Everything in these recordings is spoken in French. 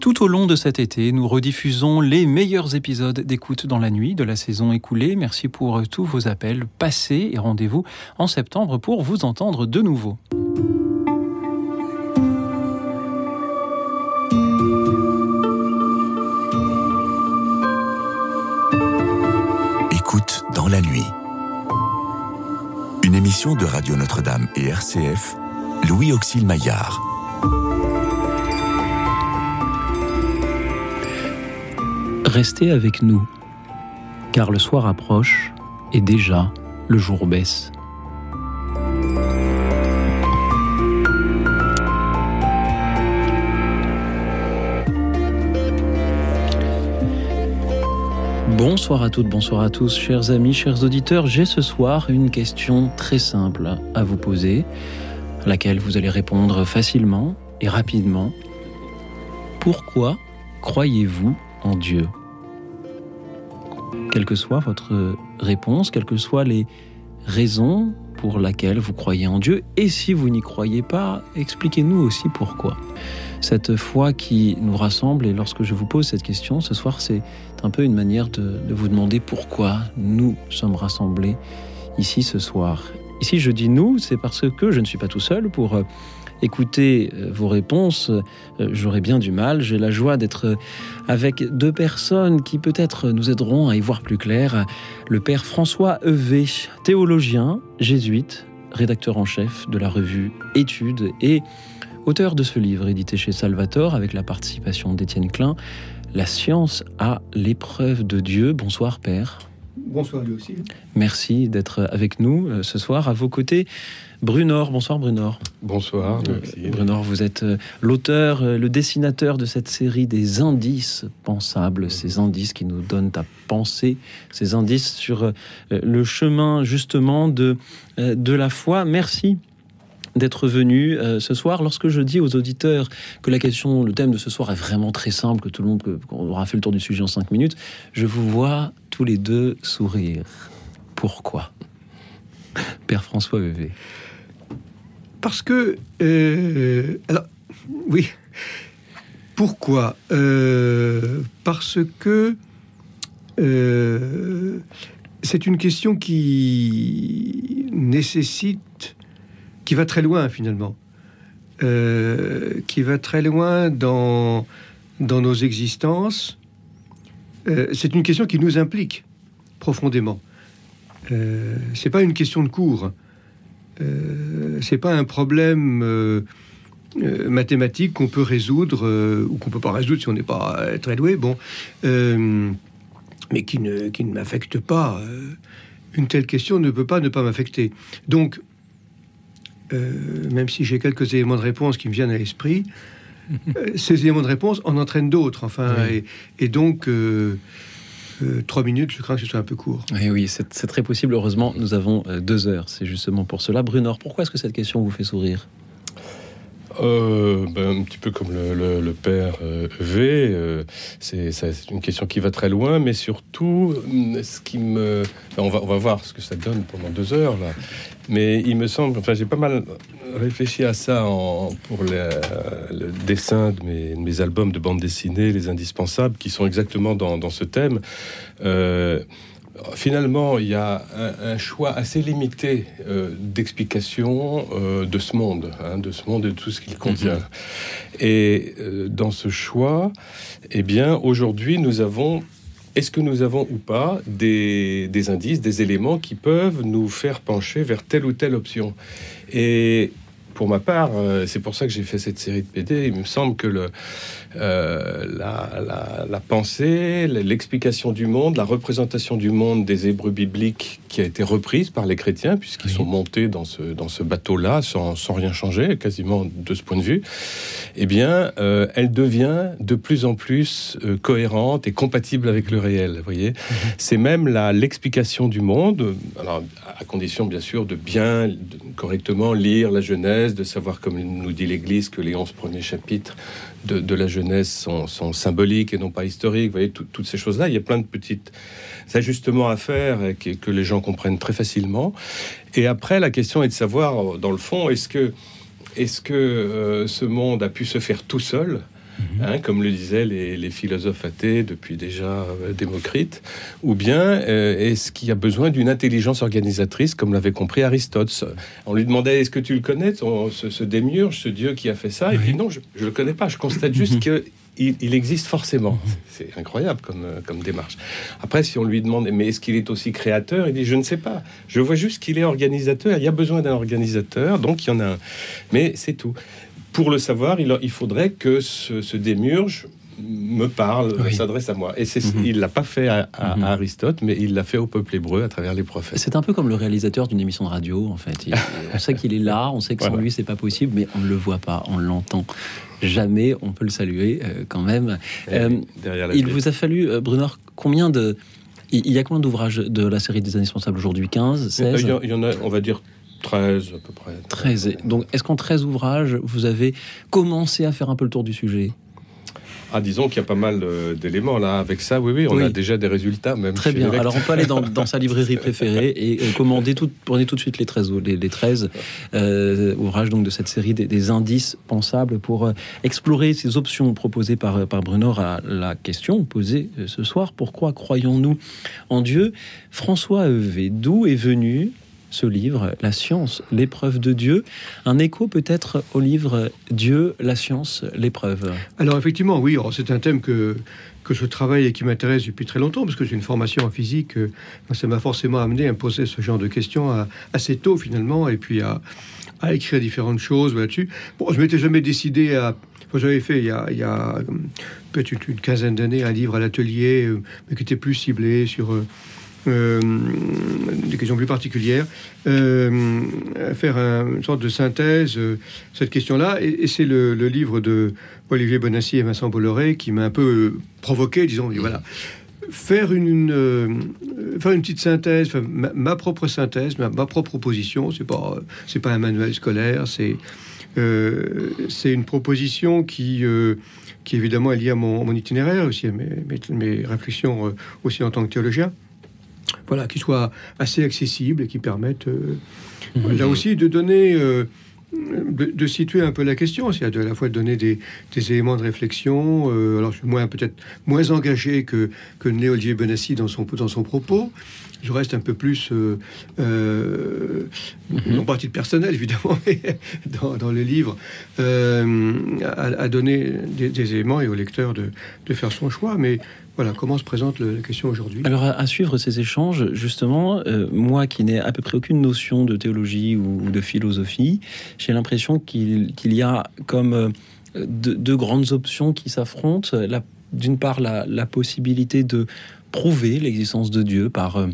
Tout au long de cet été, nous rediffusons les meilleurs épisodes d'écoute dans la nuit de la saison écoulée. Merci pour tous vos appels passés et rendez-vous en septembre pour vous entendre de nouveau. Écoute dans la nuit. Une émission de Radio Notre-Dame et RCF, Louis Auxil Maillard. Restez avec nous, car le soir approche et déjà le jour baisse. Bonsoir à toutes, bonsoir à tous, chers amis, chers auditeurs. J'ai ce soir une question très simple à vous poser, à laquelle vous allez répondre facilement et rapidement. Pourquoi croyez-vous en Dieu? Quelle que soit votre réponse, quelles que soient les raisons pour lesquelles vous croyez en Dieu, et si vous n'y croyez pas, expliquez-nous aussi pourquoi. Cette foi qui nous rassemble, et lorsque je vous pose cette question ce soir, c'est un peu une manière de, vous demander pourquoi nous sommes rassemblés ici ce soir. Ici, je dis nous, c'est parce que je ne suis pas tout seul pour euh, écouter euh, vos réponses. Euh, J'aurais bien du mal. J'ai la joie d'être avec deux personnes qui peut-être nous aideront à y voir plus clair. Le père François Evé, théologien, jésuite, rédacteur en chef de la revue Études et auteur de ce livre édité chez Salvator avec la participation d'Étienne Klein, La science à l'épreuve de Dieu. Bonsoir Père. Bonsoir lui aussi. Merci d'être avec nous euh, ce soir. À vos côtés, Brunor. Bonsoir Brunor. Bonsoir. Euh, Brunor, vous êtes euh, l'auteur, euh, le dessinateur de cette série des indices pensables, ces indices qui nous donnent à penser, ces indices sur le chemin justement de, de la foi. Merci d'être venu euh, ce soir. Lorsque je dis aux auditeurs que la question, le thème de ce soir est vraiment très simple, que tout le monde, qu'on aura fait le tour du sujet en cinq minutes, je vous vois tous les deux sourire. Pourquoi? Père François Vevé. Parce que. euh, alors, oui. Pourquoi Euh, Parce que. euh, c'est une question qui nécessite. qui va très loin finalement. Qui va très loin dans, dans nos existences. C'est une question qui nous implique profondément. Euh, c'est pas une question de cours. Euh, c'est pas un problème euh, euh, mathématique qu'on peut résoudre euh, ou qu'on peut pas résoudre si on n'est pas euh, très doué. Bon, euh, mais qui ne qui ne m'affecte pas. Une telle question ne peut pas ne pas m'affecter. Donc, même si j'ai quelques éléments de réponse qui me viennent à l'esprit, ces éléments de réponse en entraînent d'autres. Enfin, Oui. et, et donc. Trois minutes, je crains que ce soit un peu court. Oui, oui, c'est c'est très possible. Heureusement, nous avons euh, deux heures. C'est justement pour cela. Brunor, pourquoi est-ce que cette question vous fait sourire? Euh, ben, un petit peu comme le, père euh, V, euh, c'est une question qui va très loin, mais surtout, hum, ce qui me. enfin, on, va, on va voir ce que ça donne pendant deux heures, là. Mais il me semble, enfin, j'ai pas mal réfléchi à ça pour le, dessin de mes, de mes albums de bande dessinée, les indispensables, qui sont exactement dans, dans ce thème. Finalement, il y a un, un choix assez limité euh, d'explication euh, de ce monde, hein, de ce monde et de tout ce qu'il contient. Et euh, dans ce choix, eh bien, aujourd'hui, nous avons, est-ce que nous avons ou pas des, des indices, des éléments qui peuvent nous faire pencher vers telle ou telle option? Et pour ma part, euh, c'est pour ça que j'ai fait cette série de PD. Il me semble que le, euh, la, la- la pensée, l'explication du monde, la représentation du monde des Hébreux bibliques qui a été reprise par les chrétiens, puisqu'ils Oui. sont montés dans ce, dans ce bateau-là sans, sans rien changer, quasiment de ce point de vue, eh bien, euh, elle devient de plus en plus euh, cohérente et compatible avec le réel. Vous voyez, c'est même l'explication du monde, alors à condition bien sûr de bien, de- correctement lire la Genèse, de savoir, comme nous dit l'Église, que les 11 premiers chapitres de, la Genèse sont, symboliques et non pas historiques. Vous voyez, tout- toutes ces choses-là, il y a plein de petites ajustements à faire et que, les gens comprennent très facilement. Et après, la question est de savoir, dans le fond, est-ce que, est-ce que euh, ce monde a pu se faire tout seul? Hein, comme le disaient les, philosophes athées depuis déjà euh, Démocrite, ou bien euh, est-ce qu'il y a besoin d'une intelligence organisatrice, comme l'avait compris Aristote? On lui demandait est-ce que tu le connais, ce, ce, démiurge, ce dieu qui a fait ça? Et puis non, je ne le connais pas, je constate juste mhm. que il, existe forcément. Mhm. C'est incroyable comme, euh, comme démarche. Après, si on lui demande, mais est-ce qu'il est aussi créateur? Il dit, je ne sais pas. Je vois juste qu'il est organisateur. Il y a besoin d'un organisateur, donc il y en a un. Mais c'est tout. Pour le savoir, il, il faudrait que ce, démurge me parle, s'adresse à moi. Et c'est, mhm. il l'a pas fait à, mhm. Aristote, mais il l'a fait au peuple hébreu à travers les prophètes. C'est un peu comme le réalisateur d'une émission de radio, en fait. on sait qu'il est là, on sait que sans lui c'est pas possible, mais on ne le voit pas, on l'entend jamais, on peut le saluer euh, quand même. Euh, il vous a fallu, euh, Brunner, combien de... Il y a combien d'ouvrages de la série des indispensables aujourd'hui? 15, 16 Il y en a, on va dire 13 à peu près. 13. Donc, est-ce qu'en 13 ouvrages, vous avez commencé à faire un peu le tour du sujet? Ah, disons qu'il y a pas mal euh, d'éléments là. Avec ça, oui, oui, on a déjà des résultats. Même Très bien. Alors, on peut aller dans, sa librairie préférée et commander tout, prenez tout de suite les 13, les, 13 euh, ouvrages donc, de cette série des, indices pensables pour euh, explorer ces options proposées par, par Bruno à la question posée ce soir. Pourquoi croyons-nous en Dieu? François Evé, d'où est venu ce livre, La science, l'épreuve de Dieu. Un écho peut-être au livre Dieu, la science, l'épreuve. Alors effectivement, oui, c'est un thème que, que je travaille et qui m'intéresse depuis très longtemps, parce que j'ai une formation en physique. Euh, ça m'a forcément amené à me poser ce genre de questions assez tôt finalement, et puis à, à écrire différentes choses là-dessus. Bon, je m'étais jamais décidé à... J'avais fait il y a, il y a euh, peut-être une quinzaine d'années un livre à l'atelier, euh, mais qui était plus ciblé sur euh, des questions plus particulières, euh, faire une sorte de synthèse euh, cette question-là. Et, c'est le, livre de Olivier Bonassi et Vincent Bolloré qui m'a un peu provoqué, disons, voilà. Faire une, faire une petite synthèse, ma, propre synthèse, ma, propre proposition, c'est pas, c'est pas un manuel scolaire, c'est, c'est une proposition qui, qui évidemment est liée à mon, itinéraire aussi, à mes, réflexions aussi en tant que théologien voilà, qui soit assez accessible et qui permette euh, mhm. là aussi de donner, euh, de, situer un peu la question, c'est-à-dire à la fois de donner des, éléments de réflexion. Euh, alors je suis moins peut-être moins engagé que que Olivier Benassi dans son dans son propos. Je reste un peu plus, euh, non pas titre personnel évidemment, mais dans, le livre, à, donner des, éléments et au lecteur de, de faire son choix. Mais voilà comment se présente la question aujourd'hui? Alors, à, suivre ces échanges, justement, euh, moi qui n'ai à peu près aucune notion de théologie ou, de philosophie, j'ai l'impression qu'il y a comme euh, deux, grandes options qui s'affrontent. D'une part, la, possibilité de prouver l'existence de Dieu par euh,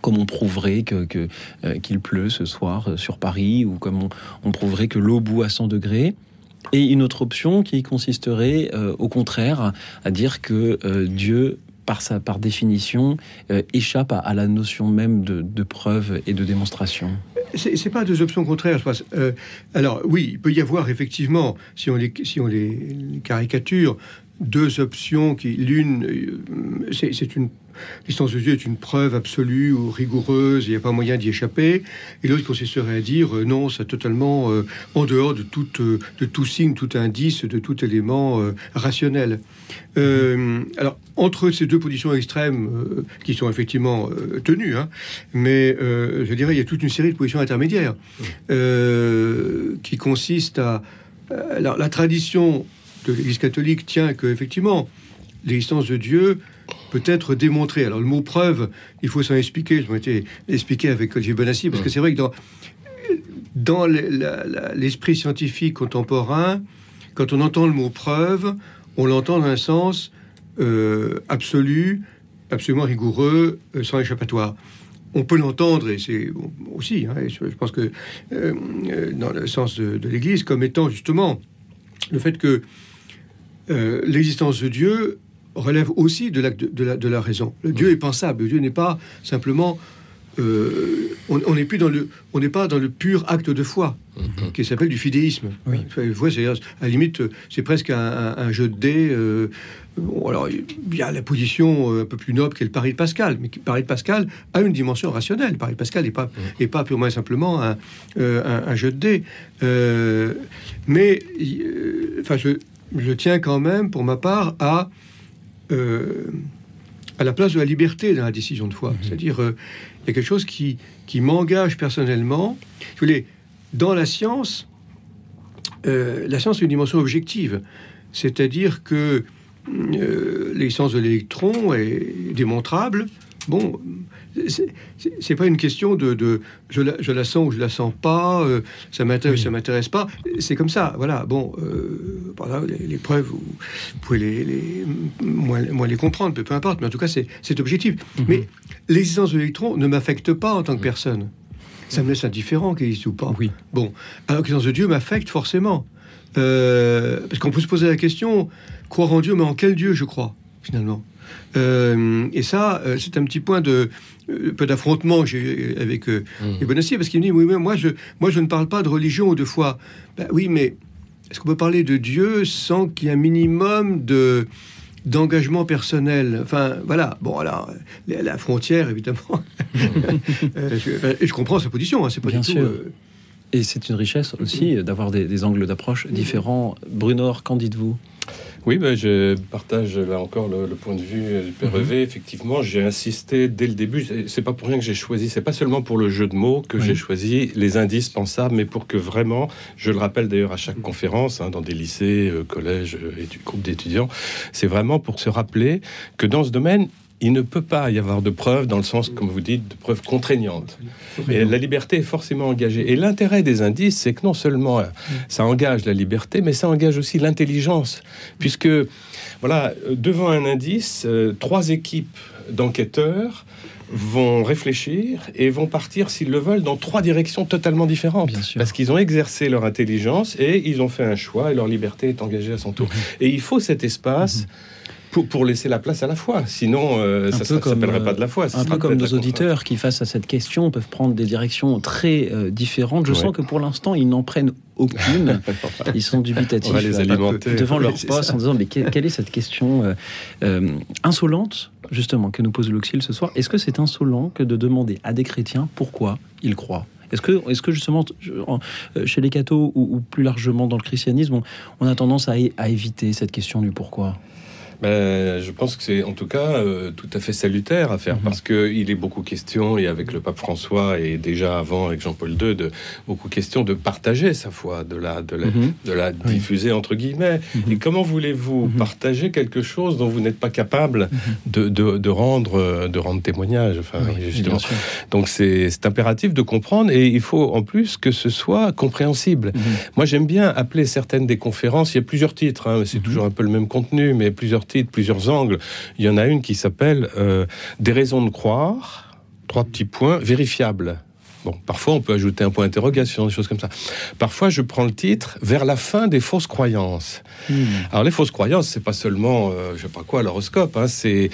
comme on prouverait que, qu'il pleut ce soir sur Paris, ou comme on, prouverait que l'eau bout à 100 degrés. Et une autre option qui consisterait euh, au contraire à dire que euh, Dieu par, sa, par définition, euh, échappe à, la notion même de, preuve et de démonstration C'est pas deux options contraires, je alors oui, il peut y avoir effectivement, si on les, si on les caricature, deux options qui, l'une, c'est une l'existence de Dieu est une preuve absolue ou rigoureuse, il n'y a pas moyen d'y échapper. Et l'autre consisterait à dire euh, non, c'est totalement euh, en dehors de tout, euh, de tout signe, tout indice, de tout élément rationnel. alors, entre ces deux positions extrêmes, qui sont effectivement tenues, hein, mais je dirais, il y a toute une série de positions intermédiaires qui consistent à. Alors, la tradition de l'Église catholique tient que, effectivement, l'existence de Dieu peut être démontré. Alors le mot preuve, il faut s'en expliquer. Je m'étais expliqué avec Olivier Bonassi, parce que c'est vrai que dans, dans l'esprit scientifique contemporain, quand on entend le mot preuve, on l'entend dans un sens euh, absolu, absolument rigoureux, euh, sans échappatoire. On peut l'entendre, et c'est aussi, hein, je, pense que euh, dans le sens de, de l'Église, comme étant justement le fait que l'existence de Dieu relève aussi de la, de la, raison. Le Dieu est pensable. Le Dieu n'est pas simplement. Euh, on n'est plus dans le, on n'est pas dans le pur acte de foi mhm. qui s'appelle du fidéisme. Oui. à la limite, c'est presque un, jeu de dés. Euh, alors, il y a la position euh, un peu plus noble qu'est le pari de Pascal, mais le pari de Pascal a une dimension rationnelle. Le pari de Pascal n'est pas, mhm. pas purement et simplement un, un, jeu de dés. mais, enfin, je, je tiens quand même, pour ma part, à, euh, à la place de la liberté dans la décision de foi. C'est-à-dire, euh, il y a quelque chose qui, qui m'engage personnellement. Je voulais, dans la science, euh, la science est une dimension objective. C'est-à-dire que euh, l'existence de l'électron est démontrable. Bon, c'est- pas une question de, de je, la, je la sens ou je la sens pas, euh, ça m'intéresse, ça m'intéresse pas. C'est comme ça, voilà. Bon, euh, par là, les, les preuves, vous, pouvez les, les- moins, moins les comprendre, peu, peu importe. Mais en tout cas, c'est objectif. Mais l'existence de l'électron ne m'affecte pas en tant que personne. Ça me laisse indifférent qu'il existe ou pas. Oui. Bon, alors que l'existence de Dieu m'affecte forcément. Euh, parce qu'on peut se poser la question, croire en Dieu, mais en quel Dieu je crois, finalement? Euh, Et ça, euh, c'est un petit point de peu d'affrontement que j'ai avec euh, les Bonaciers, parce qu'il me dit, oui, mais moi je, moi je ne parle pas de religion ou de foi. Ben oui, mais est-ce qu'on peut parler de Dieu sans qu'il y ait un minimum de d'engagement personnel? Enfin, voilà. Bon, alors, la, la frontière, évidemment. Euh, je, et je comprends sa position. Hein, c'est pas Bien du tout. sûr. euh, Et c'est une richesse aussi euh, d'avoir des, des angles d'approche différents. Bruno, qu'en dites-vous? Oui, ben, je partage là encore le, le point de vue euh, du Père Mhm. Hervé. Effectivement, j'ai insisté dès le début. C'est- pas pour rien que j'ai choisi. C'est pas seulement pour le jeu de mots que Oui. j'ai choisi les indices pensables, mais pour que vraiment, je le rappelle d'ailleurs à chaque conférence, hein, dans des lycées, euh, collèges, euh, étu- groupes d'étudiants, c'est vraiment pour se rappeler que dans ce domaine, il ne peut pas y avoir de preuves dans le sens, comme vous dites, de preuves contraignantes. Et la liberté est forcément engagée. Et l'intérêt des indices, c'est que non seulement euh, ça engage la liberté, mais ça engage aussi l'intelligence. Puisque, voilà, devant un indice, euh, trois équipes d'enquêteurs vont réfléchir et vont partir, s'ils le veulent, dans trois directions totalement différentes. Bien sûr. Parce qu'ils ont exercé leur intelligence et ils ont fait un choix et leur liberté est engagée à son tour. Et il faut cet espace pour, pour laisser la place à la foi. Sinon, euh, ça ne s'appellerait euh, pas de la foi. ça Un peu comme nos auditeurs qui, face à cette question, peuvent prendre des directions très euh, différentes. Je Ouais. sens que pour l'instant, ils n'en prennent aucune. Ils sont dubitatifs les euh, alimenter. devant leur poste en disant mais que- quelle est cette question euh, euh, insolente justement que nous pose l'Auxil ce soir? Est-ce que c'est insolent que de demander à des chrétiens pourquoi ils croient? Est-ce que, est que justement, euh, chez les cathos ou, ou plus largement dans le christianisme, on, on a tendance à éviter cette question du pourquoi? Ben, je pense que c'est en tout cas euh, tout à fait salutaire à faire Mhm. parce que il est beaucoup question et avec le pape François et déjà avant avec Jean-Paul II de beaucoup question de partager sa foi, de la de la, Mhm. de la Oui. diffuser entre guillemets. Mhm. Et comment voulez-vous Mhm. partager quelque chose dont vous n'êtes pas capable de, de, de rendre euh, de rendre témoignage? Enfin, Oui, justement. Donc c'est impératif de comprendre et il faut en plus que ce soit compréhensible. Moi, j'aime bien appeler certaines des conférences. Il y a plusieurs titres, hein, c'est toujours un peu le même contenu, mais plusieurs titres, plusieurs angles. Il y en a une qui s'appelle euh, Des raisons de croire, trois petits points, vérifiables. Bon, parfois on peut ajouter un point d'interrogation, des choses comme ça. Parfois, je prends le titre vers la fin des fausses croyances. Mhm. Alors les fausses croyances, c'est pas seulement, euh, je sais pas quoi, l'horoscope, hein, c'est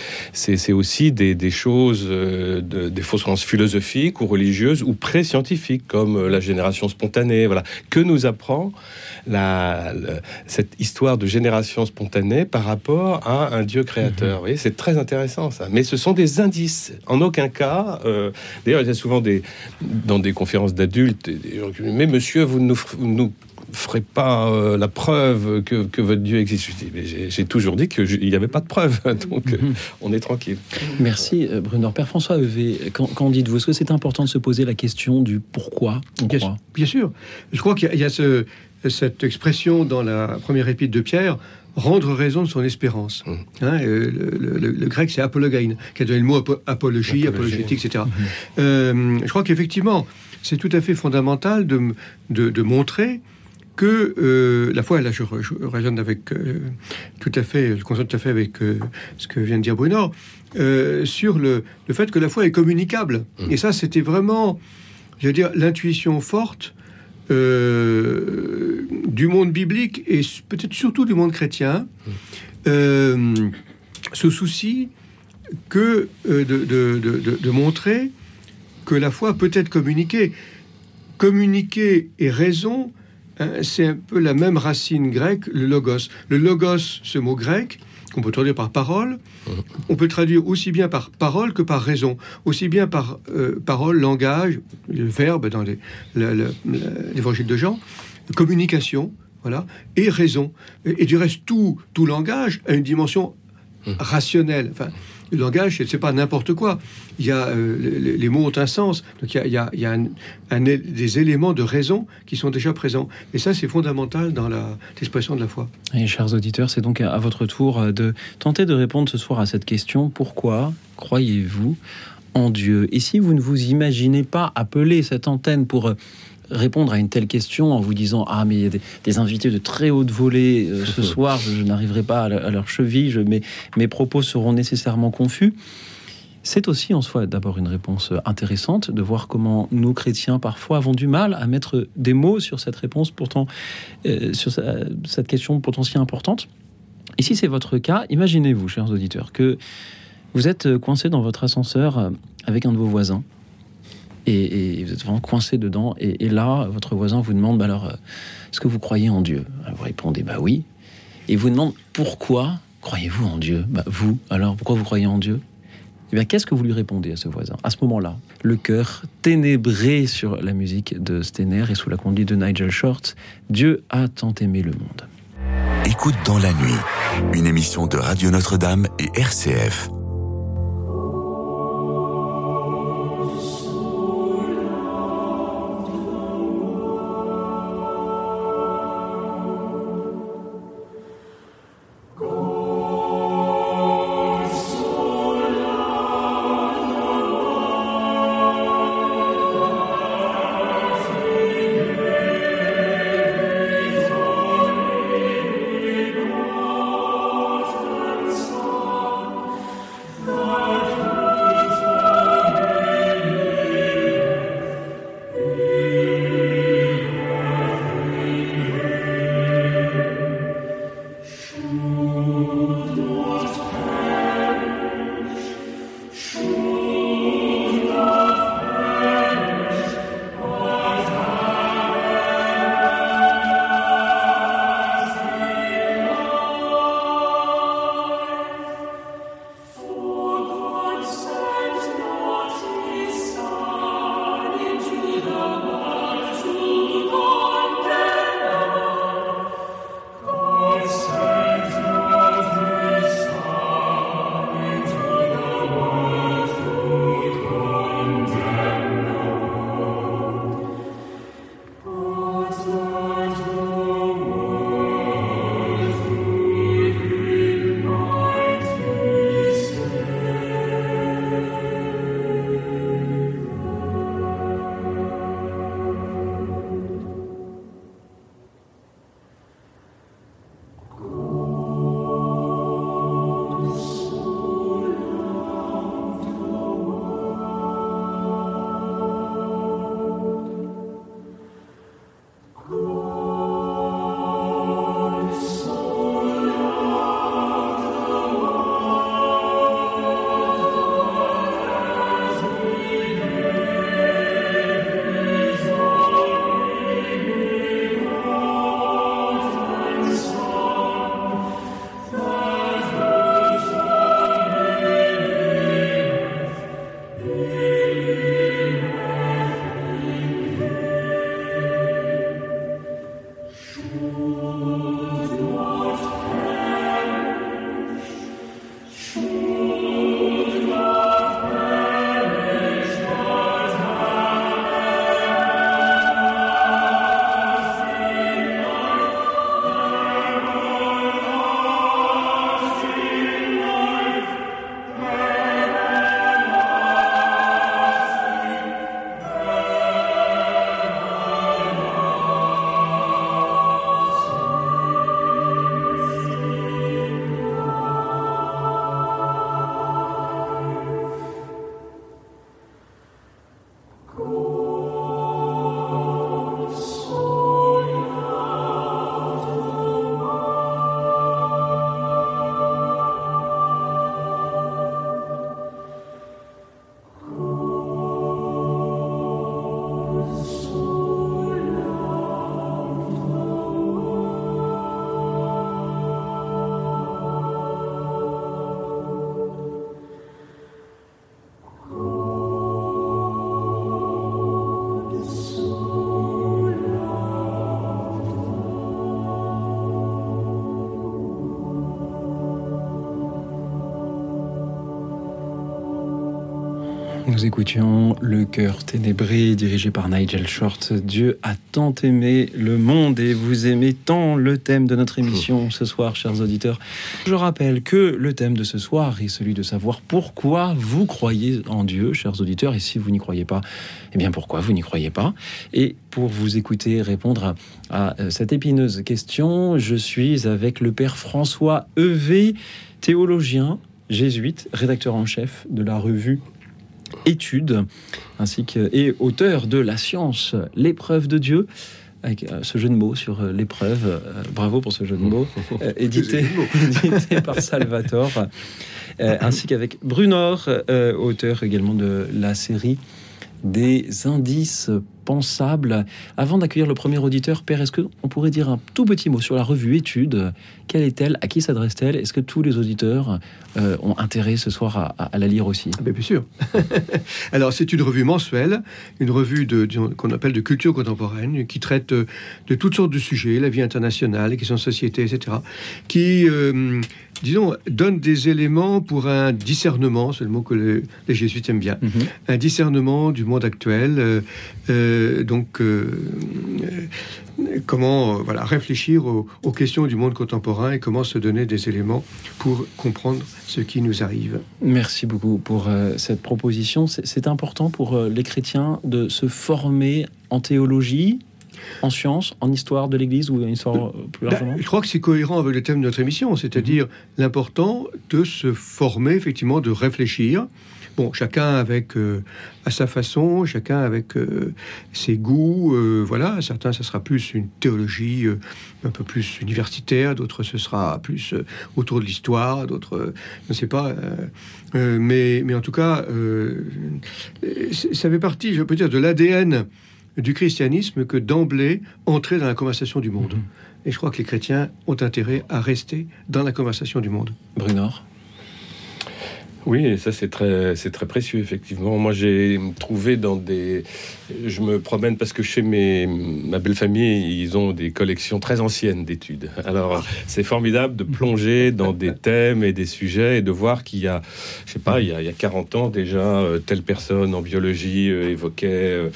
aussi des, des choses, euh, de- des fausses croyances philosophiques ou religieuses ou pré-scientifiques, comme euh, la génération spontanée. Voilà, que nous apprend la, cette histoire de génération spontanée par rapport à un Dieu créateur? Vous voyez, c'est très intéressant ça. Mais ce sont des indices. En aucun cas, euh, d'ailleurs, il y a souvent des dans des conférences d'adultes, mais monsieur, vous ne nous, nous ferez pas euh, la preuve que, que votre Dieu existe. J'ai toujours dit qu'il n'y avait pas de preuve, donc euh, Mhm. on est tranquille. Merci euh, Bruno. Père François qu'en qu'en dites-vous Est-ce que c'est important de se poser la question du pourquoi on Bien, croit sûr- bien sûr. Je crois qu'il y a, il y a ce- cette expression dans la première épître de Pierre, rendre raison de son espérance. Mm. Hein, euh, le, le- le grec, c'est apologein, qui a donné le mot apo- apologie, Apologie. apologétique, etc. Euh, je crois qu'effectivement, c'est tout à fait fondamental de, de- de montrer que euh, la foi, là je, je raisonne avec euh, tout à fait, je constate tout à fait avec euh, ce que vient de dire Bruno, sur le, le fait que la foi est communicable. Mm. Et ça, c'était vraiment, je veux dire, l'intuition forte euh, du monde biblique et peut-être surtout du monde chrétien, euh, ce souci que euh, de, de- de- de- de montrer que la foi peut être communiquée. Communiquer et raison, hein, c'est un peu la même racine grecque, le logos. Le logos, ce mot grec, qu'on peut traduire par parole, on peut traduire aussi bien par parole que par raison, aussi bien par euh, parole, langage, le verbe dans l'évangile de Jean, communication. voilà, et raison. Et, et du reste, tout, tout langage a une dimension Hum. rationnelle. Enfin, le langage, c'est pas n'importe quoi. Il y a, euh, les, mots ont un sens. Donc il y a, des éléments de raison qui sont déjà présents. Et ça, c'est fondamental dans l'expression de la foi. Et chers auditeurs, c'est donc à à votre tour euh, de tenter de répondre ce soir à cette question. Pourquoi croyez-vous en Dieu? Et si vous ne vous imaginez pas appeler cette antenne pour euh, répondre à une telle question en vous disant Ah, mais il y a des, des invités de très haute volée euh, ce soir, je, je n'arriverai pas à, leur- à leur cheville, je- mes, mes propos seront nécessairement confus. C'est aussi en soi d'abord une réponse intéressante de voir comment nous chrétiens parfois avons du mal à mettre des mots sur cette réponse pourtant euh, sur sa- cette question pourtant si importante. Et si c'est votre cas, imaginez-vous, chers auditeurs, que vous êtes coincé dans votre ascenseur euh, avec un de vos voisins et, vous êtes vraiment coincé dedans. Et, là, votre voisin vous demande bah alors, euh, est-ce que vous croyez en Dieu? Alors, Vous répondez bah oui. Et vous demande pourquoi croyez-vous en Dieu? Bah vous, alors pourquoi vous croyez en Dieu? Eh bien, qu'est-ce que vous lui répondez à ce voisin? À ce moment-là, le cœur ténébré sur la musique de Stener et sous la conduite de Nigel Short, Dieu a tant aimé le monde. Écoute dans la nuit, une émission de Radio Notre-Dame et RCF. Nous écoutions Le cœur ténébré dirigé par Nigel Short. Dieu a tant aimé le monde et vous aimez tant le thème de notre émission ce soir, chers auditeurs. Je rappelle que le thème de ce soir est celui de savoir pourquoi vous croyez en Dieu, chers auditeurs, et si vous n'y croyez pas, eh bien pourquoi vous n'y croyez pas? Et pour vous écouter répondre à, à cette épineuse question, je suis avec le Père François Evé, théologien, jésuite, rédacteur en chef de la revue études, ainsi que, et auteur de La science, l'épreuve de Dieu, avec euh, ce jeu de mots sur euh, l'épreuve. Euh, bravo pour ce jeu de mots, édité, édité par Salvatore, ainsi qu'avec Brunor, auteur également de la série des indices pensables. Avant d'accueillir le premier auditeur, Père, est-ce qu'on pourrait dire un tout petit mot sur la revue Études? Quelle est-elle? À qui s'adresse-t-elle? Est-ce que tous les auditeurs euh, ont intérêt ce soir à, à la lire aussi? Ah ben, bien sûr. Alors, c'est une revue mensuelle, une revue de, qu'on appelle de culture contemporaine, qui traite euh, de toutes sortes de sujets, la vie internationale, les questions de société, etc., qui, euh, disons, donne des éléments pour un discernement, c'est le mot que le- les jésuites aiment bien, Mhm. un discernement du monde actuel. euh, euh, donc, euh, euh, comment voilà, réfléchir aux, questions du monde contemporain et comment se donner des éléments pour comprendre ce qui nous arrive. Merci beaucoup pour cette proposition. C'est important pour les chrétiens de se former en théologie, en sciences, en histoire de l'Église ou en histoire euh, plus Ben, largement je crois que c'est cohérent avec le thème de notre émission, c'est-à-dire l'important de se former, effectivement, de réfléchir. Bon, chacun avec euh, à sa façon, chacun avec euh, ses goûts. euh, voilà, certains, ça sera plus une théologie euh, un peu plus universitaire, d'autres, ce sera plus euh, autour de l'histoire, d'autres, euh, je ne sais pas. euh, euh, mais, mais en tout cas, euh, ça fait partie, je peux dire, de l'ADN du christianisme que d'emblée entrer dans la conversation du monde. Et je crois que les chrétiens ont intérêt à rester dans la conversation du monde. Brunor? Oui, et ça c'est très, c'est très précieux effectivement. Moi j'ai trouvé dans des, je me promène parce que chez mes, ma belle famille ils ont des collections très anciennes d'études. Alors c'est formidable de plonger dans des thèmes et des sujets et de voir qu'il y a, je sais pas, il y a, il y a 40 ans déjà euh, telle personne en biologie euh, évoquait euh,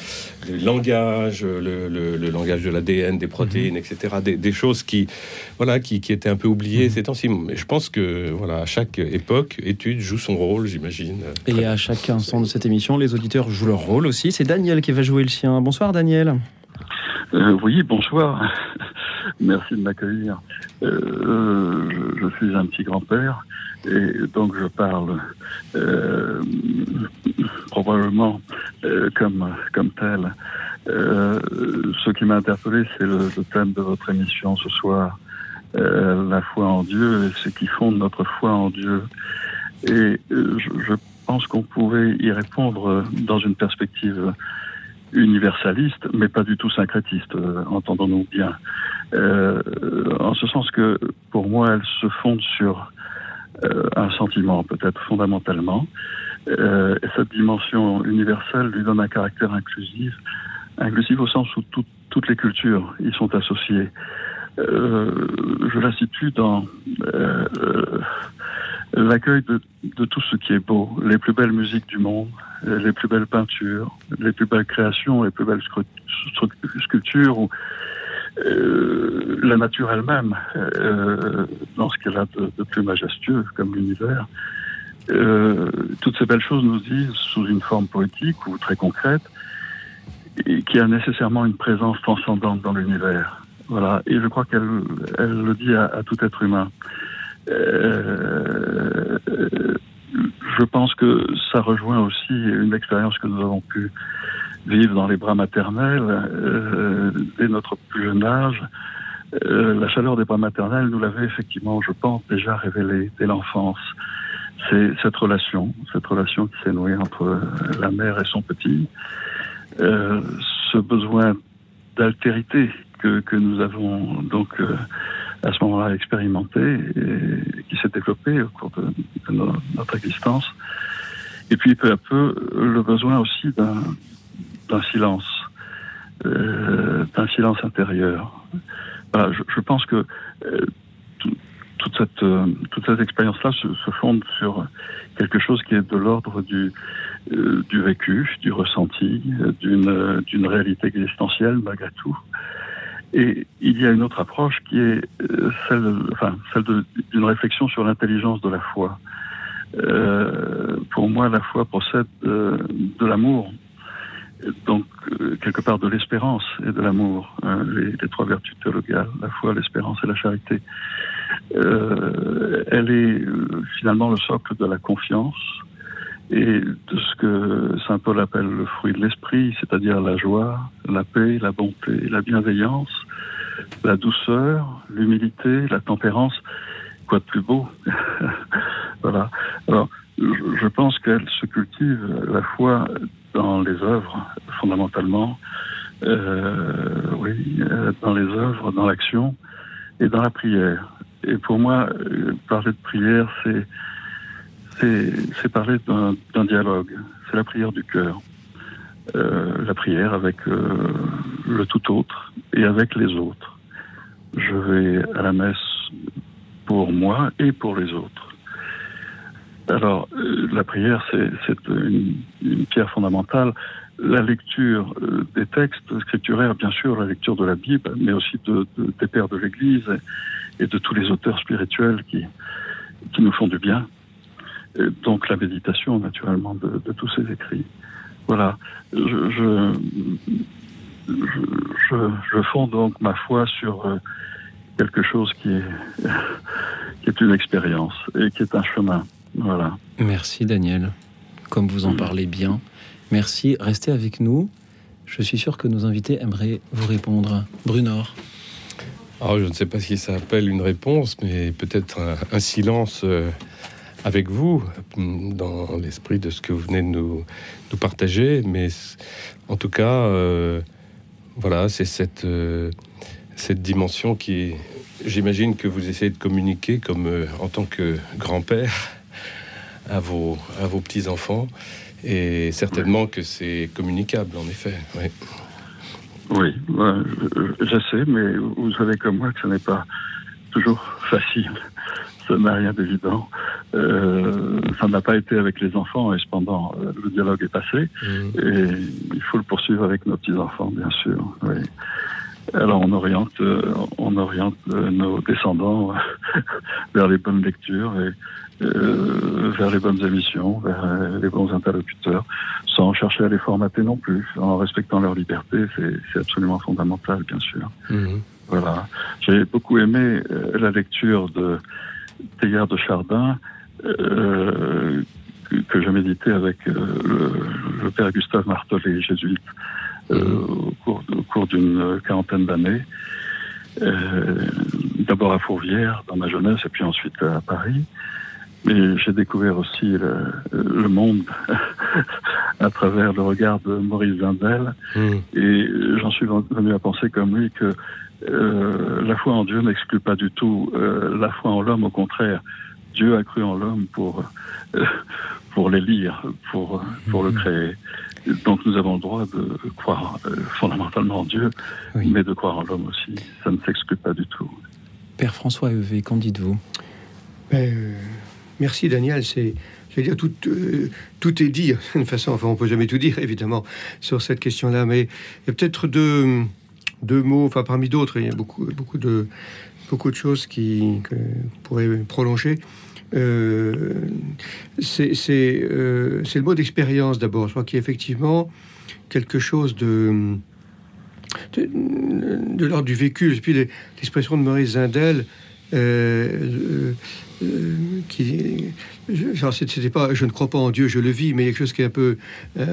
le langage, le, le- le langage de l'ADN, des protéines, etc. Des, des choses qui, voilà, qui, qui étaient un peu oubliées ces temps-ci. Mais je pense que voilà, à chaque époque, étude joue son rôle, j'imagine. Et à chaque instant de cette émission, les auditeurs jouent leur rôle aussi. C'est Daniel qui va jouer le sien. Bonsoir Daniel. Euh, oui, bonsoir. Merci de m'accueillir. Euh, je, je suis un petit grand-père et donc je parle euh, probablement euh, comme, comme tel. Euh, ce qui m'a interpellé, c'est le, le thème de votre émission ce soir, euh, la foi en Dieu et ce qui fonde notre foi en Dieu. Et euh, je, pense qu'on pouvait y répondre euh, dans une perspective universaliste, mais pas du tout syncrétiste, euh, entendons-nous bien. Euh, en ce sens que, pour moi, elle se fonde sur euh, un sentiment, peut-être fondamentalement. Euh, et cette dimension universelle lui donne un caractère inclusif, inclusif au sens où tout- toutes les cultures y sont associées. Euh, je la situe dans euh, l'accueil de, de tout ce qui est beau, les plus belles musiques du monde, les plus belles peintures, les plus belles créations, les plus belles sculptures, ou euh, la nature elle-même, euh, dans ce qu'elle a de, plus majestueux, comme l'univers. Euh, toutes ces belles choses nous disent, sous une forme poétique ou très concrète, qu'il y a nécessairement une présence transcendante dans l'univers. Voilà, et je crois qu'elle elle le dit à, tout être humain. Euh, je pense que ça rejoint aussi une expérience que nous avons pu vivre dans les bras maternels euh, dès notre plus jeune âge. Euh, la chaleur des bras maternels nous l'avait effectivement, je pense, déjà révélé dès l'enfance. C'est cette relation, cette relation qui s'est nouée entre la mère et son petit, ce besoin d'altérité que, nous avons donc euh, à ce moment-là expérimenté et qui s'est développé au cours de, de no- notre existence. Et puis peu à peu, le besoin aussi d'un silence, euh, d'un silence intérieur. Je, pense que euh, tout- toute cette, toute cette expérience-là se, se, fonde sur quelque chose qui est de l'ordre du, du vécu, du ressenti, d'une, d'une réalité existentielle malgré tout. Et il y a une autre approche qui est celle, enfin, celle d'une réflexion sur l'intelligence de la foi. Euh, pour moi, la foi procède de, de l'amour, donc euh, quelque part de l'espérance et de l'amour, hein, les, les, trois vertus théologales, la foi, l'espérance et la charité. Euh, elle est euh, finalement le socle de la confiance et de ce que saint Paul appelle le fruit de l'esprit, c'est-à-dire la joie, la paix, la bonté, la bienveillance, la douceur, l'humilité, la tempérance. Quoi de plus beau Voilà. Alors, je pense qu'elle se cultive à la fois dans les œuvres, fondamentalement, euh, oui, euh, dans les œuvres, dans l'action et dans la prière. Et pour moi, euh, parler de prière, c'est c'est parler d'un dialogue. C'est la prière du cœur. Euh, la prière avec euh, le tout autre et avec les autres. Je vais à la messe pour moi et pour les autres. Alors, euh, la prière, c'est une, pierre fondamentale. La lecture des textes scripturaires, bien sûr, la lecture de la Bible, mais aussi de, de, des pères de l'Église et, de tous les auteurs spirituels qui, qui nous font du bien. Et donc, la méditation, naturellement, de, de tous ces écrits. Voilà. Je, je, je, je, fonde donc ma foi sur euh, quelque chose qui est, qui est une expérience et qui est un chemin. Voilà. Merci Daniel, comme vous en parlez bien. Merci, restez avec nous. Je suis sûr que nos invités aimeraient vous répondre. Brunor. Alors, je ne sais pas si ça appelle une réponse, mais peut-être un, un, silence euh, avec vous, dans l'esprit de ce que vous venez de nous, partager. Mais en tout cas, euh, voilà, c'est cette, euh, cette dimension qui, j'imagine que vous essayez de communiquer comme euh, en tant que grand-père à vos, à vos petits-enfants. Et certainement que c'est communicable, en effet. Oui, oui je, je, sais, mais vous savez comme moi que ce n'est pas toujours facile. Ça n'a rien d'évident. Euh, ça n'a pas été avec les enfants et cependant euh, le dialogue est passé. Mmh. Et il faut le poursuivre avec nos petits-enfants, bien sûr. Oui. Alors on oriente, euh, on oriente euh, nos descendants vers les bonnes lectures et euh, vers les bonnes émissions, vers les bons interlocuteurs, sans chercher à les formater non plus, en respectant leur liberté, c'est absolument fondamental, bien sûr. Mmh. Voilà. J'ai beaucoup aimé la lecture de Théard de Chardin, euh, que, que j'ai médité avec le, le, père Gustave Martelet, jésuite, mmh. au cours, d'une quarantaine d'années. D'abord à Fourvière, dans ma jeunesse, et puis ensuite à Paris. Mais j'ai découvert aussi le, le monde à travers le regard de Maurice Zindel. Mmh. Et j'en suis venu à penser comme lui que euh, la foi en Dieu n'exclut pas du tout euh, la foi en l'homme. Au contraire, Dieu a cru en l'homme pour, euh, pour les lire, pour, pour mmh. le créer. Donc nous avons le droit de croire fondamentalement en Dieu, oui. mais de croire en l'homme aussi. Ça ne s'exclut pas du tout. Père François Evé, qu'en dites-vous? Ben, Merci Daniel, c'est je veux dire, tout, euh, tout est dit d'une façon, enfin on peut jamais tout dire évidemment sur cette question-là, mais il y a peut-être deux, deux mots, enfin parmi d'autres, il y a beaucoup, beaucoup, de, beaucoup de choses qui que pourraient prolonger. Euh, c'est euh, le mot d'expérience d'abord. Je crois qu'il y a effectivement quelque chose de, de, l'ordre du vécu. Et puis l'expression de Maurice Zindel, euh, euh, qui je ne crois pas en Dieu je le vis mais quelque chose qui est un peu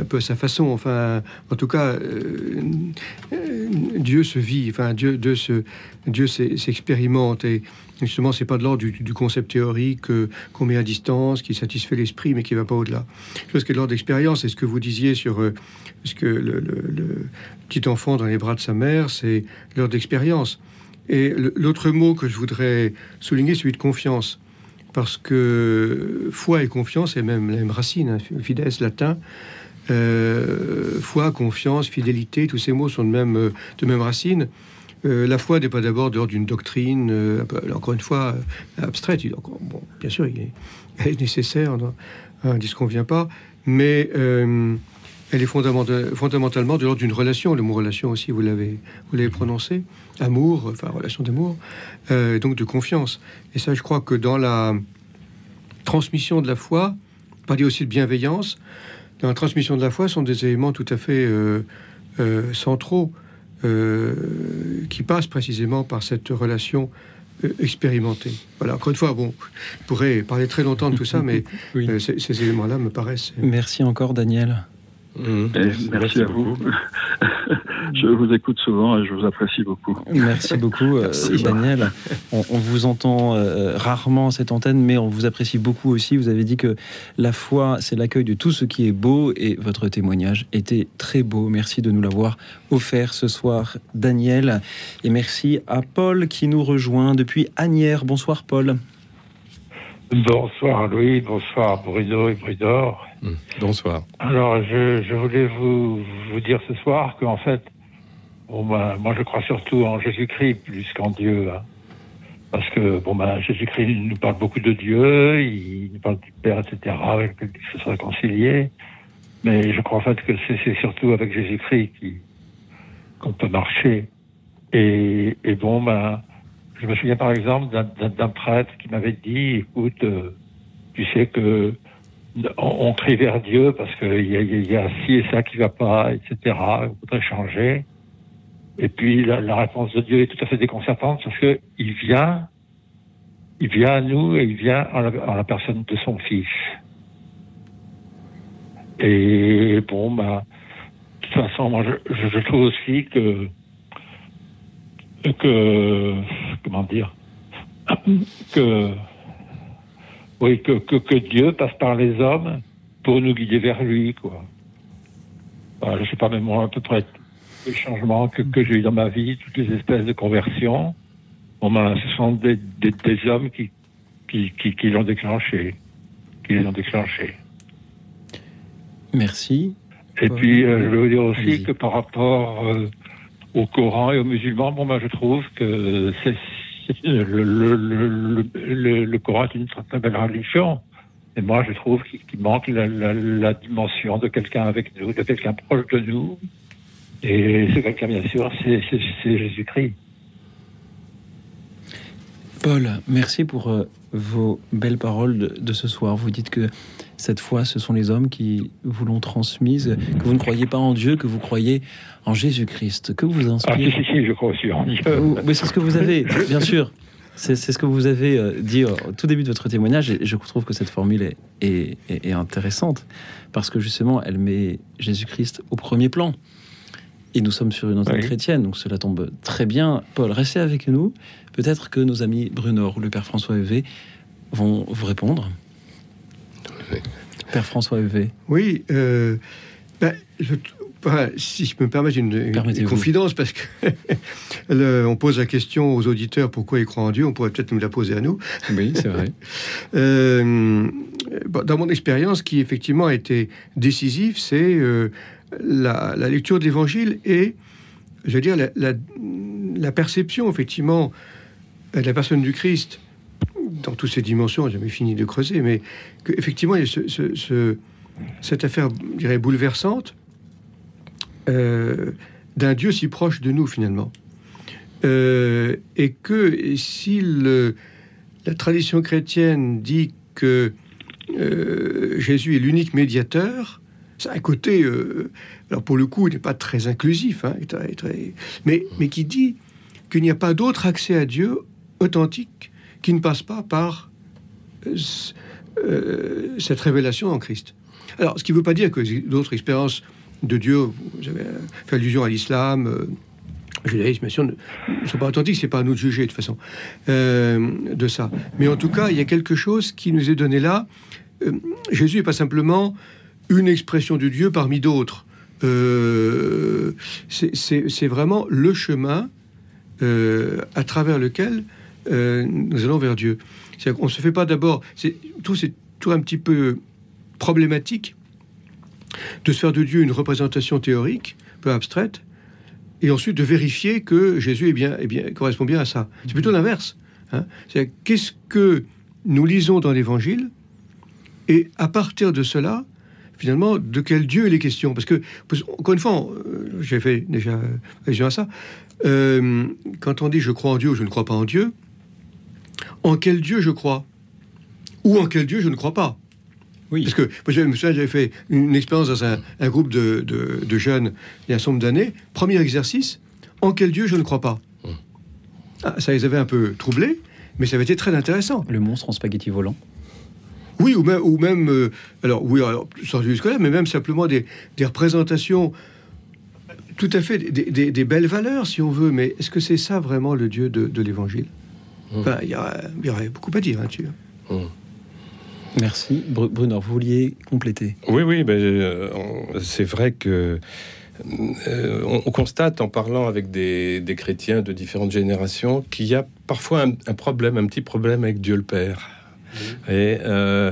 peu sa façon. Enfin en tout cas euh, Dieu se vit. Enfin Dieu ce Dieu s'expérimente. Et justement c'est pas de l'ordre du, concept théorique euh, qu'on met à distance qui satisfait l'esprit mais qui va pas au-delà. Chose qui est de l'ordre d'expérience c'est ce que vous disiez sur euh, ce que le, le, le, petit enfant dans les bras de sa mère c'est l'ordre d'expérience. Et l'autre mot que je voudrais souligner celui de confiance parce que foi et confiance est même la même racine, hein, latin. Euh, foi, confiance, fidélité, tous ces mots sont de même, de même racine. la foi n'est pas d'abord dehors d'une doctrine, encore une fois, abstraite. Bon, bien sûr, il est, nécessaire, on ne disconvient pas, mais elle est fondamentalement de l'ordre d'une relation. Le mot relation aussi, vous l'avez prononcé. Amour, enfin relation d'amour, euh, donc de confiance. Et ça, je crois que dans la transmission de la foi, dire aussi de bienveillance, dans la transmission de la foi sont des éléments tout à fait euh, euh, centraux qui passent précisément par cette relation expérimentée. Voilà, encore une fois, bon, je pourrais parler très longtemps de tout ça, mais ces, ces éléments-là me paraissent. Merci encore, Daniel. Mmh. merci, à vous. je vous écoute souvent et je vous apprécie beaucoup. Merci beaucoup, euh, Daniel. On, vous entend euh, rarement à cette antenne, mais on vous apprécie beaucoup aussi. Vous avez dit que la foi, c'est l'accueil de tout ce qui est beau et votre témoignage était très beau. Merci de nous l'avoir offert ce soir, Daniel. Et merci à Paul qui nous rejoint depuis Agnières. Bonsoir, Paul. Bonsoir Louis, bonsoir Bruno et Brudor. Hmm. Bonsoir. Alors je, voulais vous, vous, dire ce soir qu'en fait, bon ben, moi je crois surtout en Jésus-Christ plus qu'en Dieu. Hein. Parce que bon ben, Jésus-Christ nous parle beaucoup de Dieu, il nous parle du Père, etc., avec il faut se réconcilier. Mais je crois en fait que c'est surtout avec Jésus-Christ qu'on peut marcher. Et, et bon ben je me souviens par exemple d'un prêtre qui m'avait dit, écoute, euh, tu sais que on, crie vers Dieu parce qu'il y, y, a ci et ça qui va pas, etc. On voudrait changer. Et puis la, réponse de Dieu est tout à fait déconcertante parce que il vient, il vient à nous et il vient en la, personne de son fils. Et bon, bah, de toute façon, moi, je, je trouve aussi que que comment dire que oui que, que, Dieu passe par les hommes pour nous guider vers lui quoi. Je je sais pas même moi à peu près les changements que, que j'ai eu dans ma vie, toutes les espèces de conversions. Ben, ce sont des, des, des hommes qui qui, qui, qui l'ont déclenché, qui les ont déclenchés. Merci. Et puis, euh, je veux dire aussi que par rapport euh, au Coran et aux musulmans, bon, ben, je trouve que le, Coran est une très belle religion. Et moi, je trouve qu'il manque la, dimension de quelqu'un avec nous, de quelqu'un proche de nous. Et ce quelqu'un, bien sûr, c'est, Jésus-Christ. Paul, merci pour euh, vos belles paroles de, de, ce soir. Vous dites que cette foi, ce sont les hommes qui vous l'ont transmise, que vous ne croyez pas en Dieu, que vous croyez en Jésus-Christ. Que vous inspire Ah, si, si, je crois aussi en Dieu. Mais c'est ce que vous avez, bien sûr. C'est ce que vous avez euh, dit au tout début de votre témoignage, et je trouve que cette formule est, est, intéressante, parce que justement, elle met Jésus-Christ au premier plan. Et nous sommes sur une antenne chrétienne, donc cela tombe très bien. Paul, restez avec nous. Peut-être que nos amis Bruno ou le Père François Evé vont vous répondre. Père François Huvet. Oui, euh, ben, si je me permets une, confidence, parce que on pose la question aux auditeurs pourquoi ils croient en Dieu, on pourrait peut-être nous la poser à nous. Oui, c'est vrai. Euh, dans mon expérience, qui effectivement a été décisive, c'est euh, la, lecture d'Évangile et, je veux dire, la, la perception effectivement de la personne du Christ dans toutes ces dimensions, jamais fini de creuser, mais qu'effectivement, il y a ce, cette affaire, je dirais, bouleversante euh, d'un Dieu si proche de nous, finalement. Euh, et que si la tradition chrétienne dit que euh, Jésus est l'unique médiateur, a un côté, alors pour le coup, il n'est pas très inclusif, hein, mais qui dit qu'il n'y a pas d'autre accès à Dieu authentique qui ne passe pas par euh, euh, cette révélation en Christ. Alors, ce qui ne veut pas dire que d'autres expériences de Dieu, j'avais fait allusion à l'islam, euh, judaïsme, bien sûr, ne sont pas authentiques, c'est pas à nous de juger de toute façon de ça. Mais en tout cas, il y a quelque chose qui nous est donné là. Jésus n'est pas simplement une expression de Dieu parmi d'autres. c'est vraiment le chemin à travers lequel euh, nous allons vers Dieu. On ne se fait pas d'abord. Tout c'est tout un petit peu problématique de se faire de Dieu une représentation théorique, peu abstraite, et ensuite de vérifier que Jésus est bien, est bien, correspond bien à ça. C'est plutôt l'inverse. Hein. C'est qu'est-ce que nous lisons dans l'Évangile et à partir de cela, finalement, de quel Dieu il est question? Parce que, encore une fois, euh, j'ai fait déjà allusion à ça, euh, quand on dit je crois en Dieu ou je ne crois pas en Dieu, en quel Dieu je crois? Ou en quel Dieu je ne crois pas? Oui. Parce que, je me souviens, j'avais fait une expérience dans un, un groupe de, de- de jeunes il y a un certain nombre d'années. Premier exercice, en quel Dieu je ne crois pas? Ah, Ça les avait un peu troublés, mais ça avait été très intéressant. Le monstre en spaghetti volant. Oui, ou même, ou même euh, alors oui, alors sans jusque-là, mais même simplement des, des représentations tout à fait des, des- des belles valeurs, si on veut. Mais est-ce que c'est ça vraiment le Dieu de, de l'Évangile? Il y, aurait- il y aurait beaucoup à dire là-dessus. Merci. Bru- Brunner, vous vouliez compléter? Oui, oui, ben, euh, c'est vrai que euh, on, on constate en parlant avec des, des chrétiens de différentes générations qu'il y a parfois un, un problème, un petit problème avec Dieu le Père. Et euh,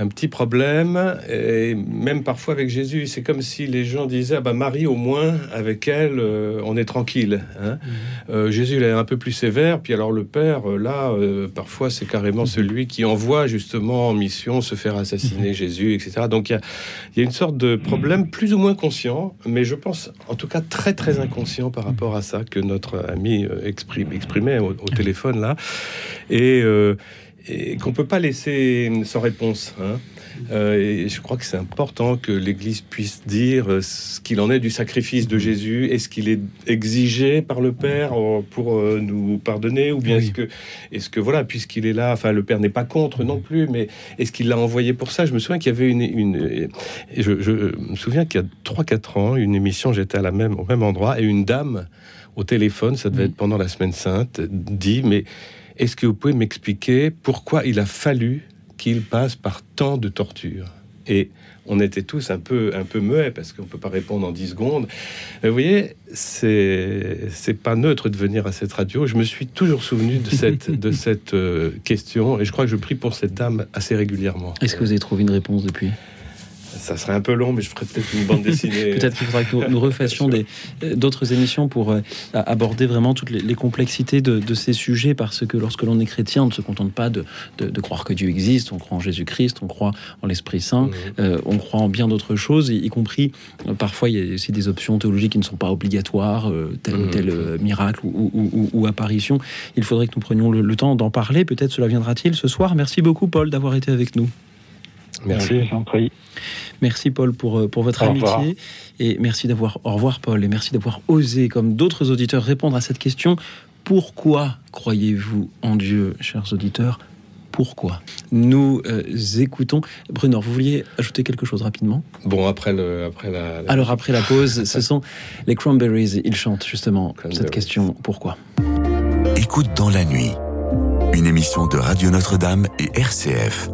un petit problème, et même parfois avec Jésus. C'est comme si les gens disaient ah bah Marie, au moins, avec elle, euh, on est tranquille. hein. Euh, Jésus, il est un peu plus sévère. Puis alors, le Père, là, parfois, c'est carrément celui qui envoie justement en mission se faire assassiner Jésus, etc. Donc, il y a, il y a une sorte de problème plus ou moins conscient, mais je pense, en tout cas, très, très inconscient par rapport à ça que notre ami exprime, exprimait au, au téléphone, là. Et. euh, et qu'on peut pas laisser sans réponse. hein. Euh, et je crois que c'est important que l'Église puisse dire euh, ce qu'il en est du sacrifice de Jésus. Est-ce qu'il est exigé par le Père euh, pour nous pardonner, ou bien Oui. est-ce que, voilà, puisqu'il est là, enfin le Père n'est pas contre non plus, mais est-ce qu'il l'a envoyé pour ça? Je me souviens qu'il y avait une, je, je me souviens qu'il y a 3-4 ans, une émission, j'étais à la même au même endroit et une dame au téléphone, ça devait Oui. être pendant la semaine sainte, dit mais est-ce que vous pouvez m'expliquer pourquoi il a fallu qu'il passe par tant de tortures? Et on était tous un peu, un peu muets parce qu'on peut pas répondre en 10 secondes. Mais vous voyez, c'est, c'est pas neutre de venir à cette radio. Je me suis toujours souvenu de cette, de cette euh, question et je crois que je prie pour cette dame assez régulièrement. Est-ce que vous avez trouvé une réponse depuis? Ça serait un peu long, mais je ferai peut-être une bande dessinée. Peut-être qu'il faudra que nous, nous refassions euh, d'autres émissions pour euh, a- aborder vraiment toutes les, les complexités de, de ces sujets, parce que lorsque l'on est chrétien, on ne se contente pas de, de- de croire que Dieu existe, on croit en Jésus-Christ, on croit en l'Esprit Saint, Mhm. euh, on croit en bien d'autres choses, y, y compris euh, parfois il y a aussi des options théologiques qui ne sont pas obligatoires, euh, tel ou Mhm. tel euh, miracle ou, ou- ou- ou apparition. Il faudrait que nous prenions le, le temps d'en parler, peut-être cela viendra-t-il ce soir. Merci beaucoup Paul d'avoir été avec nous. Merci. Je vous en prie. Merci Paul pour, euh, pour votre Au revoir. amitié et merci d'avoir au revoir Paul et merci d'avoir osé comme d'autres auditeurs répondre à cette question pourquoi croyez-vous en Dieu chers auditeurs? Pourquoi? Nous euh, écoutons. Brunner, vous vouliez ajouter quelque chose rapidement? Bon, après, le, après la, la- Alors après la pause, ce sont les Cranberries. Ils chantent justement cette question pourquoi? Écoute dans la nuit. Une émission de Radio Notre-Dame et RCF.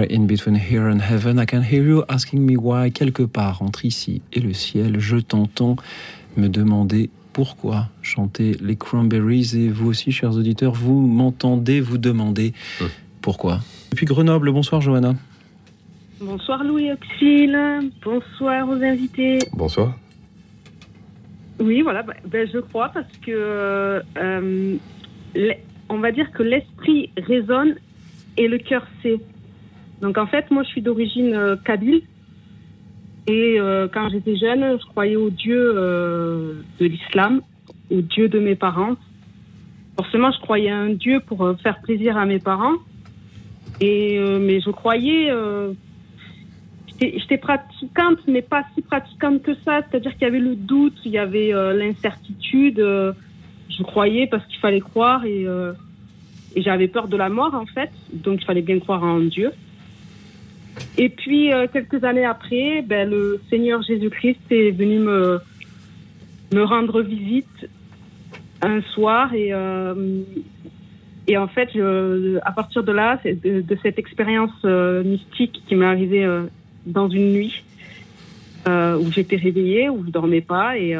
Somewhere in between here and heaven, I can hear you asking me why. Quelque part entre ici et le ciel, je t'entends me demander pourquoi chanter les Cranberries. Et vous aussi, chers auditeurs, vous m'entendez vous demander Hum. pourquoi. Depuis Grenoble, bonsoir Johanna. Bonsoir Louis Auxil, bonsoir aux invités. Bonsoir. Oui, voilà, bah, ben, je crois parce que euh, on va dire que l'esprit résonne et le cœur sait. Donc en fait, moi je suis d'origine euh, kabyle et euh, quand j'étais jeune, je croyais au Dieu euh, de l'islam, au Dieu de mes parents. Forcément, je croyais à un Dieu pour euh, faire plaisir à mes parents. Et mais je croyais j'étais pratiquante, mais pas si pratiquante que ça. C'est-à-dire qu'il y avait le doute, il y avait l'incertitude. je croyais parce qu'il fallait croire et, et j'avais peur de la mort, en fait. Donc, il fallait bien croire en Dieu. Et puis, euh, quelques années après, ben, le Seigneur Jésus-Christ est venu me, me rendre visite un soir et, euh, et en fait, à partir de là, de, de cette expérience euh, mystique qui m'est arrivée dans une nuit où j'étais réveillée, où je dormais pas, et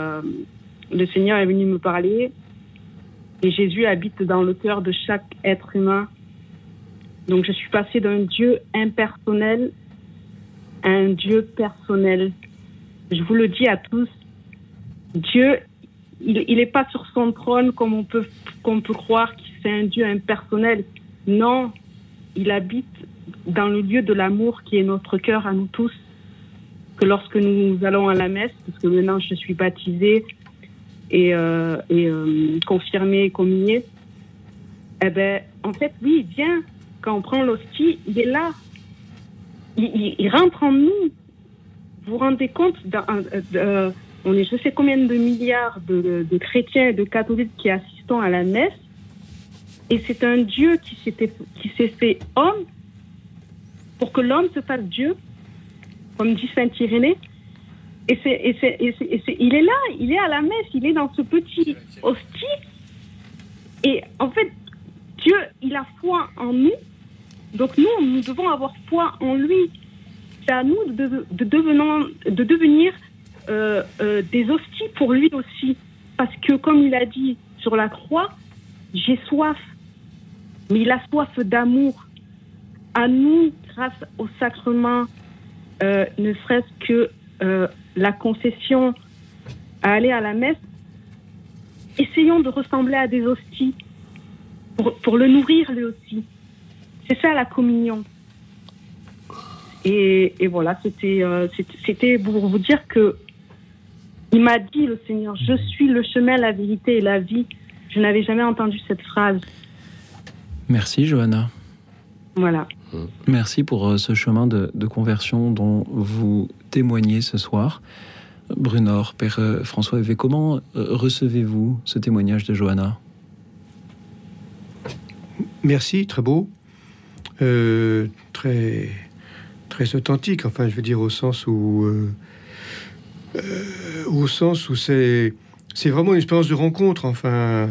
le Seigneur est venu me parler. Et Jésus habite dans le cœur de chaque être humain. Donc je suis passée d'un Dieu impersonnel à un Dieu personnel. Je vous le dis à tous, Dieu, il n'est pas sur son trône comme on peut, qu'on peut croire que c'est un Dieu impersonnel. Non, il habite dans le lieu de l'amour qui est notre cœur à nous tous. Que lorsque nous allons à la messe, parce que maintenant je suis baptisée et, euh, euh, confirmée et communiée, eh ben, en fait, oui, il vient. Quand on prend l'hostie, il est là. Il, rentre en nous. Vous vous rendez compte euh, On est je sais combien de milliards de, chrétiens et de catholiques qui assistons à la messe. Et c'est un Dieu qui s'est fait homme pour que l'homme se fasse Dieu, comme dit Saint Irénée. Et, et, il est là, il est à la messe, il est dans ce petit hostie. Et en fait, Dieu, il a foi en nous. Donc nous, nous devons avoir foi en lui. C'est à nous de, devenir euh, euh, des hosties pour lui aussi. Parce que comme il a dit sur la croix, j'ai soif. Mais il a soif d'amour. À nous, grâce au sacrement, euh, ne serait-ce que la concession à aller à la messe, essayons de ressembler à des hosties pour le nourrir lui aussi. C'est ça la communion. Et, et voilà, c'était euh, c'était- pour vous dire que il m'a dit le Seigneur, je suis le chemin, la vérité et la vie. Je n'avais jamais entendu cette phrase. Merci Johanna. Voilà. Merci pour euh, ce chemin de, de conversion dont vous témoignez ce soir. Brunor, Père euh, François Evé, comment euh, recevez-vous ce témoignage de Johanna? Merci, très beau. Euh, très, très authentique, enfin, je veux dire, au sens où. euh, euh, au sens où c'est. C'est vraiment une expérience de rencontre, enfin.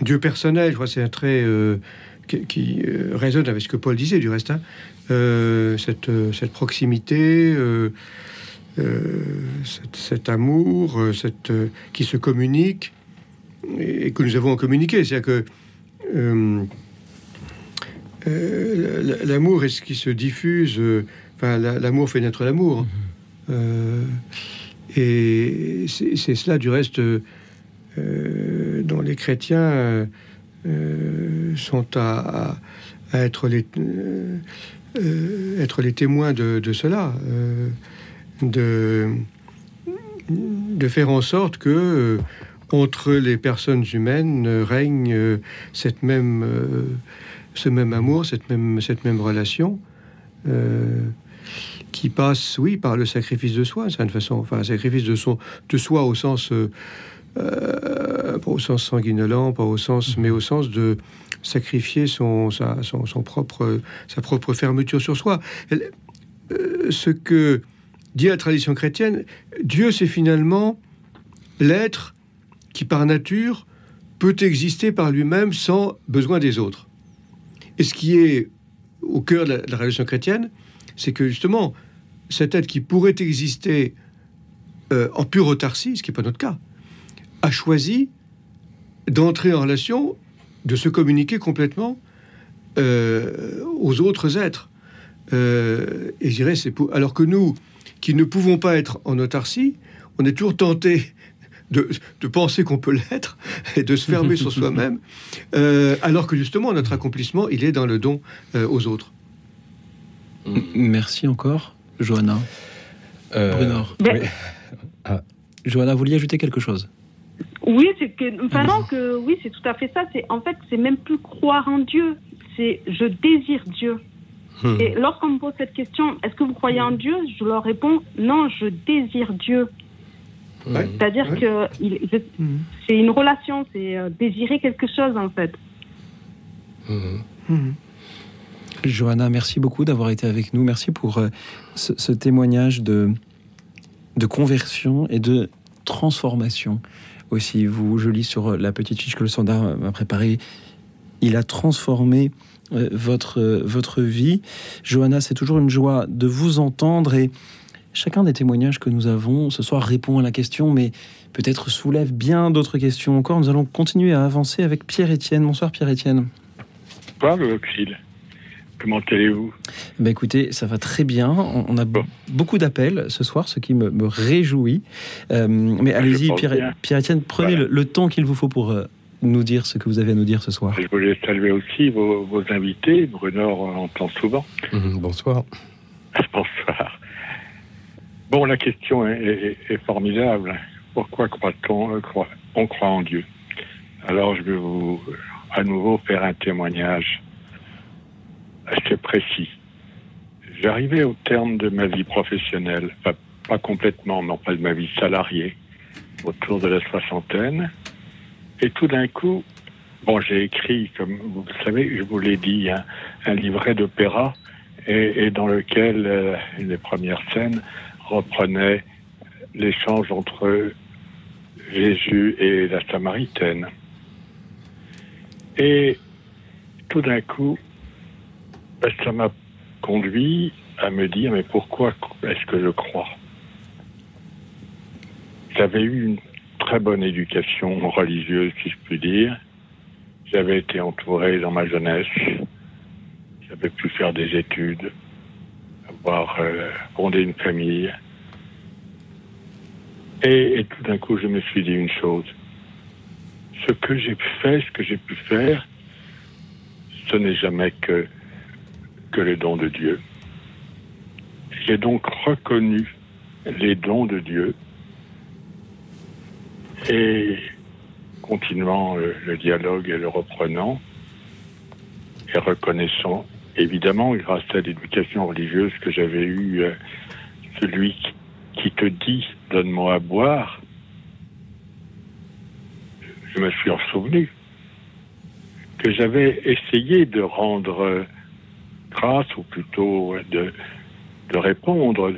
Dieu personnel, je crois, c'est un trait qui, résonne avec ce que Paul disait, du reste. hein. Cette, cette proximité, euh, cet, amour, qui se communique et, que nous avons communiqué. C'est-à-dire que. Euh, l'amour est ce qui se diffuse. euh, Enfin, l'amour fait naître l'amour. Euh, et c'est cela, du reste, dont les chrétiens sont à, à- à être, les, euh, être les témoins de, de cela. euh, de, de faire en sorte que euh, entre les personnes humaines règne cette même, ce même amour, cette même, cette même relation. euh, qui passe, oui, par le sacrifice de soi, d'une certaine façon. Enfin, un sacrifice de, son, de soi au sens, euh, euh, pas au sens sanguinolent, pas au sens, mais au sens de sacrifier son, sa, son, son propre, sa propre fermeture sur soi. Elle- euh, ce que dit la tradition chrétienne, Dieu, c'est finalement l'être qui, par nature, peut exister par lui-même sans besoin des autres. Et ce qui est au cœur de la, de la révélation chrétienne, c'est que justement, cet être qui pourrait exister euh, en pure autarcie, ce qui n'est pas notre cas, a choisi d'entrer en relation, de se communiquer complètement euh, aux autres êtres. Euh, et je dirais, c'est pour... alors que nous, qui ne pouvons pas être en autarcie, on est toujours tenté de, de penser qu'on peut l'être et de se fermer sur soi-même, euh, alors que justement notre accomplissement, il est dans le don euh, aux autres. M- Merci encore, Johanna. Euh. Ben- oui. Johanna, vous vouliez ajouter quelque chose? Oui, c'est que vraiment que oui, c'est tout à fait ça. C'est en fait, c'est même plus croire en Dieu. C'est je désire Dieu. Hmm. Et lorsqu'on me pose cette question, est-ce que vous croyez en Dieu? Je leur réponds non, je désire Dieu. Ouais. C'est-à-dire Ouais. que il- je- Mhm. c'est une relation, c'est euh, désirer quelque chose en fait. Mhm. Mhm. Johanna, merci beaucoup d'avoir été avec nous. Merci pour euh, ce, ce témoignage de, de conversion et de transformation aussi. Vous, je lis sur euh, la petite fiche que le standard m'a préparée. Il a transformé euh, votre, euh, votre vie. Johanna, c'est toujours une joie de vous entendre et chacun des témoignages que nous avons ce soir répond à la question, mais peut-être soulève bien d'autres questions encore. Nous allons continuer à avancer avec Pierre-Étienne. Bonsoir Pierre-Étienne. Bonsoir, le Auxil. Comment allez-vous? Ben écoutez, ça va très bien. On a Bon. beaucoup d'appels ce soir, ce qui me, me réjouit. Euh, mais allez-y, Pierre. Pierre-Étienne, prenez Voilà. le, le temps qu'il vous faut pour euh, nous dire ce que vous avez à nous dire ce soir. Je voulais saluer aussi vos, vos invités. Bruno entend souvent. Mhm, Bonsoir. Bonsoir. Bon, la question est, formidable. Pourquoi croit-on euh, on croit en Dieu? Alors, je vais vous à nouveau faire un témoignage assez précis. J'arrivais au terme de ma vie professionnelle, pas, complètement, mais pas de ma vie salariée, autour de la soixantaine. Et tout d'un coup, bon, j'ai écrit, comme vous le savez, je vous l'ai dit, un, un livret d'opéra et, dans lequel euh, les premières scènes reprenaient l'échange entre Jésus et la Samaritaine. Et tout d'un coup, ben, ça m'a conduit à me dire, mais pourquoi est-ce que je crois? J'avais eu une très bonne éducation religieuse, si je puis dire. J'avais été entouré dans ma jeunesse. J'avais pu faire des études, avoir euh, fondé une famille. Et, tout d'un coup, je me suis dit une chose. Ce que j'ai fait, ce que j'ai pu faire, ce n'est jamais que, que le don de Dieu. J'ai donc reconnu les dons de Dieu et continuant le, le dialogue et le reprenant et reconnaissant évidemment grâce à l'éducation religieuse que j'avais eue euh, celui qui, te dit donne-moi à boire je me suis souvenu que j'avais essayé de rendre euh, grâce ou plutôt de, de répondre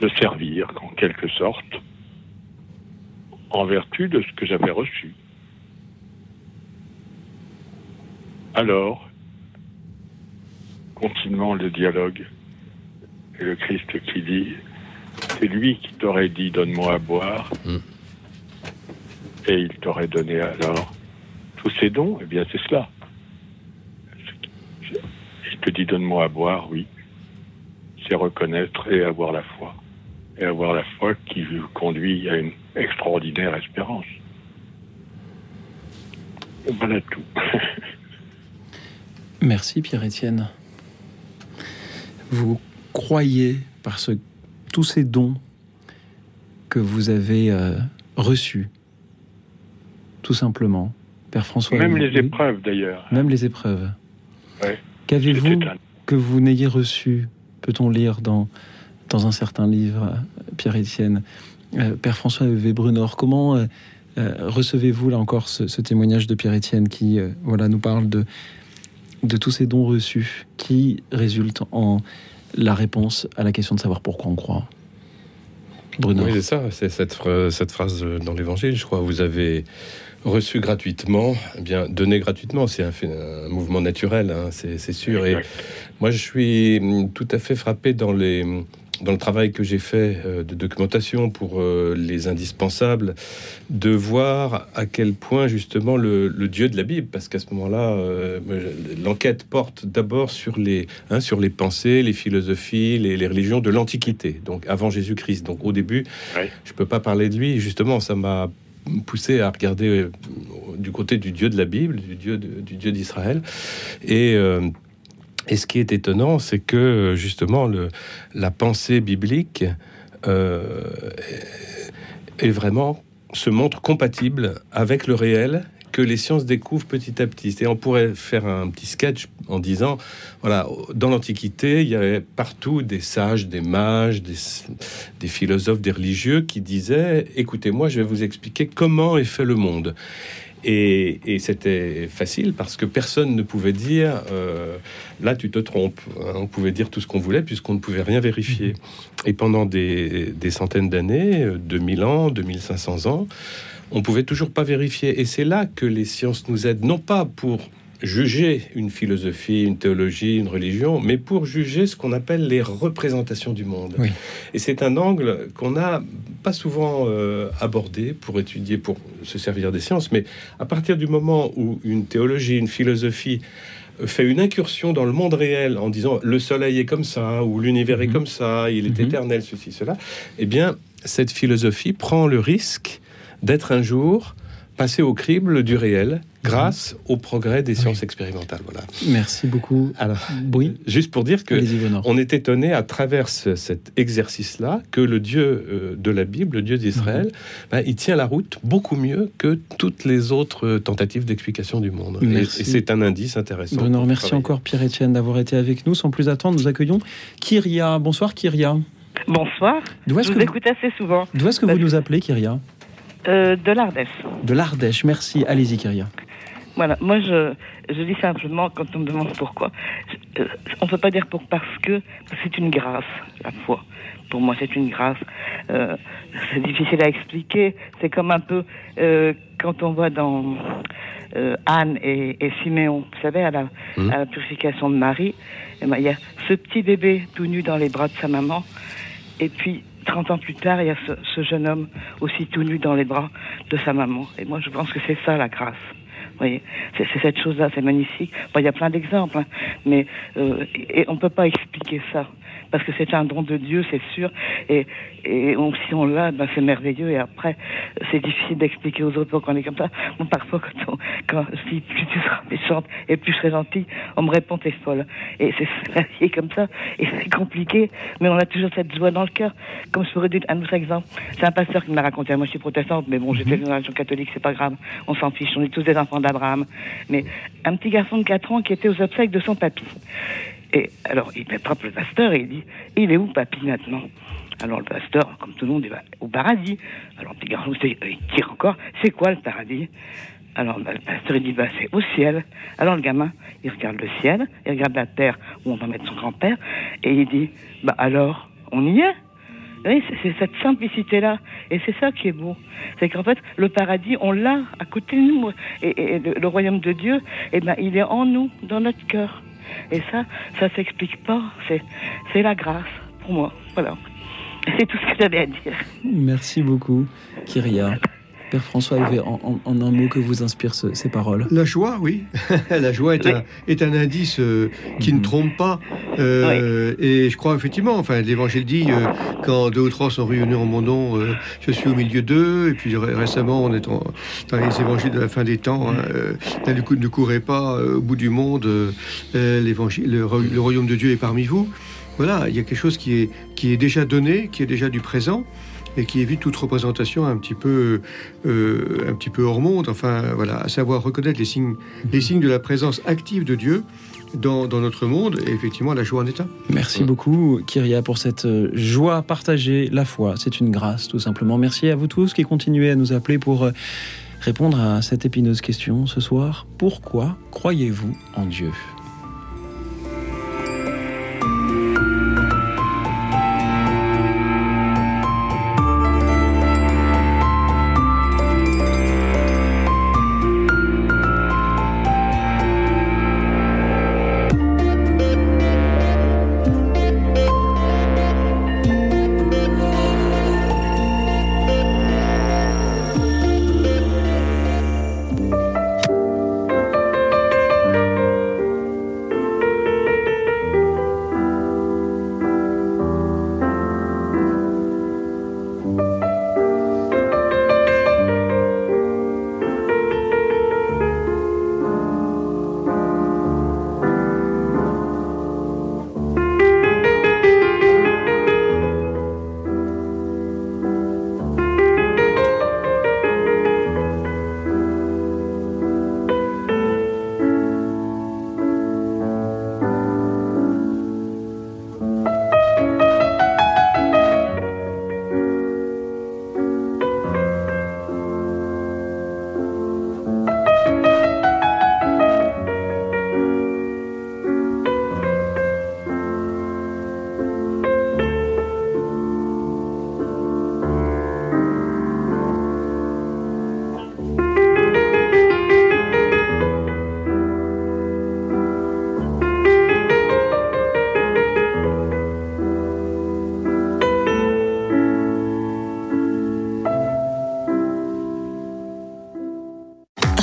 de servir en quelque sorte en vertu de ce que j'avais reçu. Alors, continuant le dialogue, et le Christ qui dit, c'est lui qui t'aurait dit donne-moi à boire, Mm. et il t'aurait donné alors tous ces dons, eh bien c'est cela. Il te dit donne-moi à boire, oui, c'est reconnaître et avoir la foi et avoir la foi qui vous conduit à une extraordinaire espérance. Voilà tout. Merci Pierre-Étienne. Vous croyez par ce, tous ces dons que vous avez euh, reçus, tout simplement. Père François. Même les épreuves d'ailleurs. Même les épreuves. Ouais. Qu'avez-vous que vous n'ayez reçu, peut-on lire dans, dans un certain livre, euh, Pierre-Étienne Euh, Père François Webrunor, comment euh, recevez-vous là encore ce, ce témoignage de Pierre-Étienne qui voilà, nous parle de, de tous ces dons reçus qui résultent en la réponse à la question de savoir pourquoi on croit Bruno. Oui, c'est ça, c'est cette, phra- cette phrase dans l'évangile, je crois. Vous avez reçu gratuitement, eh bien, donné gratuitement, c'est un, mouvement naturel, hein, c'est sûr. Et moi, je suis tout à fait frappé dans, les, dans le travail que j'ai fait euh, de documentation pour euh, les indispensables, de voir à quel point, justement, le, le Dieu de la Bible, parce qu'à ce moment-là, euh, l'enquête porte d'abord sur les, hein, sur les pensées, les philosophies, les, les religions de l'Antiquité, donc avant Jésus-Christ. Donc au début, Ouais. je peux pas parler de lui. Justement, ça m'a poussé à regarder du côté du Dieu de la Bible, du Dieu de- du Dieu d'Israël. Et euh, et ce qui est étonnant, c'est que justement la pensée biblique euh, est vraiment se montre compatible avec le réel que les sciences découvrent petit à petit. Et on pourrait faire un petit sketch en disant, voilà, dans l'Antiquité, il y avait partout des sages, des mages, des philosophes, des religieux qui disaient, écoutez-moi, je vais vous expliquer comment est fait le monde. Et, et c'était facile parce que personne ne pouvait dire euh, là tu te trompes. Hein, On pouvait dire tout ce qu'on voulait puisqu'on ne pouvait rien vérifier. Et pendant des, des centaines d'années, euh, 2000 ans, 2500 ans, on pouvait toujours pas vérifier. Et c'est là que les sciences nous aident, non pas pour juger une philosophie, une théologie, une religion, mais pour juger ce qu'on appelle les représentations du monde. Oui. Et c'est un angle qu'on n'a pas souvent euh, abordé pour étudier, pour se servir des sciences, mais à partir du moment où une théologie, une philosophie euh, fait une incursion dans le monde réel en disant le soleil est comme ça, ou l'univers est Mhm. comme ça, il est Mhm. éternel, ceci, cela, eh bien, cette philosophie prend le risque d'être un jour passée au crible du réel grâce au progrès des sciences expérimentales. Voilà. Merci beaucoup. Alors, Oui, juste pour dire que on est étonné à travers ce- cet exercice-là que le Dieu euh, de la Bible, le Dieu d'Israël, ben, il tient la route beaucoup mieux que toutes les autres euh, tentatives d'explication du monde. Et, et Merci. c'est un indice intéressant. Bruno, travailler. encore Pierre-Etienne d'avoir été avec nous. Sans plus attendre, nous accueillons Kyria. Bonsoir Kyria. Bonsoir. D'où est-ce que, vous écoute assez souvent. d'où est-ce que vous nous appelez Kyria? Euh, de l'Ardèche. De l'Ardèche. Merci. Allez-y Kyria. Voilà. Moi, je, je dis simplement, quand on me demande pourquoi, je- euh, on ne peut pas dire pour parce que, c'est une grâce, la foi. Pour moi, c'est une grâce. Euh, c'est difficile à expliquer. C'est comme un peu euh, quand on voit dans euh, Anne et, et Siméon, vous savez, à la, Mhm. à la purification de Marie, eh ben, il y a ce petit bébé tout nu dans les bras de sa maman. Et puis, 30 ans plus tard, il y a ce, ce jeune homme aussi tout nu dans les bras de sa maman. Et moi, je pense que c'est ça la grâce. Voyez, c'est cette chose-là, c'est magnifique. Bon, il y a plein d'exemples, hein, mais euh, et on peut pas expliquer ça parce que c'est un don de Dieu, c'est sûr. Et, et on, si on l'a, ben c'est merveilleux. Et après, c'est difficile d'expliquer aux autres pourquoi on est comme ça. Bon, parfois, quand, on, quand je dis plus tu seras méchante et plus je serai gentille, on me répond t'es folle. Et c'est c'est comme ça. Et c'est compliqué, mais on a toujours cette joie dans le cœur. Comme je pourrais dire un autre exemple. C'est un pasteur qui m'a raconté. Moi, je suis protestante, mais bon, j'étais dans la religion catholique, c'est pas grave. On s'en fiche. On est tous des enfants d'Abraham. Mais un petit garçon de 4 ans qui était aux obsèques de son papy. Et alors, il attrape le pasteur et il dit Il est où, papy, maintenant? Alors, le pasteur, comme tout le monde, il va au paradis. Alors, le petit garçon, c'est- il tire encore C'est quoi le paradis? Alors, bah, le pasteur, il dit, bah, c'est au ciel. Alors, le gamin, il regarde le ciel, il regarde la terre où on va mettre son grand-père, et il dit, bah, alors, on y est? C'est- cette simplicité-là. Et c'est ça qui est beau. C'est qu'en fait, le paradis, on l'a à côté de nous. Et, le, royaume de Dieu, eh ben, il est en nous, dans notre cœur. Et ça, ça s'explique pas. C'est, c'est la grâce, pour moi. Voilà. C'est tout ce que j'avais à dire. Merci beaucoup Kyria. Père François Hervé, en, en- en un mot que vous inspirent ce- ces paroles? La joie, oui. la joie est, Oui. un, est un indice euh, qui Mhm. ne trompe pas. Euh, Et je crois effectivement, enfin, l'Évangile dit euh, quand deux ou trois sont réunis en mon nom, euh, je suis au milieu d'eux. Et puis ré- récemment, on est en- dans les Évangiles de la fin des temps. Hein, euh, là, du coup, ne courez pas euh, au bout du monde. l'Évangile, le, le royaume de Dieu est parmi vous. Voilà, il y a quelque chose qui est, qui est déjà donné, qui est déjà du présent et qui évite toute représentation un petit peu, euh, un petit peu hors monde. Enfin, voilà, à savoir reconnaître les signes, les signes de la présence active de Dieu dans, dans notre monde. Et effectivement, la joie en est un. Merci beaucoup, Kyria, pour cette euh, joie partagée. La foi, c'est une grâce, tout simplement. Merci à vous tous qui continuez à nous appeler pour euh, répondre à cette épineuse question ce soir. Pourquoi croyez-vous en Dieu?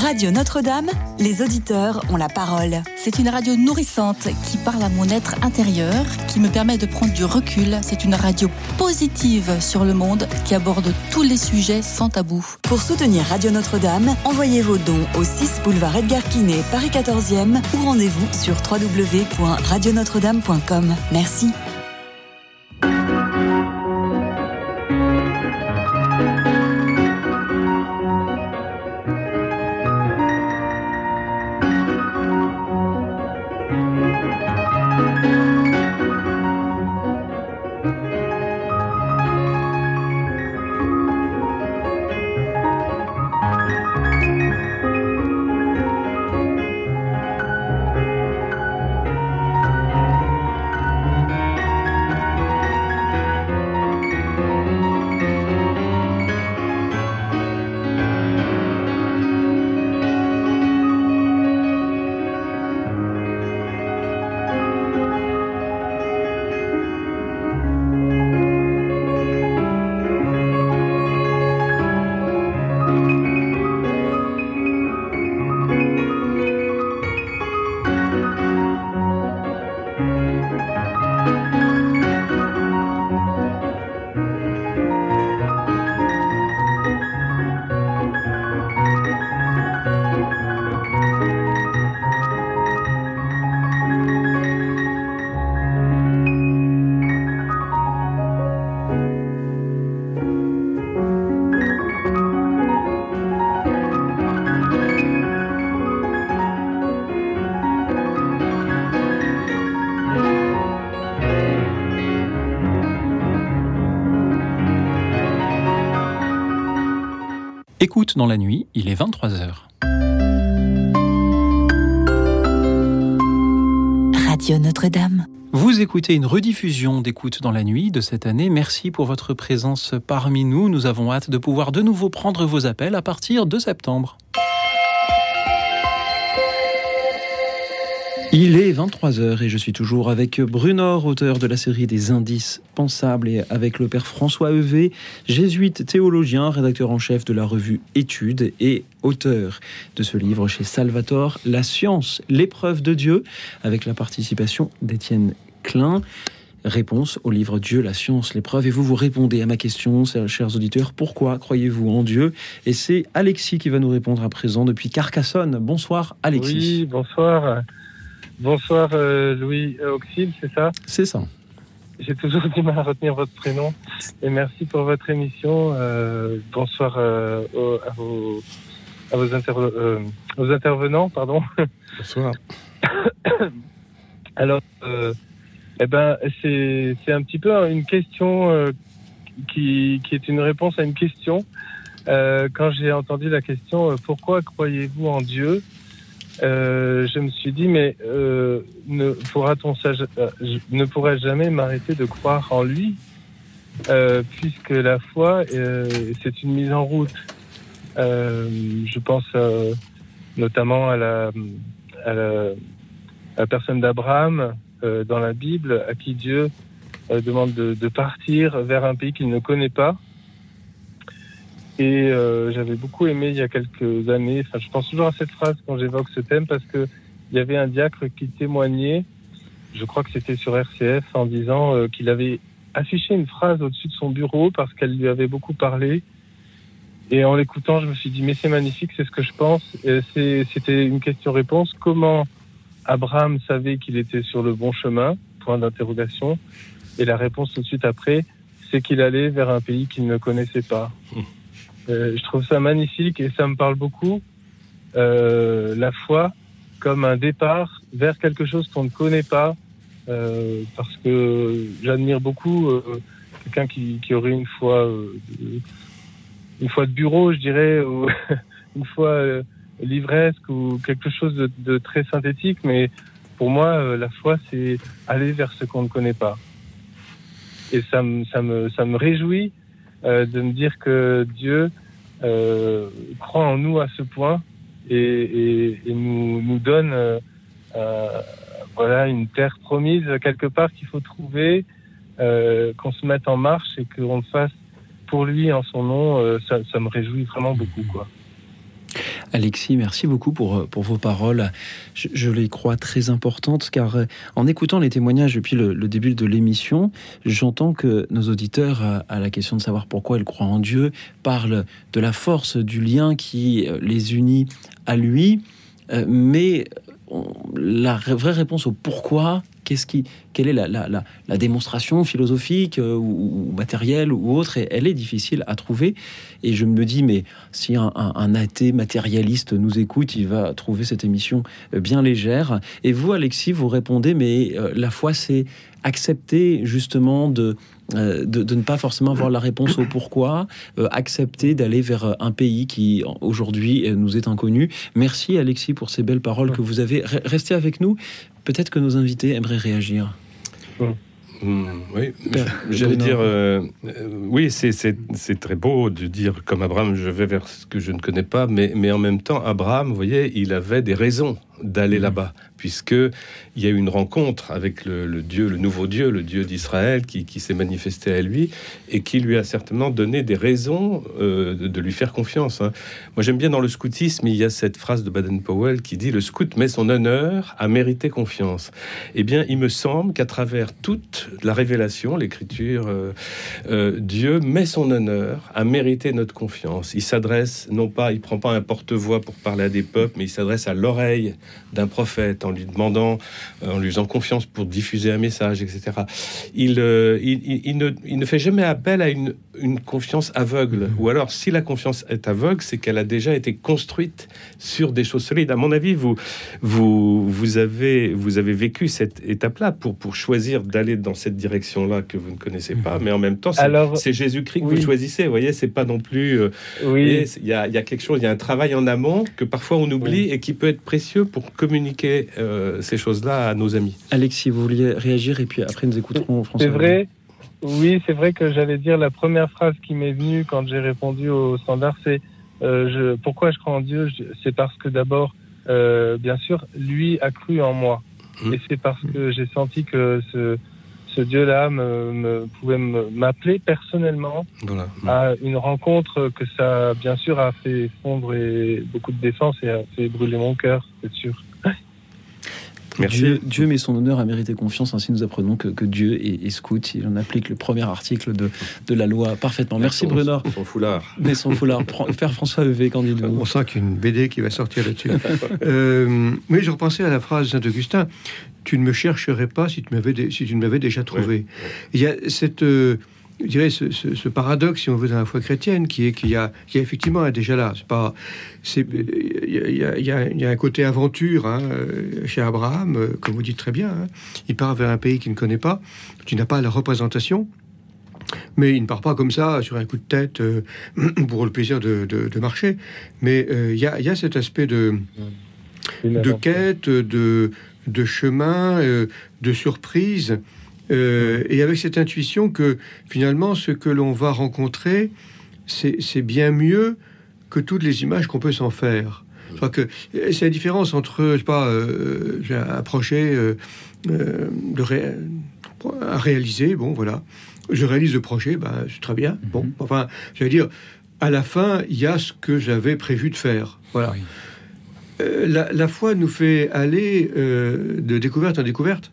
Radio Notre-Dame, les auditeurs ont la parole. C'est une radio nourrissante qui parle à mon être intérieur, qui me permet de prendre du recul. C'est une radio positive sur le monde qui aborde tous les sujets sans tabou. Pour soutenir Radio Notre-Dame, envoyez vos dons au 6 boulevard Edgar Quinet, Paris 14e ou rendez-vous sur www.radionotre-dame.com. Merci. Écoute dans la nuit, il est 23h. Radio Notre-Dame. Vous écoutez une rediffusion d'écoute dans la nuit de cette année. Merci pour votre présence parmi nous. Nous avons hâte de pouvoir de nouveau prendre vos appels à partir de septembre. Il est 23h et je suis toujours avec Brunor, auteur de la série des indices pensables, et avec le père François Evé, jésuite théologien, rédacteur en chef de la revue Études et auteur de ce livre chez Salvatore, La science, l'épreuve de Dieu, avec la participation d'Étienne Klein. Réponse au livre Dieu, la science, l'épreuve. Et vous, vous répondez à ma question, chers auditeurs, pourquoi croyez-vous en Dieu? Et c'est Alexis qui va nous répondre à présent depuis Carcassonne. Bonsoir Alexis. Oui, bonsoir. Bonsoir euh, Louis Auxil, c'est ça C'est ça. J'ai toujours du mal à retenir votre prénom. Et merci pour votre émission. Euh, bonsoir euh, aux, à, vos, à vos, interve- euh, aux intervenants. Pardon. Bonsoir. Alors, euh, eh ben, c'est un petit peu une question euh, qui, qui est une réponse à une question. Euh, quand j'ai entendu la question euh, pourquoi croyez-vous en Dieu? Euh, je me suis dit, mais euh, ne pourra-t-on euh, ne pourrais jamais m'arrêter de croire en lui, euh, puisque la foi, euh, c'est une mise en route. Je pense notamment à la, à la, à la personne d'Abraham dans la Bible, à qui Dieu demande de, de partir vers un pays qu'il ne connaît pas. Et euh, j'avais beaucoup aimé il y a quelques années, enfin je pense toujours à cette phrase quand j'évoque ce thème parce que il y avait un diacre qui témoignait, je crois que c'était sur RCF, en disant euh, qu'il avait affiché une phrase au-dessus de son bureau parce qu'elle lui avait beaucoup parlé. Et en l'écoutant, je me suis dit mais c'est magnifique, c'est ce que je pense. C'était une question-réponse. Comment Abraham savait qu'il était sur le bon chemin? Point d'interrogation. Et la réponse tout de suite après, c'est qu'il allait vers un pays qu'il ne connaissait pas. Euh, je trouve ça magnifique et ça me parle beaucoup. Euh, la foi comme un départ vers quelque chose qu'on ne connaît pas, euh, parce que j'admire beaucoup euh, quelqu'un qui, qui aurait une foi, euh, une foi de bureau, je dirais, ou une foi livresque ou quelque chose de, de très synthétique. Mais pour moi, la foi, c'est aller vers ce qu'on ne connaît pas. Et ça me, ça me, ça me réjouit euh, de me dire que Dieu euh, croit en nous à ce point et, et, nous, donne euh, euh, voilà une terre promise quelque part qu'il faut trouver, euh, qu'on se mette en marche et qu'on le fasse pour lui en son nom. ça, ça me réjouit vraiment beaucoup quoi. Alexis, merci beaucoup pour, euh, pour vos paroles. Je, les crois très importantes car euh, en écoutant les témoignages depuis le, le début de l'émission, j'entends que nos auditeurs, euh, à la question de savoir pourquoi ils croient en Dieu, parlent de la force du lien qui les unit à lui, mais la vraie réponse au pourquoi, qu'est-ce qui, quelle est la, la- la- la démonstration philosophique euh, ou, ou matérielle ou autre, et elle est difficile à trouver. Et je me dis, mais si un, un- un athée matérialiste nous écoute, il va trouver cette émission euh, bien légère. Et vous, Alexis, vous répondez, mais euh, la foi, c'est accepter justement de, euh, de, de ne pas forcément avoir la réponse au pourquoi, euh, accepter d'aller vers un pays qui aujourd'hui nous est inconnu. Merci Alexis pour ces belles paroles que vous avez. Re- Restez avec nous. Peut-être que nos invités aimeraient réagir. Hmm, oui, j'allais Bruno. dire, euh, euh, oui, c'est- très beau de dire comme Abraham, je vais vers ce que je ne connais pas, mais, mais en même temps, Abraham, vous voyez, il avait des raisons d'aller là-bas, puisque il y a eu une rencontre avec le, Dieu, le nouveau Dieu, le Dieu d'Israël, qui, s'est manifesté à lui et qui lui a certainement donné des raisons euh, de, de lui faire confiance. hein. Moi, j'aime bien dans le scoutisme, il y a cette phrase de Baden-Powell qui dit le scout met son honneur à mériter confiance. Eh bien, il me semble qu'à travers toute la révélation, l'écriture, euh, euh, Dieu met son honneur à mériter notre confiance. Il s'adresse, non pas, il prend pas un porte-voix pour parler à des peuples, mais il s'adresse à l'oreille d'un prophète en lui demandant, euh, en lui faisant confiance pour diffuser un message, etc. Il, euh, il, il- ne, il ne fait jamais appel à une, une confiance aveugle. Ou alors, si la confiance est aveugle, c'est qu'elle a déjà été construite sur des choses solides. À mon avis, vous, vous, vous, avez, vous avez vécu cette étape-là pour, pour choisir d'aller dans cette direction-là que vous ne connaissez pas. Mais en même temps, c'est Jésus-Christ que oui. vous choisissez. Vous voyez, c'est pas non plus. euh, Oui. Il y, a, il y a quelque chose, il y a un travail en amont que parfois on oublie et qui peut être précieux pour communiquer euh, ces choses-là à nos amis. Alexis, vous vouliez réagir et puis après nous écouterons François. C'est vrai. Oui, c'est vrai que j'allais dire la première phrase qui m'est venue quand j'ai répondu au standard, c'est euh, je, pourquoi je crois en Dieu? C'est parce que d'abord, euh, bien sûr, lui a cru en moi, Mhm. et c'est parce que j'ai senti que ce, ce Dieu-là me, me- pouvait m'appeler personnellement Voilà. à une rencontre que ça, bien sûr, a fait fondre et beaucoup de défense et a fait brûler mon cœur, c'est sûr. Merci. Dieu, Dieu met son honneur à mériter confiance. Ainsi, nous apprenons que, que Dieu est, est scout. Il en applique le premier article de, de la loi parfaitement. Merci Son- Bruno. Son foulard. Mais son foulard. Père François Levé, qu'en On sent qu'il y a une BD qui va sortir là-dessus. Euh, mais je repensais à la phrase de Saint-Augustin Tu ne me chercherais pas si tu m'avais, si tu m'avais déjà trouvé. Il y a cette, euh, je dirais, ce, ce- ce paradoxe, si on veut, dans la foi chrétienne, qui est qu'il y a, qui est effectivement déjà là. C'est pas, c'est, il y a, y y un côté aventure hein, euh, chez Abraham, euh, comme vous dites très bien. hein. Il part vers un pays qu'il ne connaît pas. Tu n'as pas la représentation. Mais il ne part pas comme ça, sur un coup de tête, euh, pour le plaisir de, de- de marcher. Mais euh, il y, a, il y a cet aspect de, de quête, de, de chemin, euh, de surprise, euh, et avec cette intuition que finalement, ce que l'on va rencontrer, c'est bien mieux que toutes les images qu'on peut s'en faire. Je crois que c'est la différence entre, je sais pas, euh, projet euh, euh, de ré- à réaliser, bon voilà, je réalise le projet, ben, c'est très bien. Bon, enfin, j'allais dire, à la fin, il y a ce que j'avais prévu de faire. Voilà. Euh, la, la foi nous fait aller de découverte en découverte.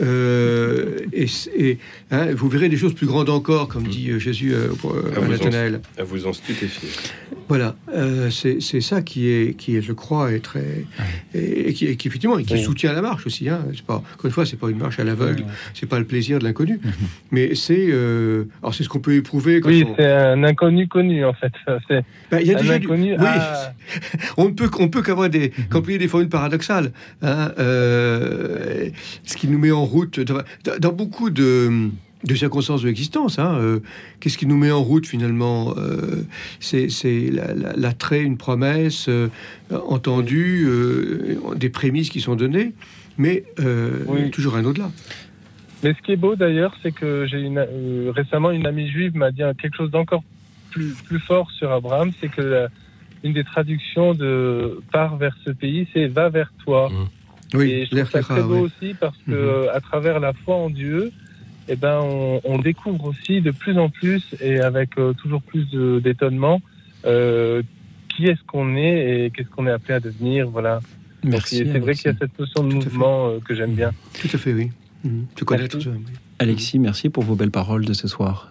Euh, et hein, vous verrez des choses plus grandes encore, comme dit euh, Jésus euh, pour, À à vous en- Nathanaël. À vous en stupéfier. Voilà, euh, c'est c'est ça qui est, qui est, je crois, est très et, et qui, et qui, effectivement et qui Oui. soutient la marche aussi. Hein. C'est pas encore une fois, c'est pas une marche à l'aveugle, c'est pas le plaisir de l'inconnu, mais c'est euh, alors c'est ce qu'on peut éprouver quand Oui, on, c'est un inconnu connu en fait. C'est Ben, il y a un déjà du- oui. ah, on ne peut qu'on peut qu'avoir des qu'employer des formules paradoxales hein, euh, ce qui nous met en route dans, beaucoup de de circonstances de l'existence. Hein, euh, Qu'est-ce qui nous met en route finalement euh, C'est c'est la- la- l'attrait, une promesse euh, entendue, euh, des prémices qui sont données, mais euh, Oui. toujours un au-delà. Mais ce qui est beau d'ailleurs, c'est que j'ai euh, récemment une amie juive m'a dit quelque chose d'encore plus, plus fort sur Abraham, c'est que la- une des traductions de part vers ce pays, c'est va vers toi. Oui, Et je trouve ça très beau oui. aussi parce que Mhm. euh, à travers la foi en Dieu, eh ben on, on découvre aussi de plus en plus et avec euh, toujours plus d'étonnement euh, qui est-ce qu'on est et qu'est-ce qu'on est appelé à devenir. Voilà. Merci, C'est vrai Alexis. qu'il y a cette notion de mouvement euh, que j'aime bien. Tout à fait, oui. Mhm. Merci. ça, oui. Alexis, merci pour vos belles paroles de ce soir.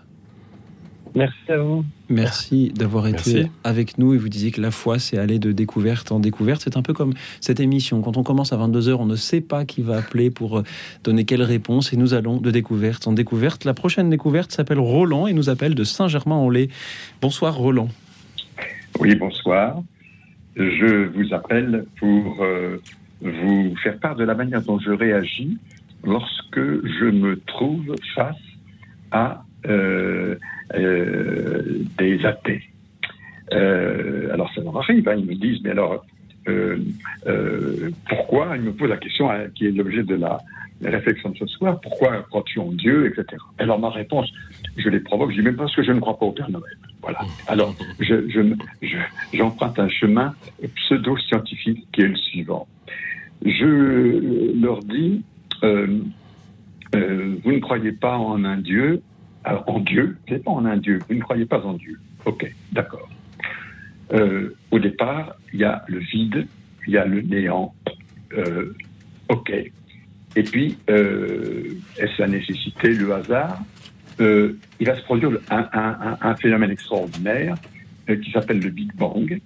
Merci à vous. Merci d'avoir été Merci. avec nous et vous disiez que la foi, c'est aller de découverte en découverte. C'est un peu comme cette émission. Quand on commence à 22h, on ne sait pas qui va appeler pour euh, donner quelle réponse et nous allons de découverte en découverte. La prochaine découverte s'appelle Roland et nous appelle de Saint-Germain-en-Laye. Bonsoir Roland. Oui, bonsoir. Je vous appelle pour euh, vous faire part de la manière dont je réagis lorsque je me trouve face à euh, des athées. Euh, alors ça leur arrive, hein, ils me disent, mais alors euh, euh, pourquoi Ils me posent la question hein, qui est l'objet de la, réflexion de ce soir, pourquoi crois-tu en Dieu, etc. Alors ma réponse, je les provoque, je dis même parce que je ne crois pas au Père Noël. Voilà. Alors, je, je, je- j'emprunte un chemin pseudo-scientifique qui est le suivant. Je leur dis, euh, euh, vous ne croyez pas en un Dieu, en Dieu, c'est pas en un Dieu, vous ne croyez pas en Dieu. Ok, d'accord. Euh, au départ, il y a le vide, il y a le néant. Euh, ok. Et puis, euh, est-ce la nécessité, le hasard Il va se produire un, phénomène extraordinaire qui s'appelle le Big Bang.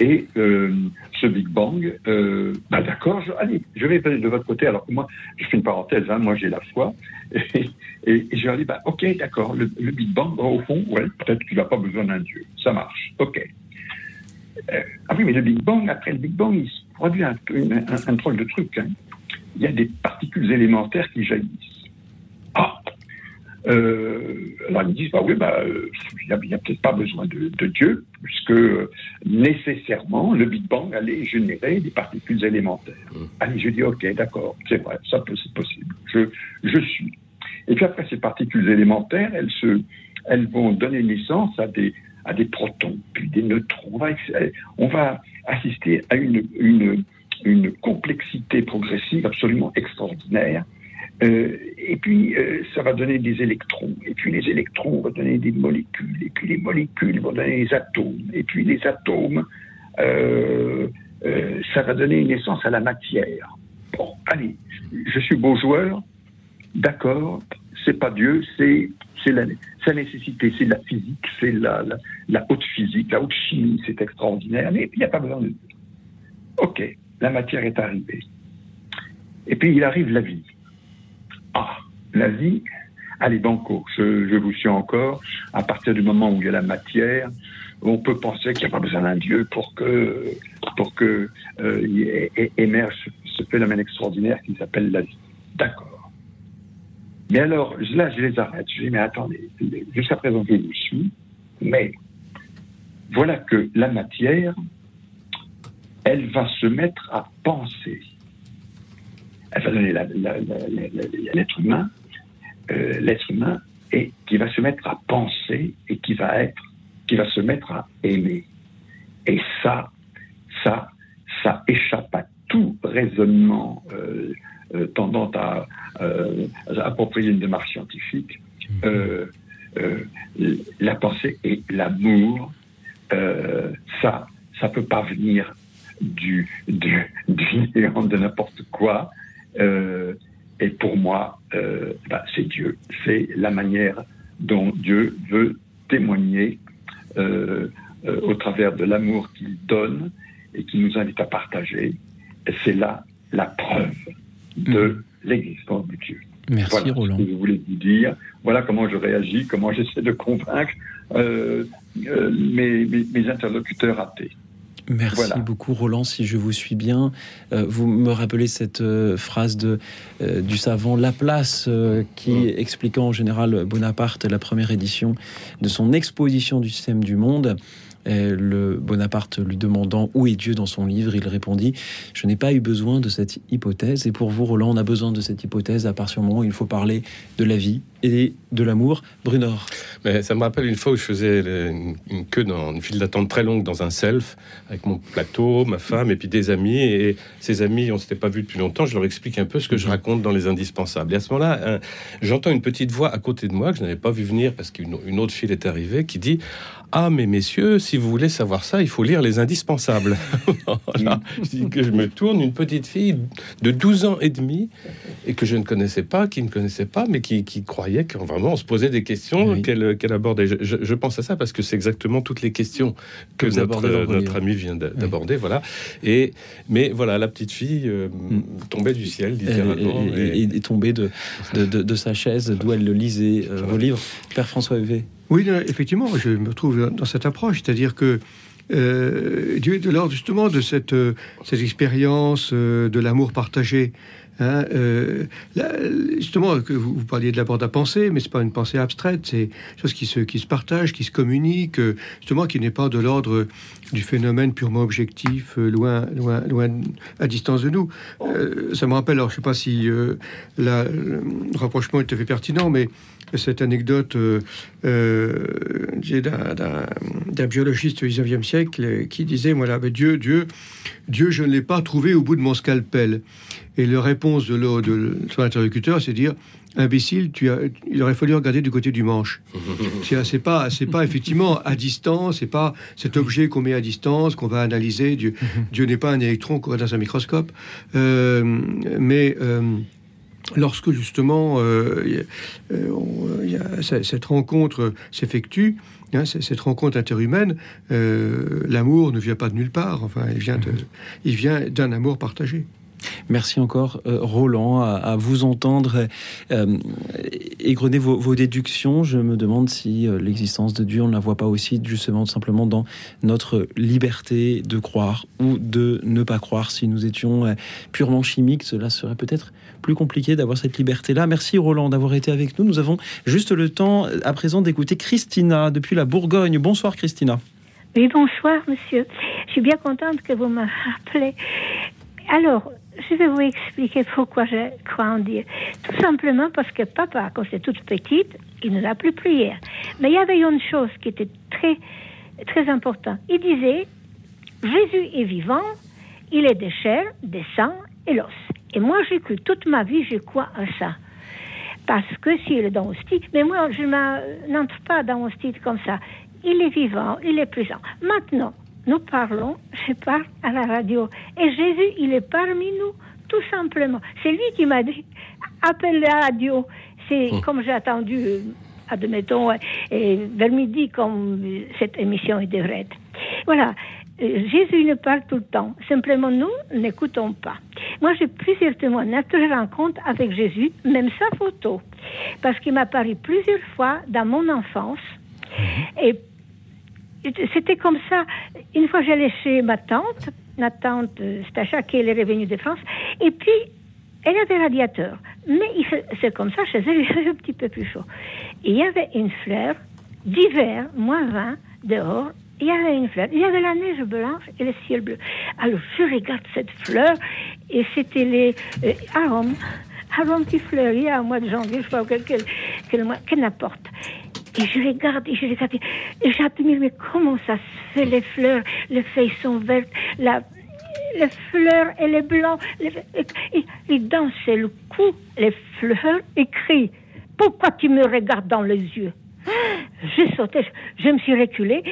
Et euh, ce Big Bang, euh, bah d'accord, je, allez, je vais aller de votre côté, alors que moi, je fais une parenthèse, hein, moi j'ai la foi, et, et, et je leur dis, bah, ok, d'accord, le, le Big Bang, au fond, ouais, peut-être qu'il n'a pas besoin d'un Dieu, ça marche, ok. Euh, ah oui, mais le Big Bang, après le Big Bang, il se produit un, une- un, un drôle de truc. hein. Il y a des particules élémentaires qui jaillissent. Euh, alors ils me disent, bah oui, bah, euh, il n'y a, peut-être pas besoin de, de Dieu, puisque euh, nécessairement le Big Bang allait générer des particules élémentaires. Allez, je dis, ok, d'accord, c'est vrai, ça peut, c'est possible, je, je suis. Et puis après ces particules élémentaires, elles, se, elles vont donner naissance à des, à des protons, puis des neutrons. On va, on va assister à une, une, une complexité progressive absolument extraordinaire. Euh, et puis, euh, ça va donner des électrons. Et puis, les électrons vont donner des molécules. Et puis, les molécules vont donner des atomes. Et puis, les atomes, euh, ça va donner naissance à la matière. Bon, allez, je suis beau joueur. D'accord, c'est pas Dieu, c'est la, sa nécessité, c'est la physique, c'est la, la, la haute physique, la haute chimie, c'est extraordinaire, mais il n'y a pas besoin de Dieu. Ok, la matière est arrivée. Et puis il arrive la vie. Ah, la vie, allez, banco, je, vous suis encore. À partir du moment où il y a la matière, on peut penser qu'il n'y a pas besoin d'un Dieu pour que, pour que euh, émerge ce- ce phénomène extraordinaire qui s'appelle la vie. D'accord. Mais alors, là, je les arrête. Je dis, mais attendez, jusqu'à présent, je vous suis, mais voilà que la matière, elle va se mettre à penser. Elle va donner l'être humain, euh, l'être humain, et qui va se mettre à penser et qui va être, qui va se mettre à aimer. Et ça, ça, ça échappe à tout raisonnement euh, euh, tendant à, à approprier une démarche scientifique. Euh, la pensée et l'amour, ça, ça peut pas venir du, du, de n'importe quoi. Euh, et pour moi, euh, bah, c'est Dieu. C'est la manière dont Dieu veut témoigner euh, au travers de l'amour qu'il donne et qui nous invite à partager. C'est là la preuve de l'existence de Dieu. Merci voilà Roland. ce que je voulais vous dire. Voilà comment je réagis, comment j'essaie de convaincre euh, euh, mes, mes- mes interlocuteurs athées. Merci Voilà. beaucoup Roland, si je vous suis bien. Euh, vous me rappelez cette euh, phrase de, euh, du savant Laplace qui, expliquant en général Bonaparte, la première édition de son exposition du système du monde, le Bonaparte lui demandant où est Dieu dans son livre, il répondit Je n'ai pas eu besoin de cette hypothèse. Et pour vous, Roland, on a besoin de cette hypothèse à partir du moment où il faut parler de la vie et de l'amour. Brunor. Mais ça me rappelle une fois où je faisais une, une queue dans une file d'attente très longue dans un self avec mon plateau, ma femme et puis des amis. Et ces amis, on s'était pas vus depuis longtemps. Je leur explique un peu ce que je raconte dans les indispensables. Et à ce moment-là, j'entends une petite voix à côté de moi que je n'avais pas vu venir parce qu'une une autre file est arrivée qui dit Ah, mais messieurs, si vous voulez savoir ça, il faut lire Les Indispensables. voilà. Que je me tourne, une petite fille de 12 ans et demi, et que je ne connaissais pas, qui ne connaissait pas, mais qui, qui croyait qu'on vraiment on se posait des questions qu'elle qu'elle abordait. Je, je- je pense à ça parce que c'est exactement toutes les questions que, notre, vos notre ami vient d'a- d'aborder. Voilà. Et, mais voilà, la petite fille euh, tombait du ciel, littéralement. Est, est- est tombée de, de, de- de sa chaise, d'où elle le lisait, euh, vos livres. Père François Huvet. Oui, effectivement, je me trouve dans cette approche, c'est-à-dire que euh, Dieu est de l'ordre justement de cette, euh, cette expérience euh, de l'amour partagé. hein, là, justement, que vous, parliez de la bande à penser, mais c'est pas une pensée abstraite, c'est chose qui se, qui se partage, qui se communique, justement, qui n'est pas de l'ordre du phénomène purement objectif, loin, loin, loin, à distance de nous. Ça me rappelle, alors je sais pas si la- le rapprochement à fait pertinent, mais cette anecdote euh, euh, d'un- biologiste du 19e siècle qui disait voilà, mais Dieu, Dieu, Dieu, je ne l'ai pas trouvé au bout de mon scalpel. Et la réponse de, de son interlocuteur, c'est dire imbécile, tu as, il aurait fallu regarder du côté du manche. C'est pas, c'est pas effectivement à distance, c'est pas cet objet qu'on met à distance, qu'on va analyser. Dieu, Dieu n'est pas un électron qu'on voit dans un microscope. Euh, mais euh, lorsque justement euh, euh, on- il y a- ce- cette rencontre s'effectue, hein, cette rencontre interhumaine, euh, l'amour ne vient pas de nulle part. Enfin, il vient de, il vient d'un amour partagé. Merci encore, euh, Roland, à, à vous entendre euh, égrener vos, vos déductions. Je me demande si euh, l'existence de Dieu, on ne la voit pas aussi justement simplement dans notre liberté de croire ou de ne pas croire. Si nous étions euh, purement chimiques, cela serait peut-être plus compliqué d'avoir cette liberté-là. Merci, Roland, d'avoir été avec nous. Nous avons juste le temps euh, à présent d'écouter Christina depuis la Bourgogne. Bonsoir, Christina. Oui, bonsoir, monsieur. Je suis bien contente que vous me rappelez. Alors, je vais vous expliquer pourquoi je crois en Dieu. Tout simplement parce que papa, quand j'étais toute petite, il nous a plus prière. Mais il y avait une chose qui était très, très importante. Il disait, Jésus est vivant, il est de chair, de sang et l'os. Et moi, j'ai cru toute ma vie, je crois à ça? Parce que s'il est dans le style, mais moi, je ne n'entre pas dans le style comme ça. Il est vivant, il est présent. Maintenant, nous parlons, je parle à la radio. Et Jésus, il est parmi nous, tout simplement. C'est lui qui m'a dit, appelle la radio. C'est comme j'ai attendu, admettons, et vers midi, comme cette émission devrait être. Voilà. Jésus ne parle tout le temps. Simplement, nous n'écoutons pas. Moi, j'ai plusieurs témoins, notre rencontre avec Jésus, même sa photo, parce qu'il m'a paru plusieurs fois dans mon enfance. Et c'était comme ça. Une fois, j'allais chez ma tante, ma tante euh, Stacha, qui est revenue de France, et puis elle avait un radiateur. Mais c'est comme ça, chez elle, il faisait un petit peu plus chaud. Et il y avait une fleur d'hiver, moins 20, dehors. Il y avait une fleur. Il y avait la neige blanche et le ciel bleu. Alors, je regarde cette fleur et c'était les euh, arômes. Arômes qui fleurissent au mois de janvier, je sais pas quel, quel, quel mois, que n'importe. Et je regarde, et je regarde, et j'admire, mais comment ça se fait, les fleurs, les feuilles sont vertes, la, les fleurs et les blancs, les, et, et dans le coup, les fleurs écrit Pourquoi tu me regardes dans les yeux? J'ai sauté, je me suis reculée.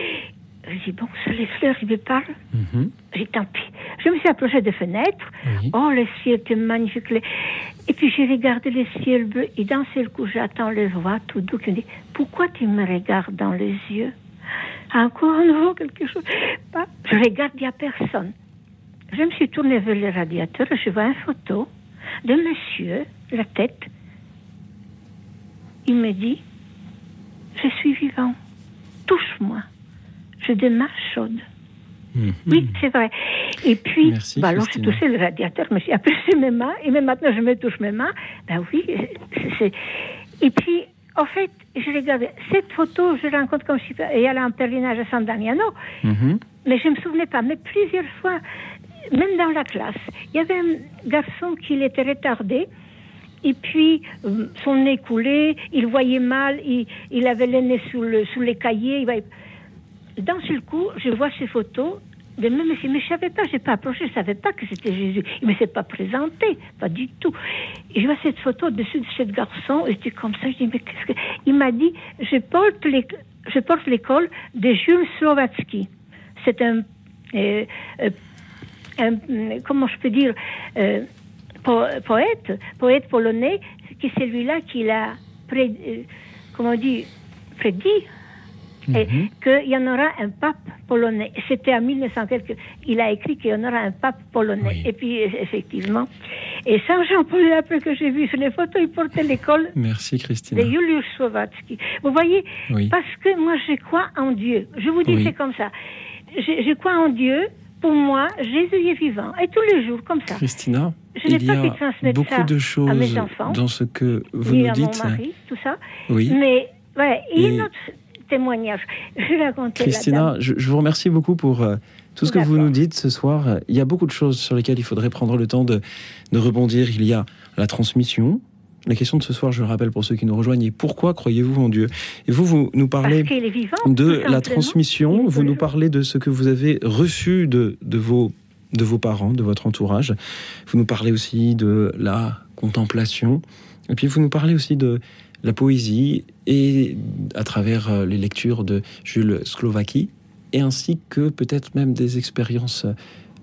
Je dis Bon, c'est les fleurs qui me parlent. J'ai dit tant pis. Je me suis approchée des fenêtres. Oh, le ciel était magnifique. Et puis j'ai regardé le ciel bleu. Et d'un seul coup, j'attends les voix tout doux qui me dit Pourquoi tu me regardes dans les yeux? Encore un nouveau quelque chose. Bah, je regarde, il n'y a personne. Je me suis tournée vers le radiateur. Je vois une photo de monsieur, la tête. Il me dit Je suis vivant. Touche-moi. J'ai des mains chaudes. Oui, c'est vrai. Et puis, Merci, bah alors j'ai touché le radiateur, je me suis aperçu mes mains, et même maintenant je me touche mes mains. Ben oui, c'est-. Et puis, en fait, je regardais cette photo, je la rencontre comme je et elle est en pèlerinage à San Damiano, mais je ne me souvenais pas. Mais plusieurs fois, même dans la classe, il y avait un garçon qui était retardé. Et puis, euh, son nez coulé, il voyait mal, il, il avait le nez sous, le, sous les cahiers. il voyait- d'un seul coup, je vois ces photos de même monsieur, mais je savais pas, j'ai pas approché, je savais pas que c'était Jésus. Il ne s'est pas présenté, pas du tout. Je vois cette photo dessus de ce garçon, et j'étais comme ça, je dis, mais qu'est-ce que. Il m'a dit, je porte l'école de Jules Slovatsky. C'est un, euh, euh, euh, comment je peux dire, po- poète, poète polonais, qui est celui-là qui l'a, euh, comment on dit, prédit et qu'il y en aura un pape polonais. C'était en 1900 quelque. Il a écrit qu'il y en aura un pape polonais. Et puis, effectivement. Et Saint Jean-Paul, après que j'ai vu sur les photos, il portait l'école Merci de Christina. Julius Slovatsky. Vous voyez, Oui. parce que moi, je crois en Dieu. Je vous dis, Oui. c'est comme ça. Je, je crois en Dieu. Pour moi, Jésus est vivant. Et tous les jours, comme ça. Christina, Je n'ai il y pas pu a beaucoup ça de à choses mes enfants, dans ce que vous ni nous à dites. mon mari, tout ça. Oui. Mais, ouais, y Et- un autre témoignage. Je vais raconter Christina, je, je vous remercie beaucoup pour euh, tout ce que vous nous dites ce soir. Il y a beaucoup de choses sur lesquelles il faudrait prendre le temps de, de rebondir. Il y a la transmission. La question de ce soir, je le rappelle pour ceux qui nous rejoignent, est pourquoi croyez-vous en Dieu? Et vous, vous nous parlez vivant, de la transmission, vous nous parlez de ce que vous avez reçu de, de, vos, de vos parents, de votre entourage. Vous nous parlez aussi de la contemplation. Et puis vous nous parlez aussi de la poésie et à travers euh, les lectures de Jules Slovaki, et ainsi que peut-être même des expériences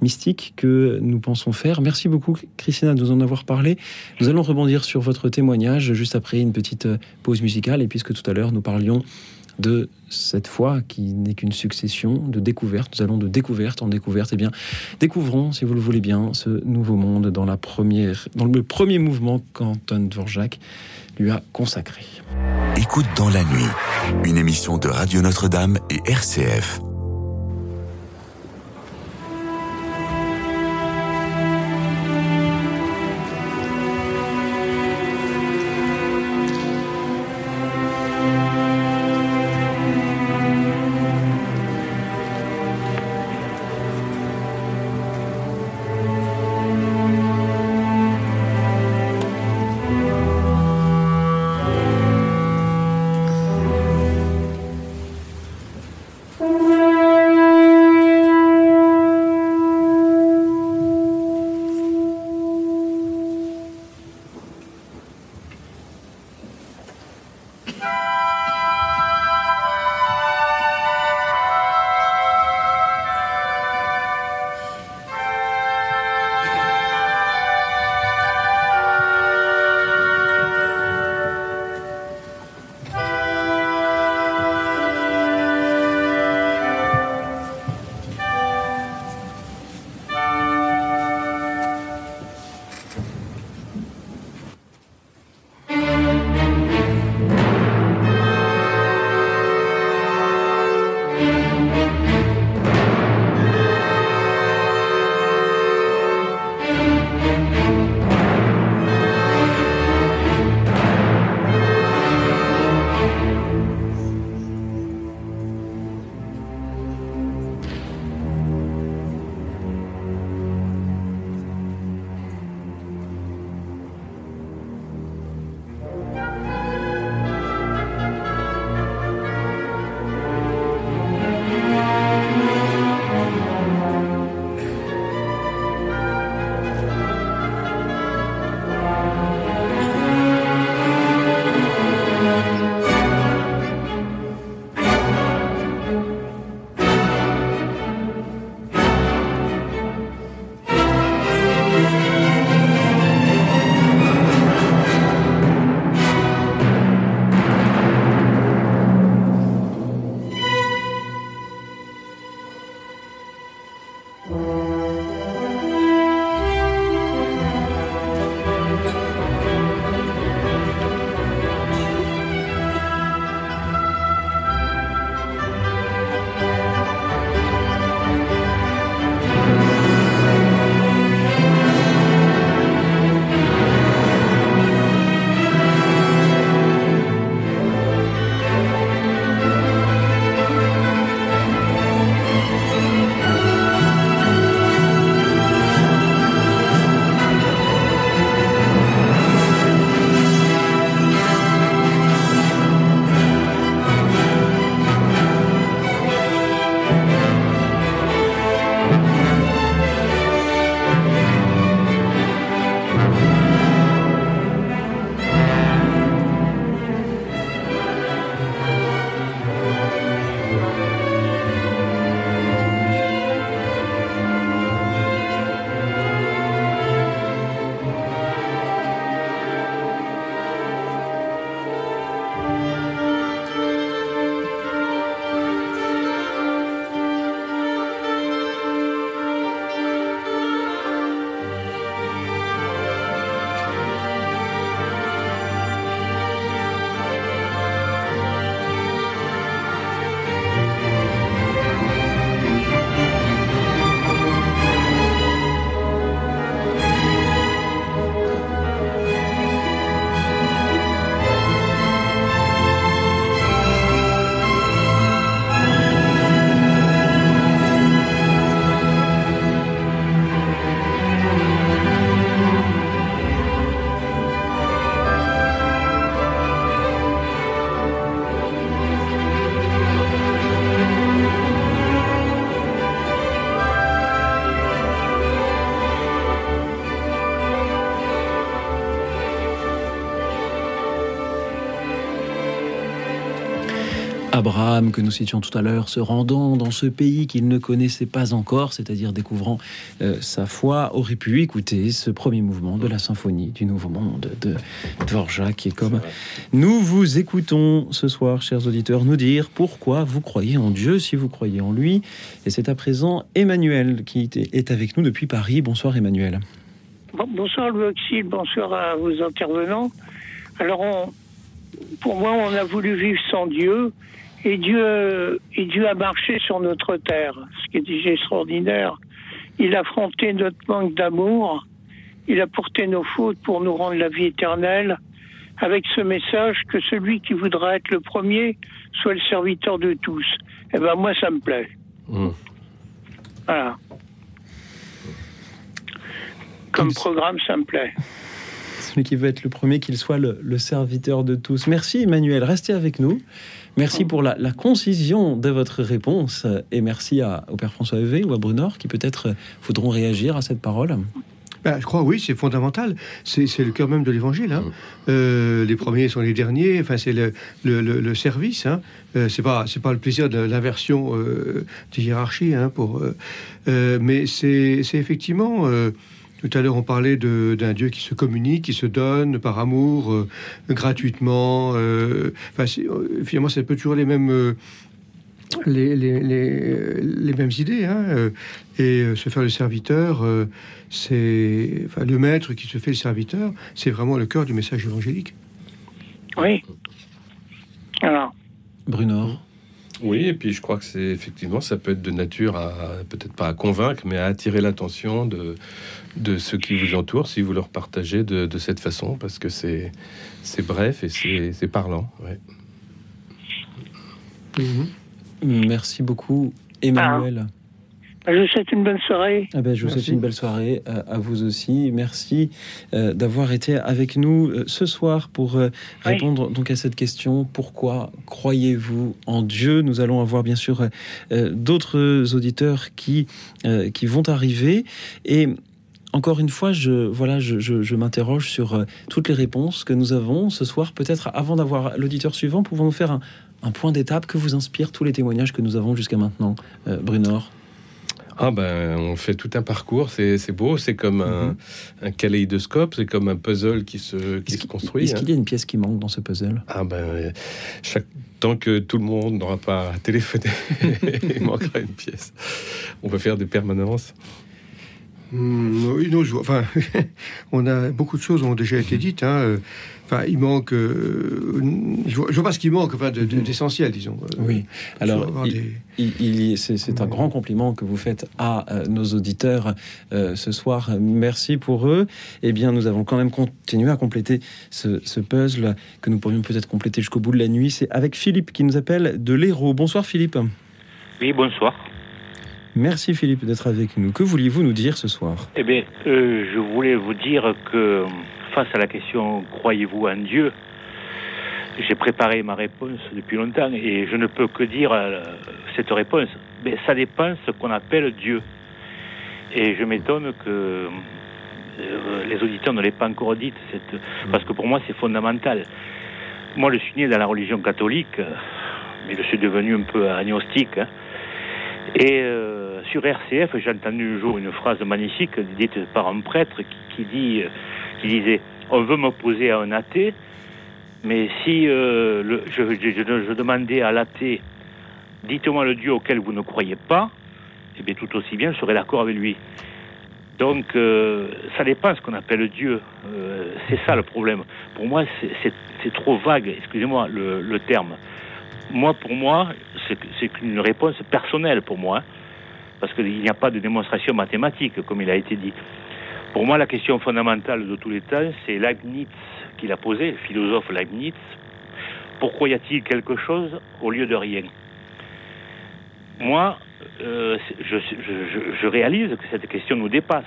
mystiques que nous pensons faire. Merci beaucoup Christina de nous en avoir parlé. Nous allons rebondir sur votre témoignage juste après une petite euh, pause musicale, et puisque tout à l'heure nous parlions de cette foi qui n'est qu'une succession de découvertes. Nous allons de découverte en découverte. Eh bien, découvrons, si vous le voulez bien, ce nouveau monde dans, dans le premier mouvement qu'Anton Dvorak lui a consacré. Écoute dans la nuit, une émission de Radio Notre-Dame et RCF. Abraham, que nous citions tout à l'heure, se rendant dans ce pays qu'il ne connaissait pas encore, c'est-à-dire découvrant euh, sa foi, aurait pu écouter ce premier mouvement de la symphonie du Nouveau Monde de Dvorak, qui est comme nous vous écoutons ce soir, chers auditeurs, nous dire pourquoi vous croyez en Dieu, si vous croyez en lui. Et c'est à présent Emmanuel qui est avec nous depuis Paris. Bonsoir Emmanuel. Bon- bonsoir Louis Auxil, bonsoir à vos intervenants. Alors, on- pour moi, on a voulu vivre sans Dieu, et Dieu, et Dieu a marché sur notre terre, ce qui est déjà extraordinaire. Il a affronté notre manque d'amour, il a porté nos fautes pour nous rendre la vie éternelle, avec ce message que celui qui voudra être le premier soit le serviteur de tous. Eh ben moi, ça me plaît. Voilà. Comme programme, ça me plaît. Celui qui veut être le premier, qu'il soit le, le serviteur de tous. Merci Emmanuel, restez avec nous. Merci pour la, la concision de votre réponse et merci à, au Père François Evé ou à Brunor qui peut-être voudront réagir à cette parole. Ben, je crois, oui, c'est fondamental. C'est c'est le cœur même de l'évangile. hein. Euh, les premiers sont les derniers. Enfin, c'est le, le- le- le service. Hein. Euh, c'est pas, c'est pas le plaisir de l'inversion euh, des hiérarchies. Hein, pour, euh, euh, mais c'est c'est effectivement. Tout à l'heure, on parlait de- d'un Dieu qui se communique, qui se donne par amour, euh, gratuitement. euh, enfin, euh, finalement, c'est un peu toujours les mêmes. euh, les, les, les, les mêmes idées. hein, euh, et euh, se faire le serviteur, euh, c'est enfin, le maître qui se fait le serviteur, c'est vraiment le cœur du message évangélique. Oui. Alors, Brunor. Oui, et puis je crois que c'est effectivement, ça peut être de nature à, peut-être pas à convaincre, mais à attirer l'attention de, de ceux qui vous entourent si vous leur partagez de, de cette façon, parce que c'est, c'est bref et c'est, c'est parlant. ouais. Merci beaucoup Emmanuel. Je vous souhaite une bonne soirée. Ah ben, je vous souhaite Merci. une belle soirée euh, à vous aussi. Merci euh, d'avoir été avec nous euh, ce soir pour euh, Oui. répondre donc à cette question. Pourquoi croyez-vous en Dieu? Nous allons avoir bien sûr d'autres auditeurs qui, qui vont arriver. Et encore une fois, je, voilà, je, je- je m'interroge sur toutes les réponses que nous avons ce soir. Peut-être avant d'avoir l'auditeur suivant, pouvons-nous faire un, un point d'étape que vous inspirent tous les témoignages que nous avons jusqu'à maintenant, Brunor? Ah ben, on fait tout un parcours, c'est, c'est beau, c'est comme un, un kaléidoscope, c'est comme un puzzle qui se, qui se construit. Est-ce hein. qu'il y a une pièce qui manque dans ce puzzle? Ah ben, chaque, tant que tout le monde n'aura pas téléphoné, il manquera une pièce. On peut faire des permanences. Hmm, oui, non, je vois- enfin, on a beaucoup de choses ont déjà été dites. hein, euh, Enfin, il manque. euh, je, vois, je vois pas ce qui manque, enfin, de- de- d'essentiel, disons. Euh, Oui. Alors, avoir il, des- il- il y- c'est, c'est un grand compliment que vous faites à euh, nos auditeurs euh, ce soir. Merci pour eux. Eh bien, nous avons quand même continué à compléter ce, ce puzzle que nous pourrions peut-être compléter jusqu'au bout de la nuit. C'est avec Philippe qui nous appelle de l'Hérault. Bonsoir Philippe. Oui, bonsoir. Merci Philippe d'être avec nous. Que vouliez-vous nous dire ce soir? Eh bien, euh, je voulais vous dire que face à la question croyez-vous en Dieu, j'ai préparé ma réponse depuis longtemps et je ne peux que dire euh, cette réponse. Mais ça dépend ce qu'on appelle Dieu. Et je m'étonne que euh, les auditeurs ne l'aient pas encore dite, cette... parce que pour moi c'est fondamental. Moi je suis né dans la religion catholique, mais je suis devenu un peu agnostique. hein. Et euh, sur RCF, j'ai entendu un jour une phrase magnifique dite par un prêtre qui, euh, disait On veut m'opposer à un athée, mais si euh, je, demandais à l'athée Dites-moi le Dieu auquel vous ne croyez pas, eh bien tout aussi bien, je serais d'accord avec lui. Donc, ça dépend ce qu'on appelle Dieu. C'est ça le problème. Pour moi, c'est- trop vague, excusez-moi le terme. Moi, pour moi, c'est qu'une réponse personnelle pour moi, parce qu'il n'y a pas de démonstration mathématique, comme il a été dit. Pour moi, la question fondamentale de tous les temps, c'est Leibniz qui l'a posée, le philosophe Leibniz. Pourquoi y a-t-il quelque chose au lieu de rien? Moi, euh, je réalise que cette question nous dépasse.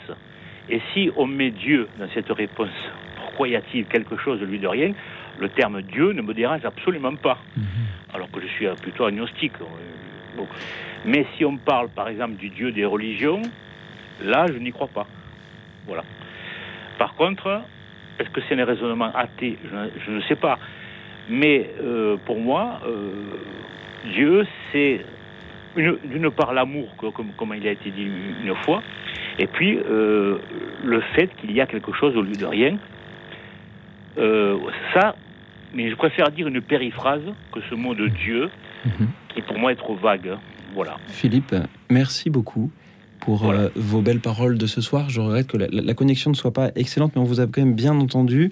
Et si on met Dieu dans cette réponse, pourquoi y a-t-il quelque chose au lieu de rien? Le terme Dieu ne me dérange absolument pas, alors que je suis plutôt agnostique. Bon. Mais si on parle par exemple du Dieu des religions, là je n'y crois pas. Voilà. Par contre, est-ce que c'est un raisonnement athée? Je, ne- je ne sais pas. Mais euh, pour moi, euh, Dieu, c'est une- d'une part l'amour, co- comme, comme il a été dit une fois, et puis euh, le fait qu'il y a quelque chose au lieu de rien. Ça, mais je préfère dire une périphrase que ce mot de Dieu, qui pour moi est trop vague. Voilà. Philippe, merci beaucoup pour euh, vos belles paroles de ce soir. Je regrette que la, la- la connexion ne soit pas excellente, mais on vous a quand même bien entendu.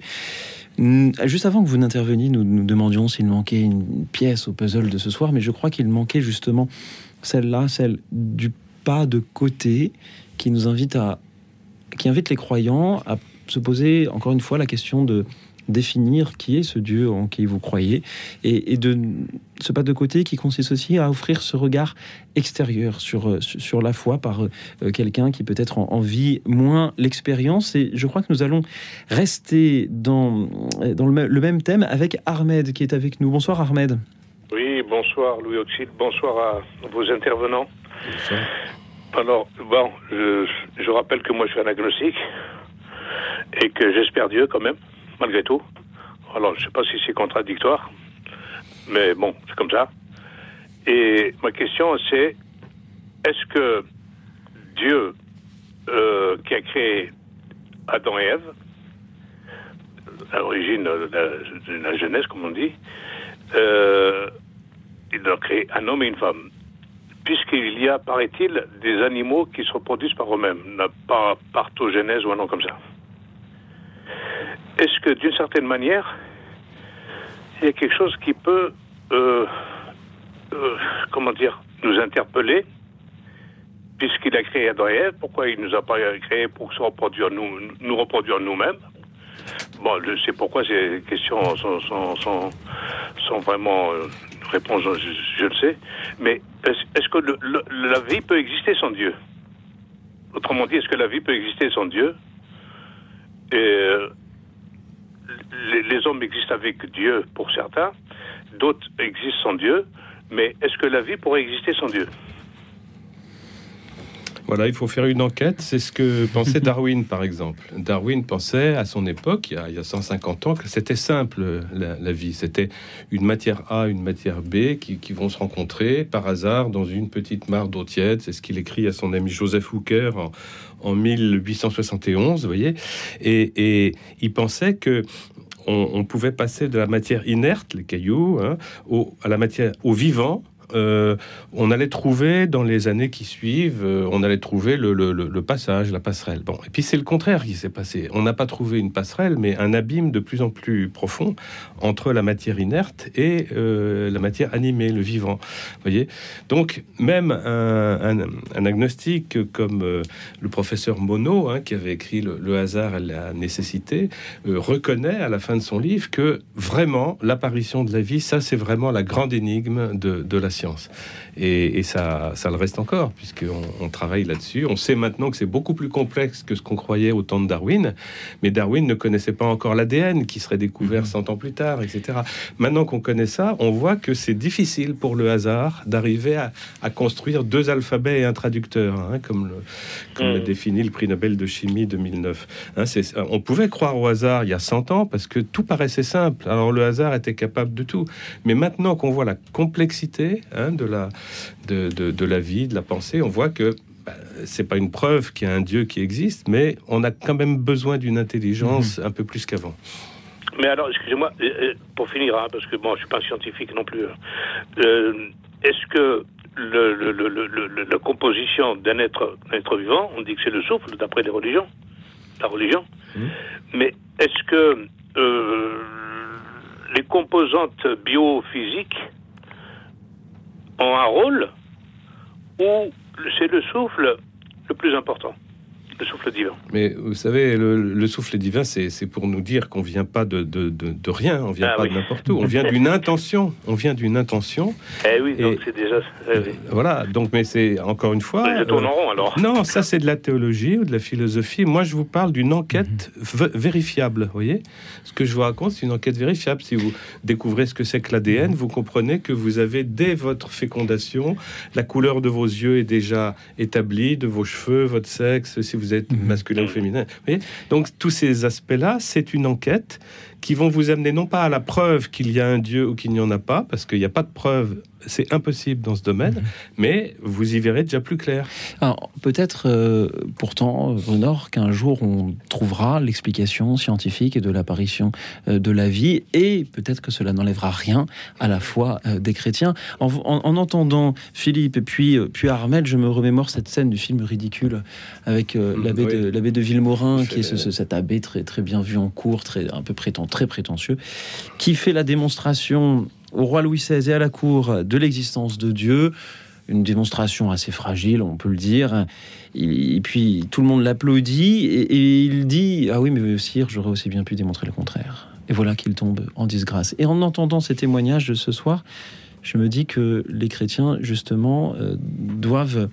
Juste avant que vous n'interveniez, nous nous demandions s'il manquait une pièce au puzzle de ce soir, mais je crois qu'il manquait justement celle-là, celle du pas de côté, qui nous invite à, qui invite les croyants à se poser encore une fois la question de définir qui est ce Dieu en qui vous croyez et, et de ce pas de côté qui consiste aussi à offrir ce regard extérieur sur, euh, sur la foi par euh, euh, quelqu'un qui peut-être en, en vit moins l'expérience. Et je crois que nous allons rester dans, dans le, même- le même thème avec Ahmed qui est avec nous. Bonsoir Ahmed. Oui, bonsoir Louis Auxil, bonsoir à vos intervenants. Alors, bon, je, je rappelle que moi je suis un agnostique et que j'espère Dieu quand même, malgré tout. Alors, je sais pas si c'est contradictoire, mais bon, c'est comme ça. Et ma question c'est, est-ce que Dieu, euh, qui a créé Adam et Ève, à l'origine de la, de la jeunesse, comme on dit, euh, il a créé un homme et une femme. Puisqu'il y a, paraît-il, des animaux qui se reproduisent par eux-mêmes, pas partogénèse ou un nom comme ça. Est-ce que, d'une certaine manière, il y a quelque chose qui peut, euh, euh, comment dire, nous interpeller, puisqu'il a créé Adam pourquoi il nous a pas créé pour se reproduire nous, reproduire nous-mêmes? Bon, je sais pourquoi ces questions sont, vraiment euh, réponses, je, le sais. Mais est-ce que le- la vie peut exister sans Dieu? Autrement dit, est-ce que la vie peut exister sans Dieu? Euh, les, les hommes existent avec Dieu pour certains, d'autres existent sans Dieu, mais est-ce que la vie pourrait exister sans Dieu? Voilà, il faut faire une enquête. C'est ce que pensait Darwin, par exemple. Darwin pensait à son époque, il y a, il y a 150 ans, que c'était simple la, la vie. C'était une matière A, une matière B qui, qui vont se rencontrer par hasard dans une petite mare d'eau tiède. C'est ce qu'il écrit à son ami Joseph Hooker en, en 1871, vous voyez. Et, il pensait que on, on pouvait passer de la matière inerte, les cailloux, hein, au, à la matière au vivant. Euh, on allait trouver dans les années qui suivent, euh, on allait trouver le, passage, la passerelle. Bon, et puis c'est le contraire qui s'est passé. On n'a pas trouvé une passerelle, mais un abîme de plus en plus profond entre la matière inerte et euh, la matière animée, le vivant. Voyez? Donc même un, agnostique comme le professeur Monod, hein, qui avait écrit le, hasard et la nécessité, reconnaît à la fin de son livre que vraiment l'apparition de la vie, ça c'est vraiment la grande énigme de, de la science sciences. Et, et ça, ça le reste encore, puisqu'on on travaille là-dessus. On sait maintenant que c'est beaucoup plus complexe que ce qu'on croyait au temps de Darwin, mais Darwin ne connaissait pas encore l'ADN qui serait découvert 100 ans plus tard, etc. Maintenant qu'on connaît ça, on voit que c'est difficile pour le hasard d'arriver à, à construire deux alphabets et un traducteur, hein, comme le, comme le définit le prix Nobel de chimie 2009. Hein, on pouvait croire au hasard il y a 100 ans parce que tout paraissait simple. Alors le hasard était capable de tout. Mais maintenant qu'on voit la complexité hein, de, la, de, de- de la vie, de la pensée, on voit que bah, c'est pas une preuve qu'il y a un Dieu qui existe, mais on a quand même besoin d'une intelligence un peu plus qu'avant. Mais alors, excusez-moi, euh, euh, pour finir, hein, parce que bon, je suis pas scientifique non plus. Euh, Est-ce que le, le- le- la composition d'un être, être vivant, on dit que c'est le souffle, d'après les religions, la religion, mais est-ce que euh, les composantes biophysiques ont un rôle ou c'est le souffle le plus important, le souffle divin Mais vous savez, le, le souffle divin, c'est pour nous dire qu'on vient pas de, de, de- de rien, on vient Ah pas oui. de n'importe où, on vient d'une intention, on vient d'une intention. Eh oui, donc c'est déjà. eh oui. Voilà, donc, mais c'est encore une fois. Je tourne en rond, alors. Non, ça c'est de la théologie ou de la philosophie. Moi, je vous parle d'une enquête v- vérifiable. Vous voyez, ce que je vous raconte, c'est une enquête vérifiable. Si vous découvrez ce que c'est que l'ADN, vous comprenez que vous avez dès votre fécondation, la couleur de vos yeux est déjà établie, de vos cheveux, votre sexe, si vous êtes masculin ou féminin. Vous voyez? Donc tous ces aspects-là, c'est une enquête qui vont vous amener non pas à la preuve qu'il y a un Dieu ou qu'il n'y en a pas, parce qu'il n'y a pas de preuve c'est impossible dans ce domaine, mais vous y verrez déjà plus clair. Peut-être euh, pourtant, Bruno, qu'un jour on trouvera l'explication scientifique de l'apparition euh, de la vie, et peut-être que cela n'enlèvera rien à la foi euh, des chrétiens. En, en- en entendant Philippe et puis, euh, puis Armel, je me remémore cette scène du film ridicule avec euh, l'abbé oui. de, de Villemorin, qui est ce- cet abbé très, très bien vu en cours, très, un peu prétend, très prétentieux, qui fait la démonstration au roi Louis XVI et à la cour de l'existence de Dieu. Une démonstration assez fragile, on peut le dire. Et puis tout le monde l'applaudit et, il dit Ah oui, mais sire, j'aurais aussi bien pu démontrer le contraire. Et voilà qu'il tombe en disgrâce. Et en entendant ces témoignages de ce soir, je me dis que les chrétiens, justement, euh, doivent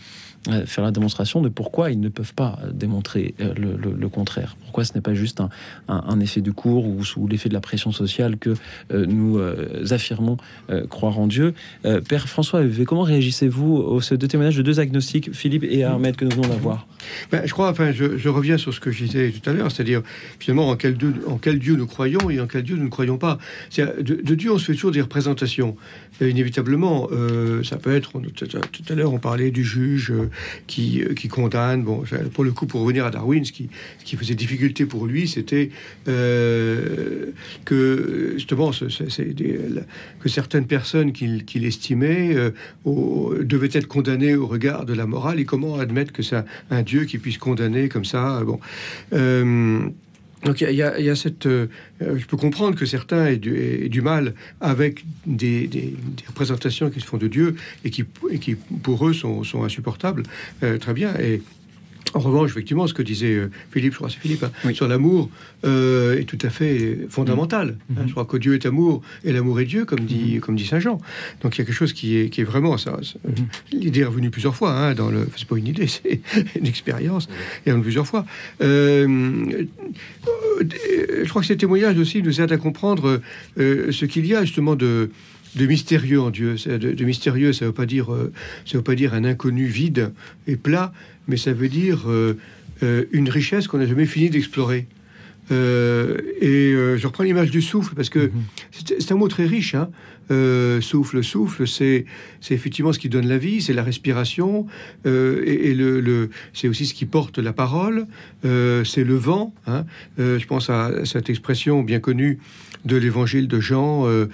faire la démonstration de pourquoi ils ne peuvent pas euh, démontrer euh, le, le- le contraire. Pourquoi ce n'est pas juste un, un- un effet du cours ou sous l'effet de la pression sociale que euh, nous euh, affirmons euh, croire en Dieu. Euh, Père François, comment réagissez-vous aux deux témoignages de deux agnostiques, Philippe et Ahmed, que nous venons d'avoir? Ben, je crois, enfin, je, je reviens sur ce que je disais tout à l'heure, c'est-à-dire finalement en quel, Dieu, en quel Dieu nous croyons et en quel Dieu nous ne croyons pas. De, de Dieu, on se fait toujours des représentations. Et inévitablement, euh, ça peut être, tout à- l'heure, on parlait du juge euh, qui, euh, qui condamne. Bon, pour le coup, pour revenir à Darwin, ce qui, qui faisait difficulté pour lui, c'était euh, que justement, la- que certaines personnes qu'il estimait euh, devaient être condamnées au regard de la morale. Et comment admettre que c'est un, Dieu qui puisse condamner comme ça Bon. Donc il y a- cette... euh, euh, je peux comprendre que certains aient du, mal avec des, représentations qui se font de Dieu et qui, pour eux, sont, sont insupportables. Euh, très bien. Et en revanche, effectivement, ce que disait euh, Philippe, je crois que c'est Philippe, hein, sur l'amour euh, est tout à fait fondamental. hein. Je crois que Dieu est amour et l'amour est Dieu, comme dit, comme dit Saint Jean. Donc il y a quelque chose qui est, qui est vraiment ça. ça- L'idée est revenue plusieurs fois hein, dans le. C'est pas une idée, c'est une expérience. Est revenue plusieurs fois. Euh, je crois que ces témoignages aussi nous aident à comprendre euh, ce qu'il y a justement de de mystérieux en Dieu. De, de mystérieux, ça veut pas dire, euh, ça veut pas dire un inconnu vide et plat, mais ça veut dire euh, euh, une richesse qu'on n'a jamais fini d'explorer. Euh, et euh, je reprends l'image du souffle parce que c'est c'est un mot très riche. Hein. Euh, souffle, souffle, c'est effectivement ce qui donne la vie, c'est la respiration, euh, et, le, le- c'est aussi ce qui porte la parole, euh, c'est le vent. Hein. Je pense à cette expression bien connue de l'évangile de Jean, le,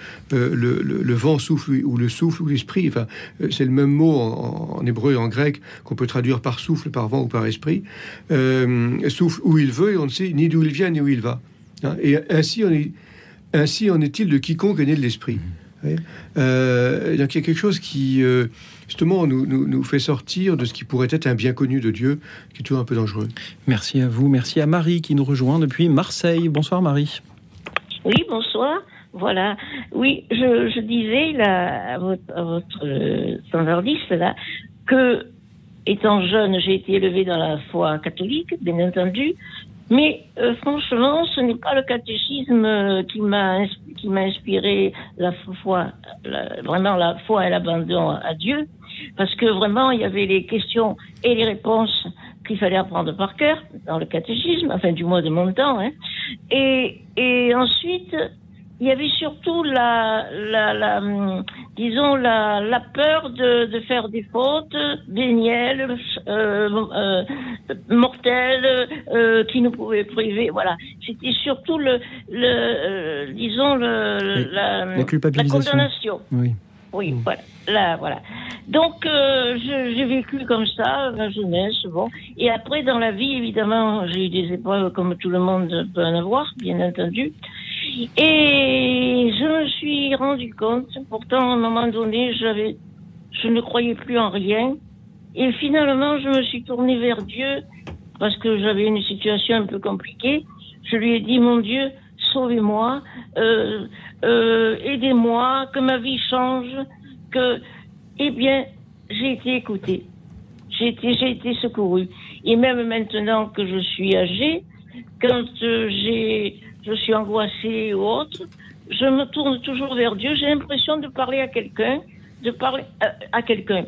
le- vent souffle ou le souffle ou l'esprit. Enfin, c'est le même mot en, hébreu et en grec qu'on peut traduire par souffle, par vent ou par esprit. Souffle où il veut et on ne sait ni d'où il vient ni où il va. Hein. Et ainsi, ainsi en est-il de quiconque est né de l'esprit. Vous Euh, donc il y a quelque chose qui, euh, justement, nous, nous, nous fait sortir de ce qui pourrait être un bien connu de Dieu, qui est toujours un peu dangereux. Merci à vous, merci à Marie qui nous rejoint depuis Marseille. Bonsoir Marie. Oui, bonsoir. Voilà. Oui, je, je disais là, à votre, à votre euh, standardiste là que, étant jeune, j'ai été élevée dans la foi catholique, bien entendu, mais euh, franchement, ce n'est pas le catéchisme euh, qui m'a qui m'a inspiré la foi, la- vraiment la foi et l'abandon à Dieu, parce que vraiment il y avait les questions et les réponses qu'il fallait apprendre par cœur dans le catéchisme, enfin du moins de mon temps, hein. Et, et ensuite, il y avait surtout la, la, la hum, disons la, la peur de, de faire des fautes vénielles, euh, euh, mortelles, euh, qui nous pouvaient priver. Voilà, c'était surtout le, le disons le, la, la culpabilisation. la condamnation. Oui. Oui, voilà. Là, voilà. Donc, euh, j'ai vécu comme ça, ma jeunesse, bon. Et après, dans la vie, évidemment, j'ai eu des épreuves comme tout le monde peut en avoir, bien entendu. Et je me suis rendu compte, pourtant, à un moment donné, j'avais, je ne croyais plus en rien. Et finalement, je me suis tournée vers Dieu parce que j'avais une situation un peu compliquée. Je lui ai dit, mon Dieu, sauvez-moi, euh, euh, aidez-moi, que ma vie change, que, eh bien, j'ai été écoutée. J'ai été, j'ai été secourue. Et même maintenant que je suis âgée, quand euh, j'ai, je suis angoissée ou autre, je me tourne toujours vers Dieu. J'ai l'impression de parler à quelqu'un, de parler à, à quelqu'un,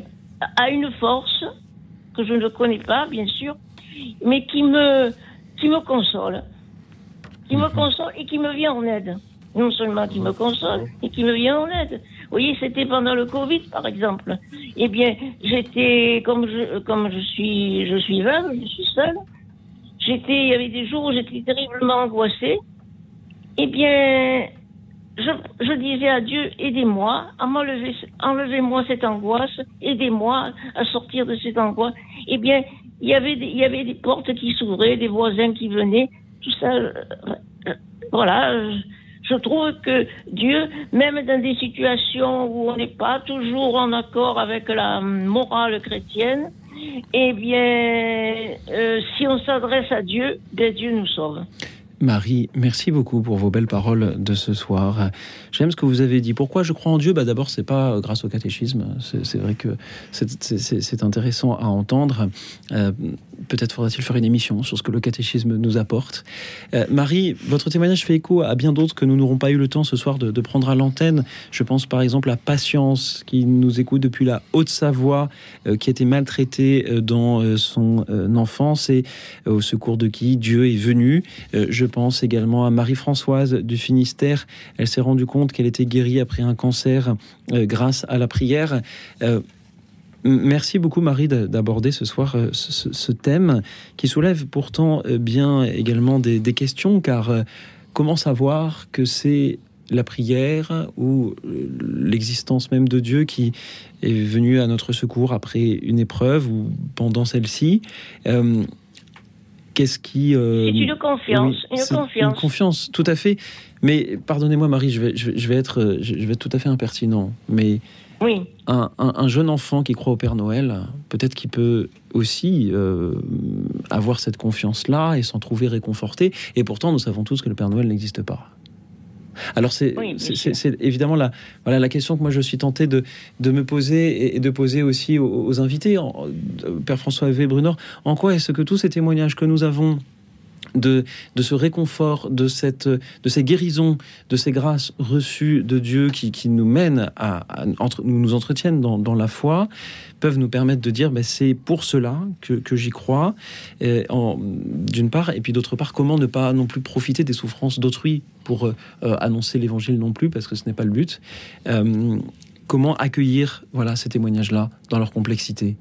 à- une force que je ne connais pas, bien sûr, mais qui me, qui me console, qui me console et qui me vient en aide. Non seulement qui me console, et qui me vient en aide. Vous voyez, c'était pendant le Covid, par exemple. Eh bien, j'étais, comme je, comme je suis, je suis veuve, je suis seule. J'étais, il y avait des jours où j'étais terriblement angoissée. Eh bien, je, je disais à Dieu, aidez-moi enlevez-moi cette angoisse, aidez-moi à sortir de cette angoisse. Eh bien, il y avait des, il y avait des portes qui s'ouvraient, des voisins qui venaient, tout ça. euh, euh, voilà. euh, Je trouve que Dieu, même dans des situations où on n'est pas toujours en accord avec la morale chrétienne, eh bien, euh, si on s'adresse à Dieu, ben Dieu nous sauve. Marie, merci beaucoup pour vos belles paroles de ce soir. J'aime ce que vous avez dit. Pourquoi je crois en Dieu? Bah D'abord, c'est pas euh, grâce au catéchisme. C'est vrai que c'est- intéressant à entendre. Euh, Peut-être faudra-t-il faire une émission sur ce que le catéchisme nous apporte. Euh, Marie, votre témoignage fait écho à bien d'autres que nous n'aurons pas eu le temps ce soir de, prendre à l'antenne. Je pense par exemple à Patience, qui nous écoute depuis la Haute-Savoie, qui a été maltraitée dans son enfance et au secours de qui? Dieu est venu. Je pense également à Marie-Françoise du Finistère. Elle s'est rendue compte qu'elle était guérie après un cancer euh, grâce à la prière. Euh, Merci beaucoup Marie d'a- d'aborder ce soir euh, ce, thème qui soulève pourtant bien également des, des questions car comment savoir que c'est la prière ou l'existence même de Dieu qui est venu à notre secours après une épreuve ou pendant celle-ci? Euh, Qu'est-ce qui... euh, C'est une confiance, une confiance. Une confiance, tout à fait. Mais pardonnez-moi Marie, je vais, je vais, je vais être, je vais être tout à fait impertinent. Mais Oui. un, un- un jeune enfant qui croit au Père Noël, peut-être qu'il peut aussi euh, avoir cette confiance-là et s'en trouver réconforté. Et pourtant, nous savons tous que le Père Noël n'existe pas. Alors c'est Oui, évidemment la, voilà, la question que moi je suis tenté de, de me poser et- et de poser aussi aux, aux invités, en- euh, Père François V. Brunor, en quoi est-ce que tous ces témoignages que nous avons de, de ce réconfort, de, cette, de ces guérisons, de ces grâces reçues de Dieu qui, qui nous mènent à, à- entre, nous, entretiennent dans, dans la foi, peuvent nous permettre de dire ben, c'est pour cela que, que j'y crois, d'une part, et puis d'autre part, comment ne pas non plus profiter des souffrances d'autrui pour euh, euh, annoncer l'évangile non plus, parce que ce n'est pas le but. Euh, comment accueillir voilà, ces témoignages-là dans leur complexité?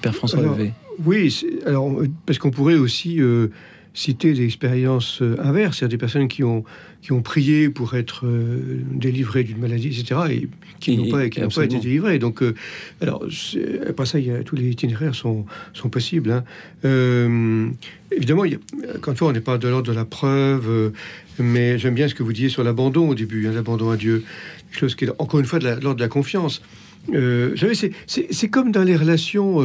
Père François Alors, Levé. Oui, alors euh, parce qu'on pourrait aussi euh, citer des expériences euh, inverses, c'est-à-dire des personnes qui ont qui ont prié pour être euh, délivrées d'une maladie, etc., et qui n'ont pas, qui pas été délivrées. Donc, euh, alors après ça, il y a, tous les itinéraires sont sont possibles. hein. Euh, évidemment, il y a, quand fois, on n'est pas de l'ordre de la preuve, mais j'aime bien ce que vous disiez sur l'abandon au début, hein, l'abandon à Dieu, quelque chose qui est encore une fois de l'ordre de la confiance. Vous savez, c'est- comme dans les relations,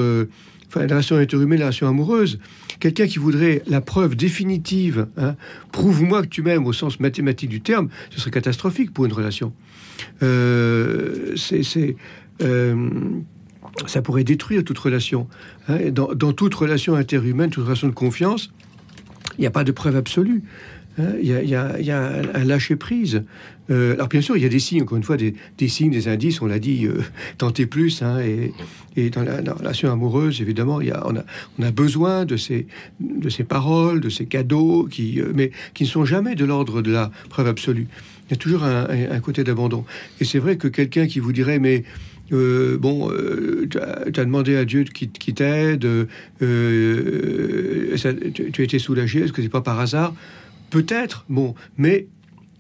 enfin, les relations interhumaines, les relations amoureuses. Quelqu'un qui voudrait la preuve définitive, hein, prouve-moi que tu m'aimes au sens mathématique du terme, ce serait catastrophique pour une relation. Euh, c'est, euh, ça pourrait détruire toute relation. hein. Dans, dans toute relation interhumaine, toute relation de confiance, il n'y a pas de preuve absolue. hein. Il y a, il y a- un, un lâcher-prise. Euh, alors bien sûr, il y a des signes, encore une fois, des, signes, des indices, on l'a dit, euh, tenter plus. hein, et, dans la, la relation amoureuse, évidemment, il y a, on, a, besoin de ces, de ces paroles, de ces cadeaux, qui, euh, mais qui ne sont jamais de l'ordre de la preuve absolue. Il y a toujours un, côté d'abandon. Et c'est vrai que quelqu'un qui vous dirait, mais euh, bon, tu as, demandé à Dieu qui, t'aide, euh, tu, tu as été soulagé, est-ce que c'est pas par hasard? Peut-être, bon, mais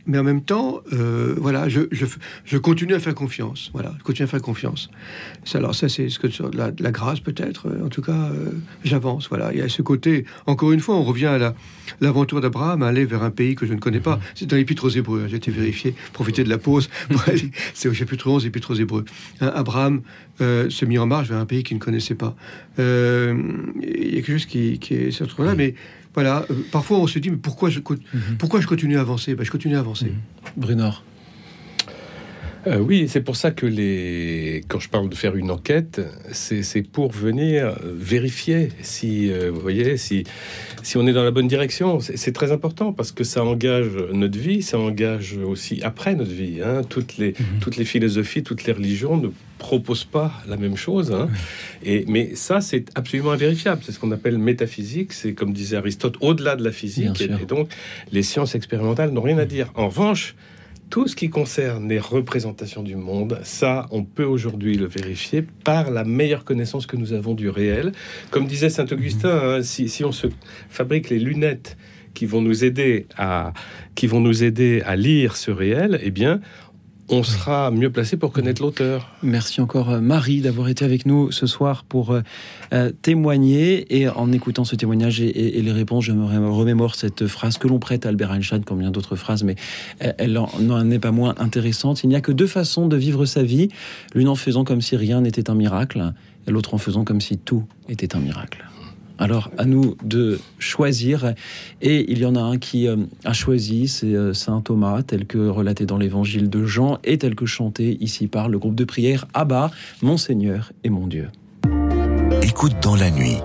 mais en même temps, euh, voilà, je, je, je continue à faire confiance. Voilà, je continue à faire confiance. Ça, alors ça, c'est ce que la, la grâce peut-être. euh, En tout cas, euh, j'avance. Voilà, il y a ce côté. Encore une fois, on revient à la- l'aventure d'Abraham, aller vers un pays que je ne connais pas. C'est dans l'Épître aux Hébreux. hein, J'ai été vérifié, profiter de la pause. aller- c'est au chapitre 11, Épître aux Hébreux. Hein, Abraham euh, se mit en marche vers un pays qu'il ne connaissait pas. Il y a quelque chose qui, qui est se retrouve là, mais voilà. euh, parfois, on se dit, mais pourquoi je, co- pourquoi je continue à avancer? Ben, Je continue à avancer. Brunor. Euh, oui, c'est pour ça que les... quand je parle de faire une enquête, c'est pour venir vérifier si, euh, vous voyez, si, si on est dans la bonne direction. C'est très important parce que ça engage notre vie, ça engage aussi après notre vie. hein. Toutes, les, toutes les philosophies, toutes les religions ne proposent pas la même chose. hein. Et, mais ça, c'est absolument invérifiable. C'est ce qu'on appelle métaphysique. C'est comme disait Aristote, au-delà de la physique. Et donc, les sciences expérimentales n'ont rien à dire. En revanche, tout ce qui concerne les représentations du monde, ça, on peut aujourd'hui le vérifier par la meilleure connaissance que nous avons du réel. Comme disait saint Augustin, hein, si, si on se fabrique les lunettes qui vont nous aider à qui vont nous aider à lire ce réel, eh bien, on sera mieux placé pour connaître l'auteur. Merci encore euh, Marie d'avoir été avec nous ce soir pour euh, euh, témoigner. Et en écoutant ce témoignage et, et- les réponses, je me remémore cette phrase que l'on prête à Albert Einstein, comme bien d'autres phrases, mais elle- elle en- n'en est pas moins intéressante. Il n'y a que deux façons de vivre sa vie, l'une en faisant comme si rien n'était un miracle, et l'autre en faisant comme si tout était un miracle. Alors, à nous de choisir. Et il y en a un qui euh, a choisi, c'est euh, Saint Thomas, tel que relaté dans l'évangile de Jean et tel que chanté ici par le groupe de prière Abba, mon Seigneur et mon Dieu. Écoute dans la nuit.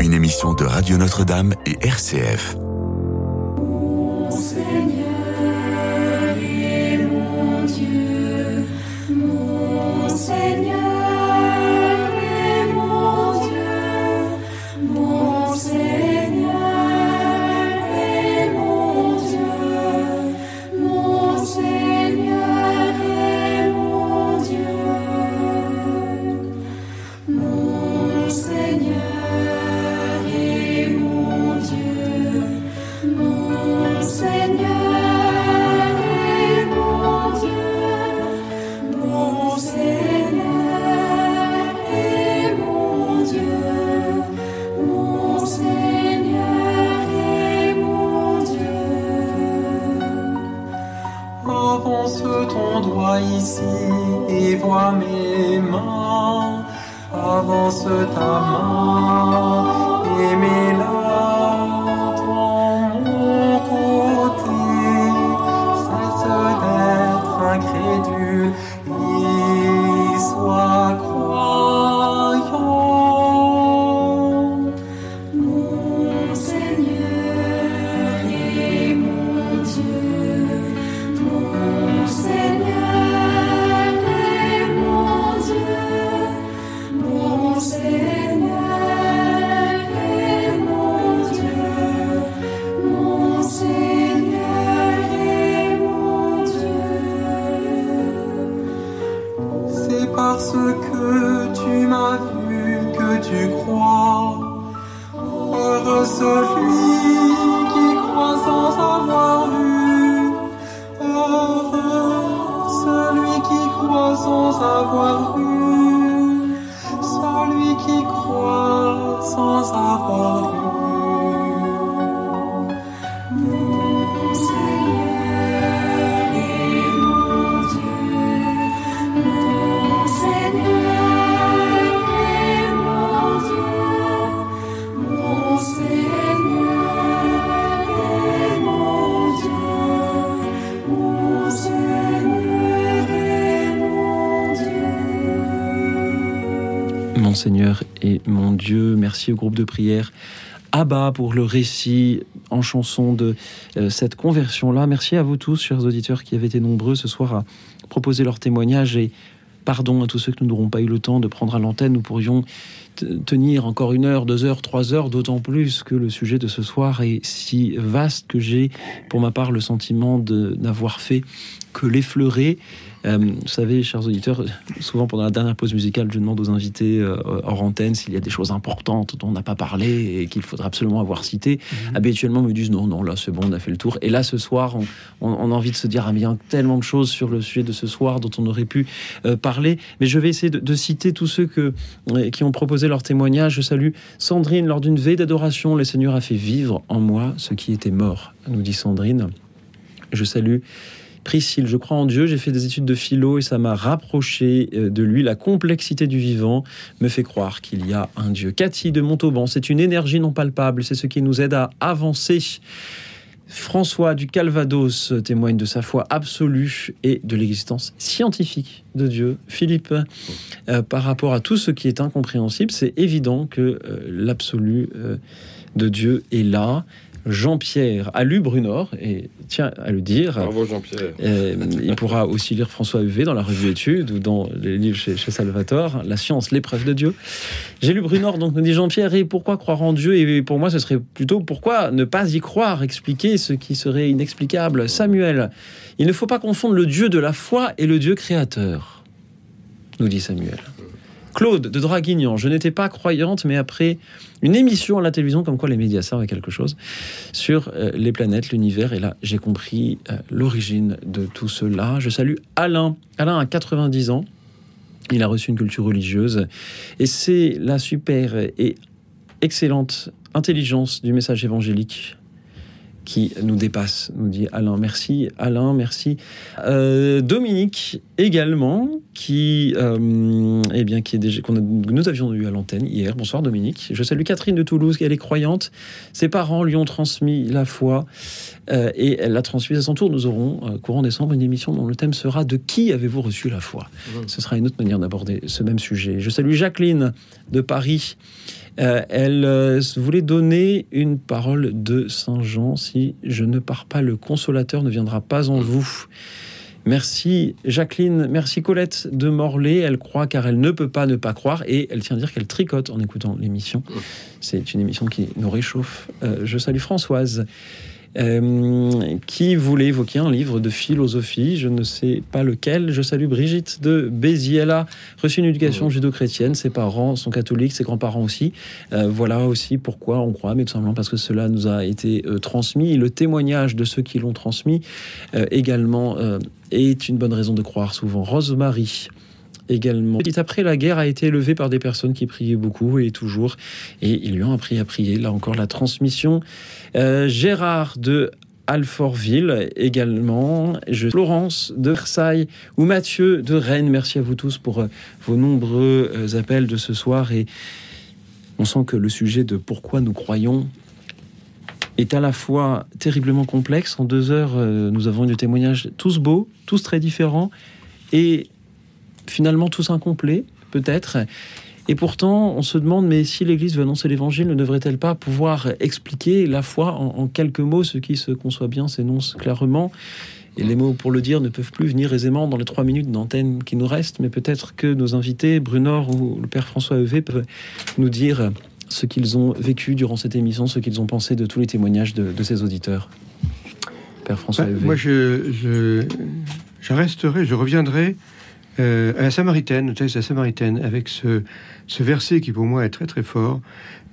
Une émission de Radio Notre-Dame et RCF. Mon Seigneur Dieu, merci au groupe de prière. Abba pour le récit en chanson de euh, cette conversion-là. Merci à vous tous, chers auditeurs, qui avez été nombreux ce soir à proposer leur témoignage et pardon à tous ceux que nous n'aurons pas eu le temps de prendre à l'antenne. Nous pourrions tenir encore une heure, deux heures, trois heures, d'autant plus que le sujet de ce soir est si vaste que j'ai, pour ma part, le sentiment de n'avoir fait que l'effleurer. Euh, vous savez, chers auditeurs, souvent pendant la dernière pause musicale, je demande aux invités euh, hors antenne s'il y a des choses importantes dont on n'a pas parlé et qu'il faudra absolument avoir cité. Habituellement, ils me disent non, non, là c'est bon, on a fait le tour. Et là, ce soir, on, on- on a envie de se dire, ah, mais il y a tellement de choses sur le sujet de ce soir dont on aurait pu euh, parler. Mais je vais essayer de, de citer tous ceux que, euh, qui ont proposé leur témoignage. Je salue Sandrine. Lors d'une veille d'adoration, le Seigneur a fait vivre en moi ce qui était mort, nous dit Sandrine. Je salue Priscille, je crois en Dieu, j'ai fait des études de philo et ça m'a rapproché euh, de lui. La complexité du vivant me fait croire qu'il y a un Dieu. Cathy de Montauban, c'est une énergie non palpable, c'est ce qui nous aide à avancer. François du Calvados témoigne de sa foi absolue et de l'existence scientifique de Dieu. Philippe, euh, par rapport à tout ce qui est incompréhensible, c'est évident que euh, l'absolu de Dieu est là. Jean-Pierre a lu Brunor et tient à le dire. Bravo Jean-Pierre. Euh, il pourra aussi lire François Huvet dans la revue Études ou dans les livres chez, chez Salvatore, La science, l'épreuve de Dieu. J'ai lu Brunor, donc me dit Jean-Pierre, et pourquoi croire en Dieu? Et pour moi, ce serait plutôt pourquoi ne pas y croire, expliquer ce qui serait inexplicable. Samuel, il ne faut pas confondre le Dieu de la foi et le Dieu créateur, nous dit Samuel. Claude de Draguignan, je n'étais pas croyante, mais après une émission à la télévision, comme quoi les médias servent quelque chose, sur euh, les planètes, l'univers, et là j'ai compris euh, l'origine de tout cela. Je salue Alain. Alain a 90 ans. Il a reçu une culture religieuse. Et c'est la super et excellente intelligence du message évangélique qui nous dépasse, nous dit Alain. Merci Alain, merci. Euh, Dominique également, qui, euh, eh bien, qui est déjà, qu'on a- que nous avions eu à l'antenne hier. Bonsoir Dominique. Je salue Catherine de Toulouse, elle est croyante. Ses parents lui ont transmis la foi euh, et elle l'a transmise à son tour. Nous aurons, euh, courant décembre, une émission dont le thème sera De qui avez-vous reçu la foi? Ce sera une autre manière d'aborder ce même sujet. Je salue Jacqueline de Paris. Euh, elle euh, voulait donner une parole de Saint Jean. Si je ne pars pas, le consolateur ne viendra pas en vous. Merci Jacqueline, merci Colette de Morlaix. Elle croit car elle ne peut pas ne pas croire et elle tient à dire qu'elle tricote en écoutant l'émission. C'est une émission qui nous réchauffe. Euh, je salue Françoise. Euh, qui voulait évoquer un livre de philosophie, je ne sais pas lequel. Je salue Brigitte de Béziers. Elle a reçu une éducation judo-chrétienne. Ses parents sont catholiques, ses grands-parents aussi. Euh, voilà aussi pourquoi on croit, mais tout simplement parce que cela nous a été euh, transmis. Et le témoignage de ceux qui l'ont transmis également est une bonne raison de croire souvent. Rosemary également. Petit après la guerre a été élevée par des personnes qui priaient beaucoup et toujours, et ils lui ont appris à prier. Là encore la transmission. Euh, Gérard de Alfortville également, je, Florence de Versailles ou Mathieu de Rennes. Merci à vous tous pour euh, vos nombreux euh, appels de ce soir et on sent que le sujet de pourquoi nous croyons est à la fois terriblement complexe. En deux heures, nous avons eu des témoignages tous beaux, tous très différents et finalement tous incomplets, peut-être. Et pourtant, on se demande, mais si l'Église veut annoncer l'Évangile, ne devrait-elle pas pouvoir expliquer la foi en, en quelques mots Ce qui se conçoit bien s'énonce clairement. Et les mots pour le dire ne peuvent plus venir aisément dans les trois minutes d'antenne qui nous restent, mais peut-être que nos invités, Brunor ou le Père François Evé, peuvent nous dire ce qu'ils ont vécu durant cette émission, ce qu'ils ont pensé de tous les témoignages de, de ces auditeurs. Père François Bah, Evé. moi, je, je, je resterai, je reviendrai euh, à la Samaritaine, au texte de la Samaritaine, avec ce, ce verset qui pour moi est très très fort.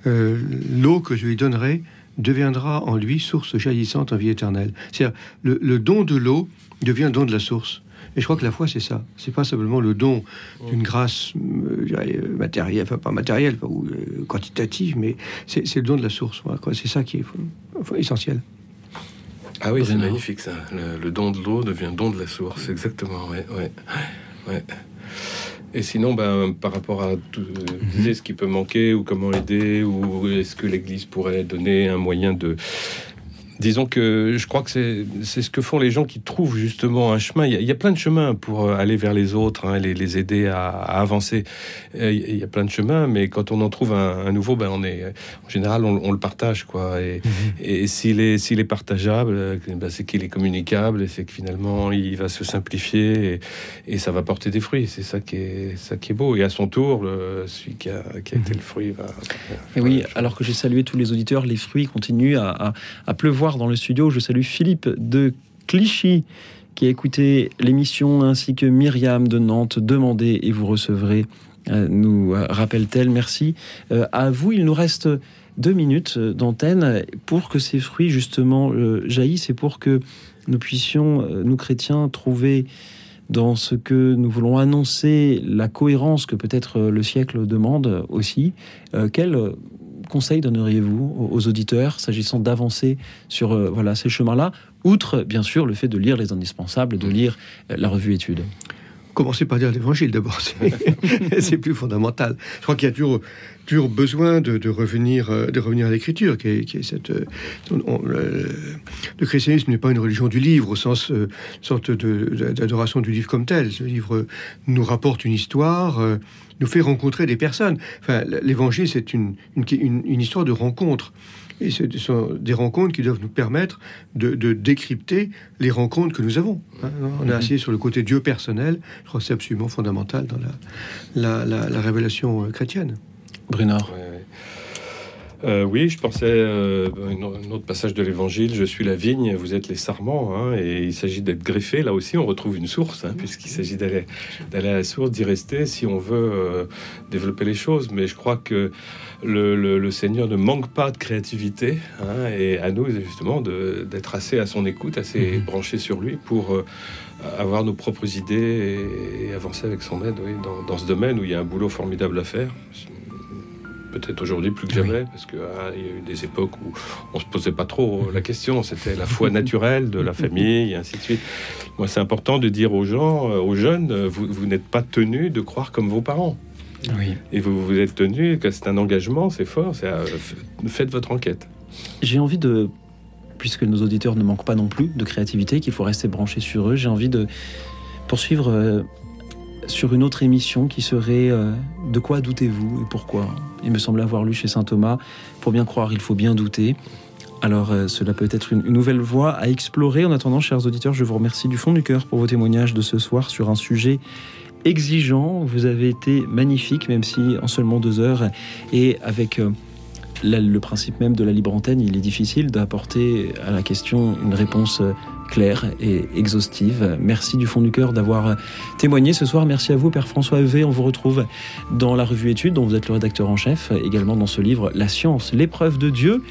Euh, L'eau que je lui donnerai deviendra en lui source jaillissante en vie éternelle. C'est-à-dire, le, le don de l'eau devient don de la source. Et je crois que la foi, c'est ça. C'est pas simplement le don d'une grâce euh, euh, matérielle, enfin pas matérielle enfin, ou euh, quantitative, mais c'est c'est le don de la source. Voilà, quoi. C'est ça qui est essentiel. Ah oui, c'est magnifique ça. Le, le don de l'eau devient don de la source, exactement. Ouais, ouais, ouais. Et sinon, ben, par rapport à tout, euh, disiez ce qui peut manquer ou comment aider ou est-ce que l'Église pourrait donner un moyen de Disons que je crois que c'est ce que font les gens qui trouvent justement un chemin. Il y a, il y a plein de chemins pour euh, aller vers les autres, hein, les, les aider à, à avancer. Euh, Il y a plein de chemins, mais quand on en trouve un, un nouveau, ben on est en général on, on le partage quoi. Et, et s'il est s'il est partageable, euh, ben c'est qu'il est communicable et c'est que finalement il va se simplifier et, et ça va porter des fruits. C'est ça qui est ça qui est beau. Et à son tour, le, celui qui a, qui a été le fruit va. Et oui, alors que j'ai salué tous les auditeurs, les fruits continuent à, à- à pleuvoir dans le studio. Je salue Philippe de Clichy qui a écouté l'émission ainsi que Myriam de Nantes. Demandez et vous recevrez, euh, nous euh, rappelle-t-elle. Merci Euh, à vous. Il nous reste deux minutes d'antenne pour que ces fruits justement jaillissent et pour que nous puissions, nous chrétiens, trouver dans ce que nous voulons annoncer la cohérence que peut-être le siècle demande aussi. Quel euh, conseil donneriez-vous aux- auditeurs s'agissant d'avancer sur euh, voilà, ces chemins-là, outre bien sûr le fait de lire les indispensables, de lire euh, la revue étude Commencez par lire l'évangile d'abord, c'est plus fondamental. Je crois qu'il y a toujours, toujours besoin de, de revenir, euh, de revenir à l'écriture, qui est, qui est cette. on- le, le christianisme n'est pas une religion du livre au sens euh, sorte d'adoration du livre comme tel. Ce livre nous rapporte une histoire, nous fait rencontrer des personnes. Enfin, l'évangile, c'est une, une, une- une histoire de rencontre. Et ce sont des rencontres qui doivent nous permettre de, de décrypter les rencontres que nous avons. hein. On a Mhm. assis sur le côté Dieu personnel. Je crois que c'est absolument fondamental dans la, la, la- la révélation euh, chrétienne. Brunard. Euh, oui, je pensais euh, un autre passage de l'Évangile. Je suis la vigne, vous êtes les sarments, hein, et il s'agit d'être greffé. Là aussi, on retrouve une source, hein, puisqu'il s'agit d'aller à la source, d'y rester, si on veut euh, développer les choses. Mais je crois que le, le- le Seigneur ne manque pas de créativité, hein, et à nous justement d'être assez à son écoute, assez branchés sur lui pour euh, avoir nos propres idées et, et avancer avec son aide oui, dans, dans ce domaine où il y a un boulot formidable à faire peut-être aujourd'hui plus que jamais, parce qu'il y a eu des époques où on se posait pas trop la question, c'était la foi naturelle de la famille, et ainsi de suite. Moi, c'est important de dire aux gens, euh, aux jeunes, euh, vous, vous n'êtes pas tenus de croire comme vos parents. Oui. Et vous, vous êtes tenus, que c'est un engagement, c'est fort, c'est, euh, faites votre enquête. J'ai envie de, puisque nos auditeurs ne manquent pas non plus de créativité, qu'il faut rester branché sur eux, j'ai envie de poursuivre sur une autre émission qui serait euh, De quoi doutez-vous et pourquoi? Il me semble avoir lu chez saint Thomas, pour bien croire, il faut bien douter. Alors euh, cela peut être une, nouvelle voie à explorer. En attendant, chers auditeurs, je vous remercie du fond du cœur pour vos témoignages de ce soir sur un sujet exigeant. Vous avez été magnifique, même si en seulement deux heures, et avec euh, le principe même de la libre antenne, il est difficile d'apporter à la question une réponse claire et exhaustive. Merci du fond du cœur d'avoir témoigné ce soir. Merci à vous, Père François Evé. On vous retrouve dans la revue Études, dont vous êtes le rédacteur en chef, également dans ce livre La science, l'épreuve de Dieu.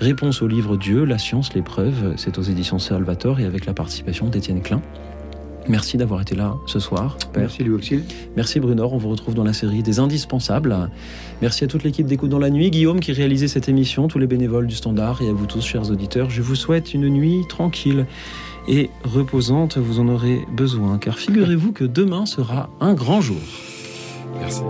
Réponse au livre Dieu, La science, l'épreuve. C'est aux éditions Salvator et avec la participation d'Étienne Klein. Merci d'avoir été là ce soir. Merci Louis Auxil. Merci Brunor, on vous retrouve dans la série des indispensables. Merci à toute l'équipe d'écoute dans la nuit, Guillaume qui réalisait cette émission, tous les bénévoles du Standard et à vous tous, chers auditeurs. Je vous souhaite une nuit tranquille et reposante, vous en aurez besoin, car figurez-vous que demain sera un grand jour. Merci.